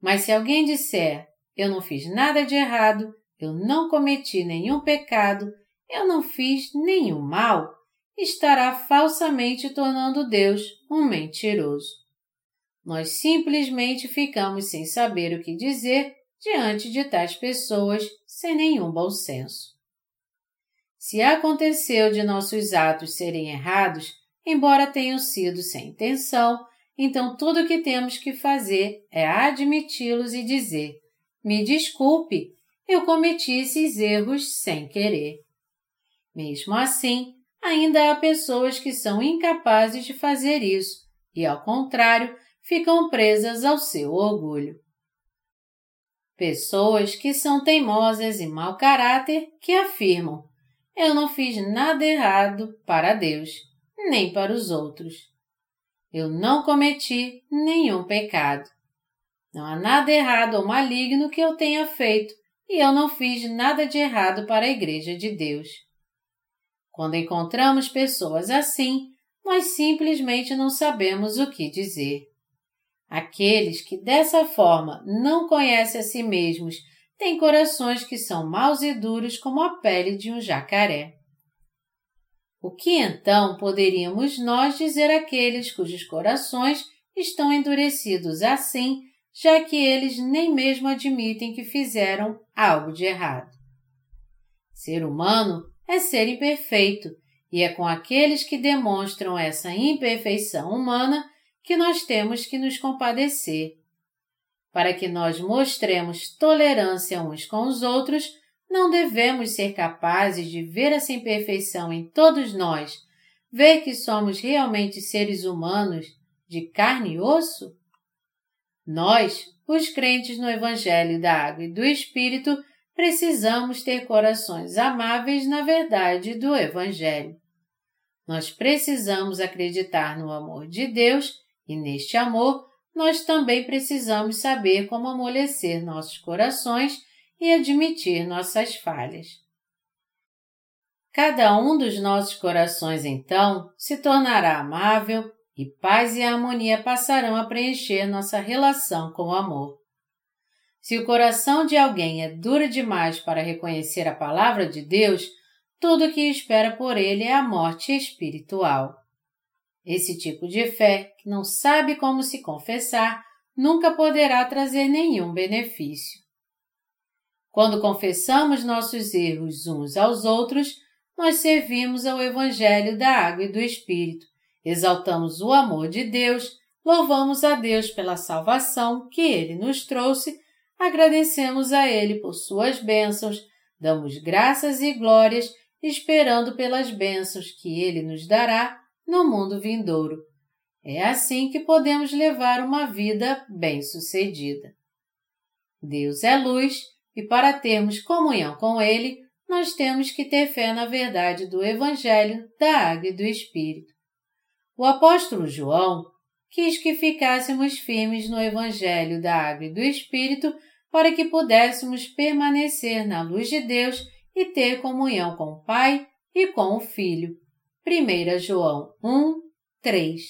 Mas se alguém disser, eu não fiz nada de errado, eu não cometi nenhum pecado, eu não fiz nenhum mal, estará falsamente tornando Deus um mentiroso. Nós simplesmente ficamos sem saber o que dizer diante de tais pessoas sem nenhum bom senso. Se aconteceu de nossos atos serem errados, embora tenham sido sem intenção, então tudo o que temos que fazer é admiti-los e dizer: Me desculpe, eu cometi esses erros sem querer. Mesmo assim, ainda há pessoas que são incapazes de fazer isso e, ao contrário, ficam presas ao seu orgulho. Pessoas que são teimosas e mau caráter que afirmam: Eu não fiz nada errado para Deus, nem para os outros. Eu não cometi nenhum pecado. Não há nada errado ou maligno que eu tenha feito e eu não fiz nada de errado para a Igreja de Deus. Quando encontramos pessoas assim, nós simplesmente não sabemos o que dizer. Aqueles que dessa forma não conhecem a si mesmos têm corações que são maus e duros como a pele de um jacaré. O que então poderíamos nós dizer àqueles cujos corações estão endurecidos assim, já que eles nem mesmo admitem que fizeram algo de errado? Ser humano é ser imperfeito, e é com aqueles que demonstram essa imperfeição humana que nós temos que nos compadecer. Para que nós mostremos tolerância uns com os outros, não devemos ser capazes de ver essa imperfeição em todos nós, ver que somos realmente seres humanos de carne e osso? Nós, os crentes no Evangelho da Água e do Espírito, precisamos ter corações amáveis na verdade do Evangelho. Nós precisamos acreditar no amor de Deus e neste amor, nós também precisamos saber como amolecer nossos corações e admitir nossas falhas. Cada um dos nossos corações, então, se tornará amável e paz e harmonia passarão a preencher nossa relação com o amor. Se o coração de alguém é duro demais para reconhecer a palavra de Deus, tudo o que espera por ele é a morte espiritual. Esse tipo de fé, que não sabe como se confessar, nunca poderá trazer nenhum benefício. Quando confessamos nossos erros uns aos outros, nós servimos ao Evangelho da Água e do Espírito, exaltamos o amor de Deus, louvamos a Deus pela salvação que Ele nos trouxe, agradecemos a Ele por suas bênçãos, damos graças e glórias, esperando pelas bênçãos que Ele nos dará no mundo vindouro. É assim que podemos levar uma vida bem-sucedida. Deus é luz e para termos comunhão com Ele, nós temos que ter fé na verdade do Evangelho da Água e do Espírito. O apóstolo João quis que ficássemos firmes no Evangelho da Água e do Espírito para que pudéssemos permanecer na luz de Deus e ter comunhão com o Pai e com o Filho. 1 João 1, 3.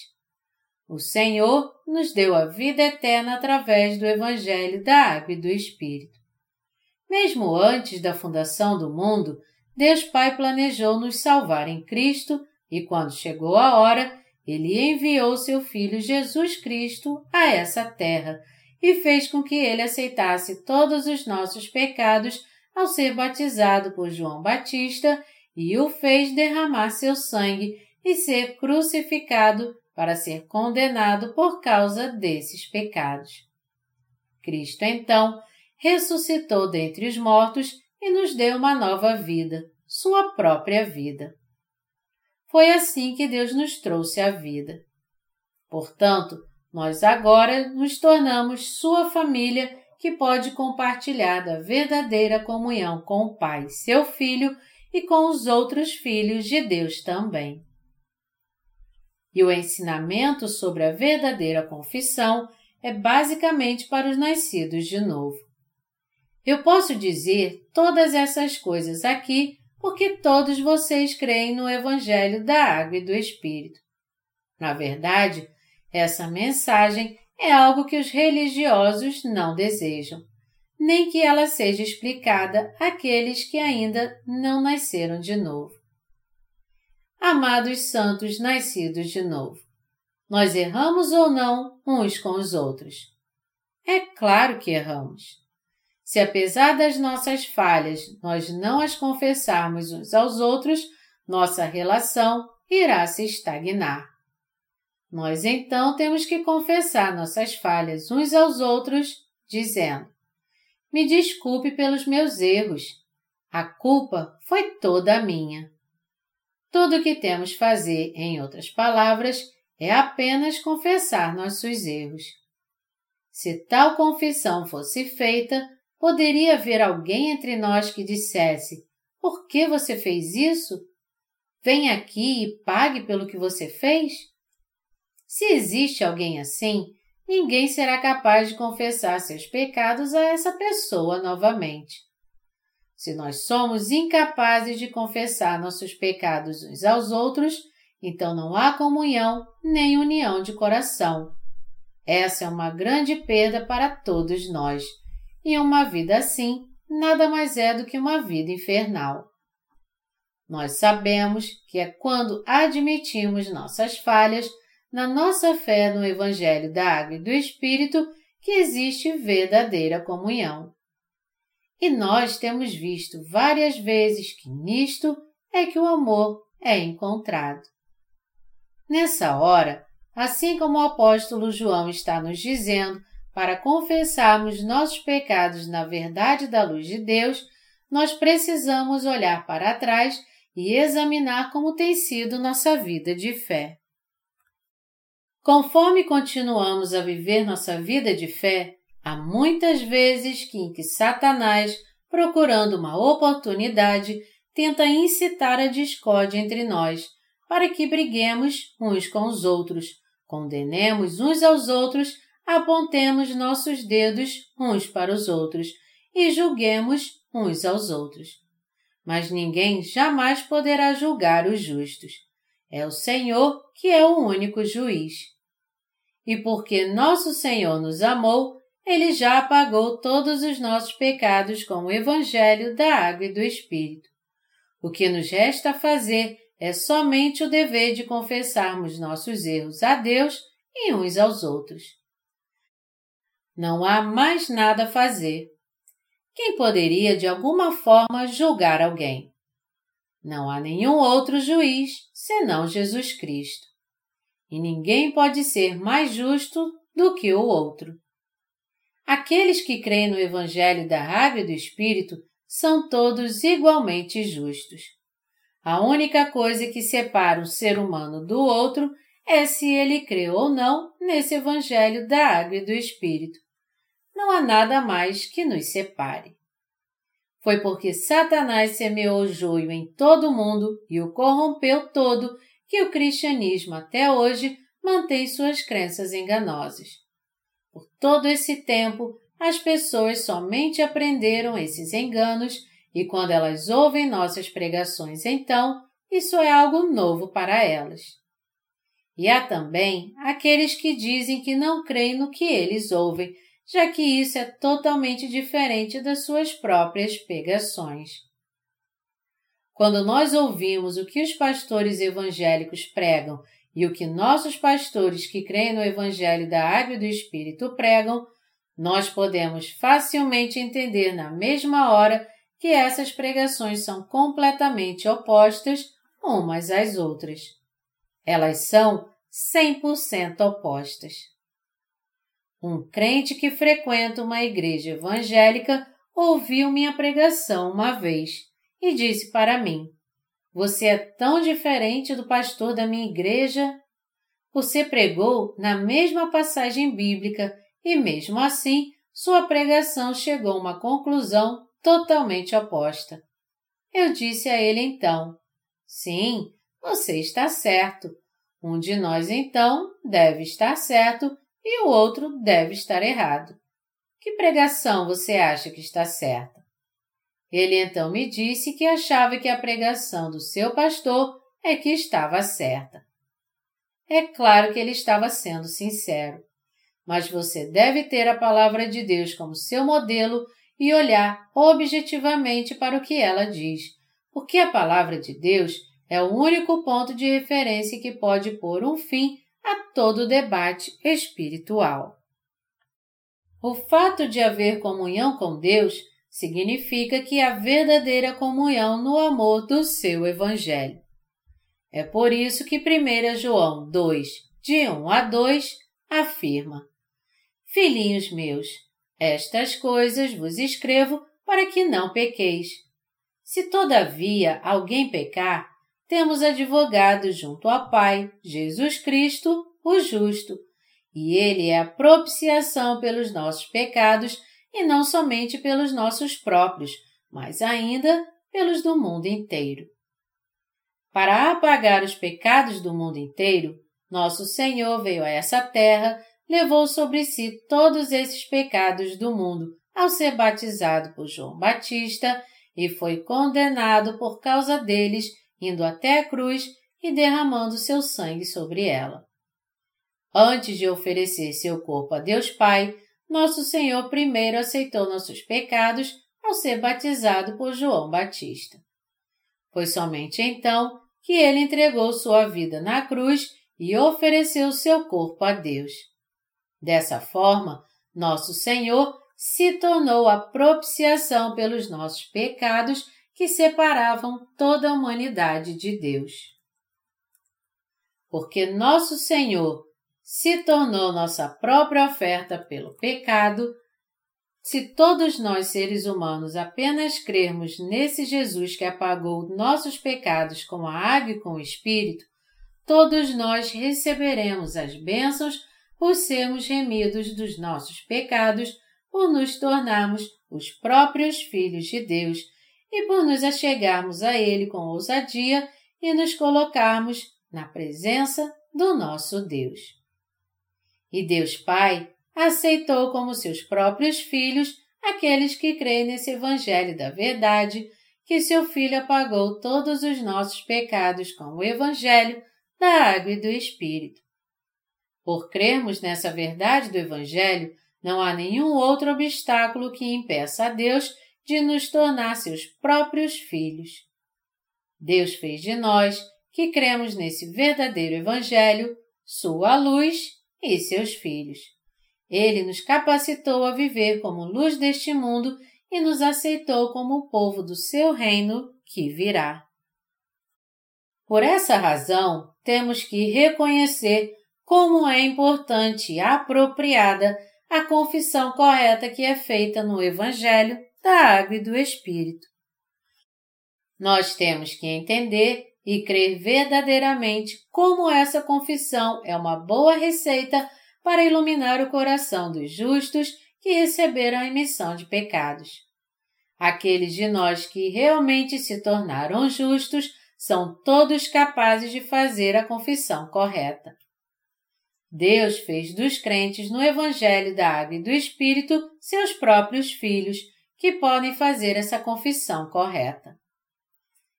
O Senhor nos deu a vida eterna através do Evangelho da Água e do Espírito. Mesmo antes da fundação do mundo, Deus Pai planejou nos salvar em Cristo e, quando chegou a hora, Ele enviou seu Filho Jesus Cristo a essa terra e fez com que ele aceitasse todos os nossos pecados ao ser batizado por João Batista e o fez derramar seu sangue e ser crucificado para ser condenado por causa desses pecados. Cristo, então, ressuscitou dentre os mortos e nos deu uma nova vida, sua própria vida. Foi assim que Deus nos trouxe a vida. Portanto, nós agora nos tornamos sua família que pode compartilhar da verdadeira comunhão com o Pai, seu Filho e com os outros filhos de Deus também. E o ensinamento sobre a verdadeira confissão é basicamente para os nascidos de novo. Eu posso dizer todas essas coisas aqui porque todos vocês creem no Evangelho da Água e do Espírito. Na verdade, essa mensagem é algo que os religiosos não desejam nem que ela seja explicada àqueles que ainda não nasceram de novo. amados santos nascidos de novo. Nós erramos ou não uns com os outros? É claro que erramos. Se apesar das nossas falhas nós não as confessarmos uns aos outros, nossa relação irá se estagnar. Nós então temos que confessar nossas falhas uns aos outros, dizendo: Me desculpe pelos meus erros. A culpa foi toda minha. Tudo o que temos fazer, em outras palavras, é apenas confessar nossos erros. Se tal confissão fosse feita, poderia haver alguém entre nós que dissesse: Por que você fez isso? Vem aqui e pague pelo que você fez? Se existe alguém assim, ninguém será capaz de confessar seus pecados a essa pessoa novamente. Se nós somos incapazes de confessar nossos pecados uns aos outros, então não há comunhão nem união de coração. Essa é uma grande perda para todos nós, e uma vida assim nada mais é do que uma vida infernal. Nós sabemos que é quando admitimos nossas falhas na nossa fé no Evangelho da Água e do Espírito que existe verdadeira comunhão. E nós temos visto várias vezes que nisto é que o amor é encontrado. Nessa hora, assim como o apóstolo João está nos dizendo para confessarmos nossos pecados na verdade da luz de Deus, nós precisamos olhar para trás e examinar como tem sido nossa vida de fé. Conforme continuamos a viver nossa vida de fé, há muitas vezes que em que Satanás, procurando uma oportunidade, tenta incitar a discórdia entre nós, para que briguemos uns com os outros, condenemos uns aos outros, apontemos nossos dedos uns para os outros e julguemos uns aos outros. Mas ninguém jamais poderá julgar os justos. É o Senhor que é o único juiz e porque nosso Senhor nos amou, ele já apagou todos os nossos pecados com o Evangelho da Água e do Espírito. O que nos resta fazer é somente o dever de confessarmos nossos erros a Deus e uns aos outros. Não há mais nada a fazer. Quem poderia de alguma forma julgar alguém? Não há nenhum outro juiz senão Jesus Cristo e ninguém pode ser mais justo do que o outro. Aqueles que creem no Evangelho da Água e do Espírito são todos igualmente justos. A única coisa que separa um ser humano do outro é se ele crê ou não nesse Evangelho da Água e do Espírito. Não há nada mais que nos separe. Foi porque Satanás semeou o joio em todo o mundo e o corrompeu todo que o cristianismo até hoje mantém suas crenças enganosas. Por todo esse tempo, as pessoas somente aprenderam esses enganos e quando elas ouvem nossas pregações, então, isso é algo novo para elas. E há também aqueles que dizem que não creem no que eles ouvem, já que isso é totalmente diferente das suas próprias pregações. Quando nós ouvimos o que os pastores evangélicos pregam e o que nossos pastores que creem no Evangelho da Água e do Espírito pregam, nós podemos facilmente entender na mesma hora que essas pregações são completamente opostas umas às outras. Elas são 100% opostas. Um crente que frequenta uma igreja evangélica ouviu minha pregação uma vez e disse para mim: Você é tão diferente do pastor da minha igreja. Você pregou na mesma passagem bíblica e, mesmo assim, sua pregação chegou a uma conclusão totalmente oposta. Eu disse a ele então: Sim, você está certo. Um de nós, então, deve estar certo e o outro deve estar errado. Que pregação você acha que está certa? Ele então me disse que achava que a pregação do seu pastor é que estava certa. É claro que ele estava sendo sincero, mas você deve ter a palavra de Deus como seu modelo e olhar objetivamente para o que ela diz, porque a palavra de Deus é o único ponto de referência que pode pôr um fim a todo o debate espiritual. O fato de haver comunhão com Deus significa que há verdadeira comunhão no amor do seu Evangelho. É por isso que 1 João 2, de 1 a 2, afirma: Filhinhos meus, estas coisas vos escrevo para que não pequeis. Se todavia alguém pecar, temos advogado junto ao Pai, Jesus Cristo, o justo, e ele é a propiciação pelos nossos pecados e não somente pelos nossos próprios, mas ainda pelos do mundo inteiro. Para apagar os pecados do mundo inteiro, nosso Senhor veio a essa terra, levou sobre si todos esses pecados do mundo ao ser batizado por João Batista e foi condenado por causa deles, indo até a cruz e derramando seu sangue sobre ela. Antes de oferecer seu corpo a Deus Pai, nosso Senhor primeiro aceitou nossos pecados ao ser batizado por João Batista. Foi somente então que ele entregou sua vida na cruz e ofereceu seu corpo a Deus. Dessa forma, nosso Senhor se tornou a propiciação pelos nossos pecados que separavam toda a humanidade de Deus. Porque nosso Senhor se tornou nossa própria oferta pelo pecado, se todos nós seres humanos apenas crermos nesse Jesus que apagou nossos pecados com a água e com o Espírito, todos nós receberemos as bênçãos por sermos remidos dos nossos pecados, por nos tornarmos os próprios filhos de Deus e por nos achegarmos a Ele com ousadia e nos colocarmos na presença do nosso Deus. E Deus Pai aceitou como seus próprios filhos aqueles que creem nesse Evangelho da Verdade, que seu Filho apagou todos os nossos pecados com o Evangelho da Água e do Espírito. Por crermos nessa verdade do Evangelho, não há nenhum outro obstáculo que impeça a Deus de nos tornar seus próprios filhos. Deus fez de nós, que cremos nesse verdadeiro Evangelho, sua luz e seus filhos. Ele nos capacitou a viver como luz deste mundo e nos aceitou como o povo do seu reino que virá. Por essa razão, temos que reconhecer como é importante e apropriada a confissão correta que é feita no Evangelho da Água e do Espírito. Nós temos que entender e crer verdadeiramente como essa confissão é uma boa receita para iluminar o coração dos justos que receberam a emissão de pecados. Aqueles de nós que realmente se tornaram justos são todos capazes de fazer a confissão correta. Deus fez dos crentes no Evangelho da Água e do Espírito seus próprios filhos, que podem fazer essa confissão correta.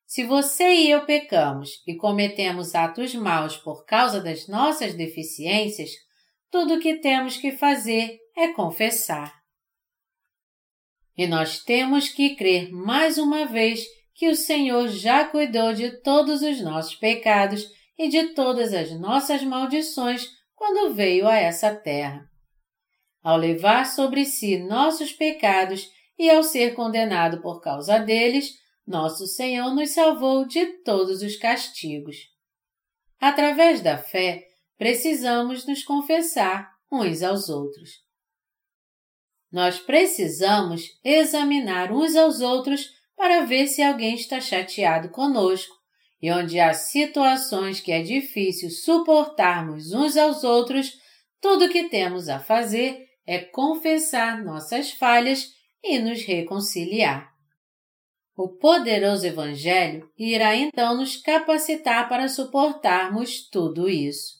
Se você e eu pecamos e cometemos atos maus por causa das nossas deficiências, tudo o que temos que fazer é confessar. E nós temos que crer mais uma vez que o Senhor já cuidou de todos os nossos pecados e de todas as nossas maldições quando veio a essa terra. Ao levar sobre si nossos pecados e ao ser condenado por causa deles, nosso Senhor nos salvou de todos os castigos. Através da fé, precisamos nos confessar uns aos outros. Nós precisamos examinar uns aos outros para ver se alguém está chateado conosco e onde há situações que é difícil suportarmos uns aos outros, tudo o que temos a fazer é confessar nossas falhas e nos reconciliar. O poderoso Evangelho irá então nos capacitar para suportarmos tudo isso.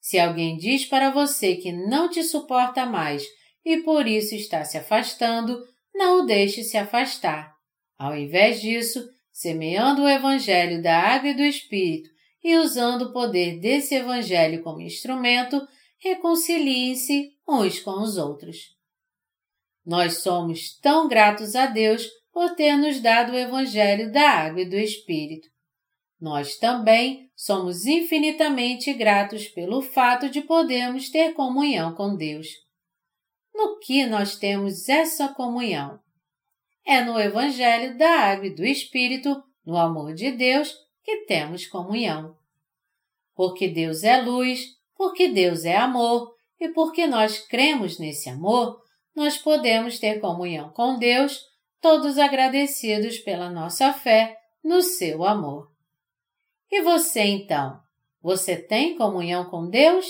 Se alguém diz para você que não te suporta mais e por isso está se afastando, não o deixe se afastar. Ao invés disso, semeando o Evangelho da Água e do Espírito e usando o poder desse Evangelho como instrumento, reconciliem-se uns com os outros. Nós somos tão gratos a Deus por ter nos dado o Evangelho da Água e do Espírito. nós também somos infinitamente gratos pelo fato de podermos ter comunhão com Deus. No que nós temos essa comunhão? É no Evangelho da Água e do Espírito, no amor de Deus, que temos comunhão. Porque Deus é luz, porque Deus é amor e porque nós cremos nesse amor, nós podemos ter comunhão com Deus, todos agradecidos pela nossa fé no seu amor. E você então? Você tem comunhão com Deus?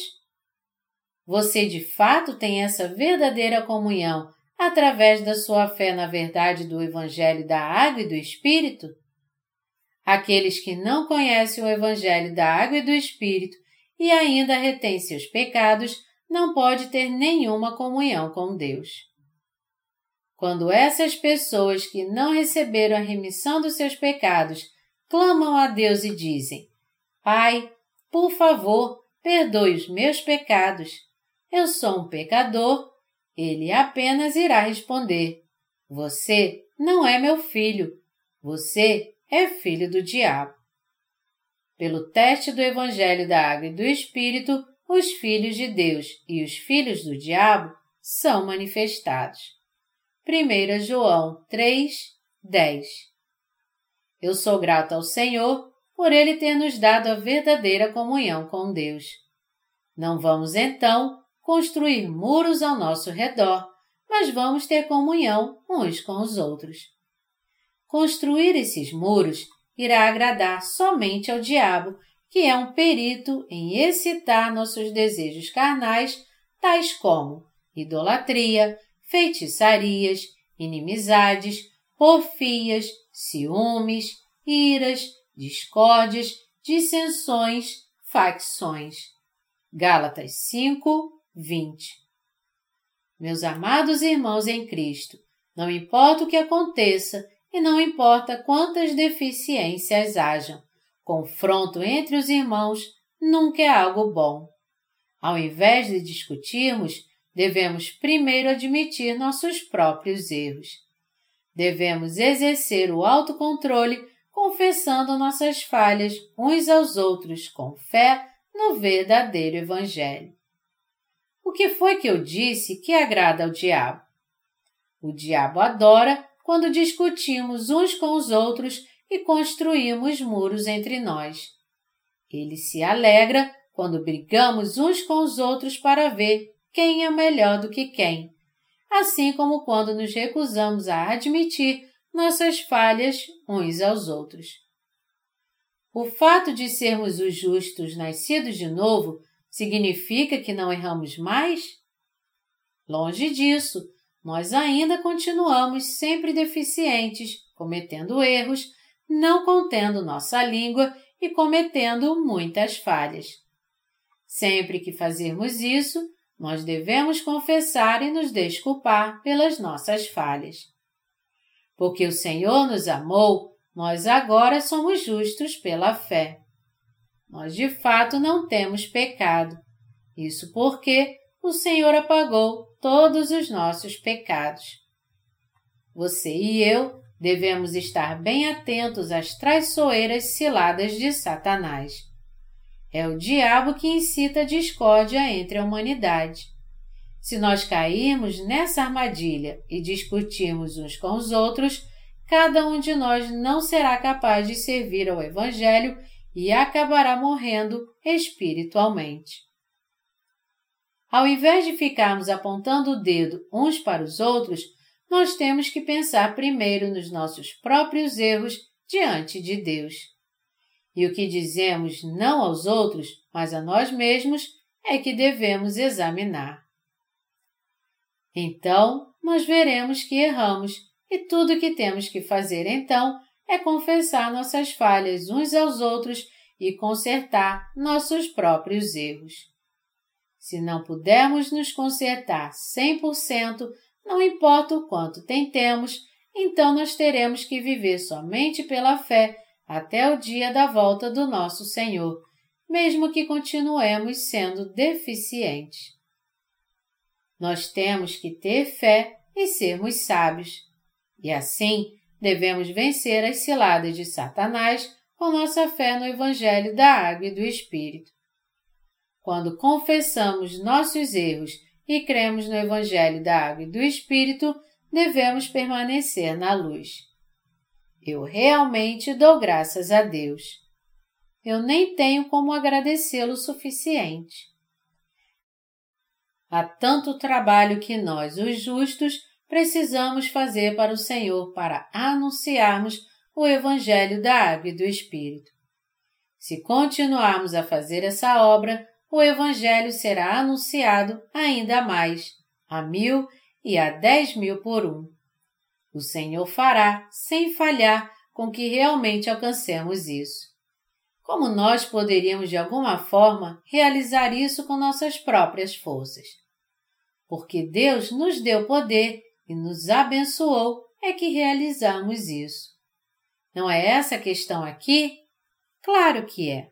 Você de fato tem essa verdadeira comunhão através da sua fé na verdade do Evangelho da Água e do Espírito? Aqueles que não conhecem o Evangelho da Água e do Espírito e ainda retêm seus pecados não pode ter nenhuma comunhão com Deus. Quando essas pessoas que não receberam a remissão dos seus pecados clamam a Deus e dizem: Pai, por favor, perdoe os meus pecados. Eu sou um pecador. Ele apenas irá responder: Você não é meu filho. Você é filho do diabo. Pelo teste do Evangelho da Água e do Espírito, os filhos de Deus e os filhos do diabo são manifestados. 1 João 3, 10 eu sou grato ao Senhor por Ele ter nos dado a verdadeira comunhão com Deus. Não vamos então construir muros ao nosso redor, mas vamos ter comunhão uns com os outros. Construir esses muros irá agradar somente ao diabo, que é um perito em excitar nossos desejos carnais, tais como idolatria, feitiçarias, inimizades, porfias, ciúmes, iras, discórdias, dissensões, facções. Gálatas 5, 20 Meus amados irmãos em Cristo, não importa o que aconteça e não importa quantas deficiências hajam, confronto entre os irmãos nunca é algo bom. Ao invés de discutirmos, devemos primeiro admitir nossos próprios erros devemos exercer o autocontrole confessando nossas falhas uns aos outros com fé no verdadeiro Evangelho. O que foi que eu disse que agrada ao diabo? O diabo adora quando discutimos uns com os outros e construímos muros entre nós. Ele se alegra quando brigamos uns com os outros para ver quem é melhor do que quem assim como quando nos recusamos a admitir nossas falhas uns aos outros. O fato de sermos os justos nascidos de novo significa que não erramos mais? Longe disso, nós ainda continuamos sempre deficientes, cometendo erros, não contendo nossa língua e cometendo muitas falhas. Sempre que fazermos isso, nós devemos confessar e nos desculpar pelas nossas falhas. Porque o Senhor nos amou, nós agora somos justos pela fé. Nós de fato não temos pecado. Isso porque o Senhor apagou todos os nossos pecados. Você e eu devemos estar bem atentos às traiçoeiras ciladas de Satanás. É o diabo que incita a discórdia entre a humanidade. Se nós cairmos nessa armadilha e discutirmos uns com os outros, cada um de nós não será capaz de servir ao Evangelho e acabará morrendo espiritualmente. Ao invés de ficarmos apontando o dedo uns para os outros, nós temos que pensar primeiro nos nossos próprios erros diante de Deus. E o que dizemos não aos outros, mas a nós mesmos, é que devemos examinar. Então, nós veremos que erramos e tudo o que temos que fazer então é confessar nossas falhas uns aos outros e consertar nossos próprios erros. Se não pudermos nos consertar 100%, não importa o quanto tentemos, então nós teremos que viver somente pela fé até o dia da volta do nosso Senhor, mesmo que continuemos sendo deficientes. Nós temos que ter fé e sermos sábios, e assim devemos vencer as ciladas de Satanás com nossa fé no Evangelho da Água e do Espírito. Quando confessamos nossos erros e cremos no Evangelho da Água e do Espírito, devemos permanecer na luz. Eu realmente dou graças a Deus. Eu nem tenho como agradecê-lo o suficiente. Há tanto trabalho que nós, os justos, precisamos fazer para o Senhor para anunciarmos o Evangelho da Água e do Espírito. Se continuarmos a fazer essa obra, o Evangelho será anunciado ainda mais, a mil e a dez mil por um. O Senhor fará, sem falhar, com que realmente alcancemos isso. Como nós poderíamos de alguma forma realizar isso com nossas próprias forças? Porque Deus nos deu poder e nos abençoou é que realizamos isso. Não é essa a questão aqui? Claro que é.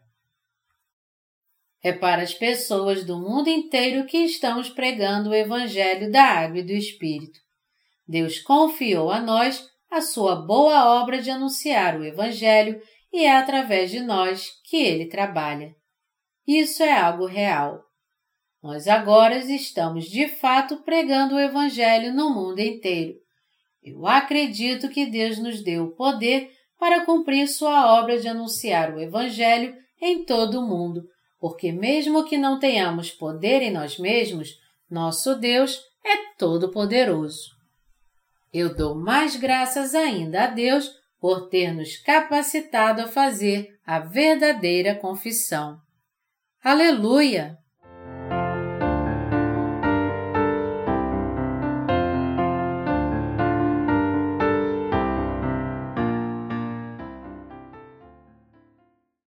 É para as pessoas do mundo inteiro que estamos pregando o Evangelho da Água e do Espírito. Deus confiou a nós a sua boa obra de anunciar o Evangelho e é através de nós que ele trabalha. Isso é algo real. Nós agora estamos de fato pregando o Evangelho no mundo inteiro. Eu acredito que Deus nos deu o poder para cumprir sua obra de anunciar o Evangelho em todo o mundo, porque mesmo que não tenhamos poder em nós mesmos, nosso Deus é todo-poderoso. Eu dou mais graças ainda a Deus por ter nos capacitado a fazer a verdadeira confissão. Aleluia!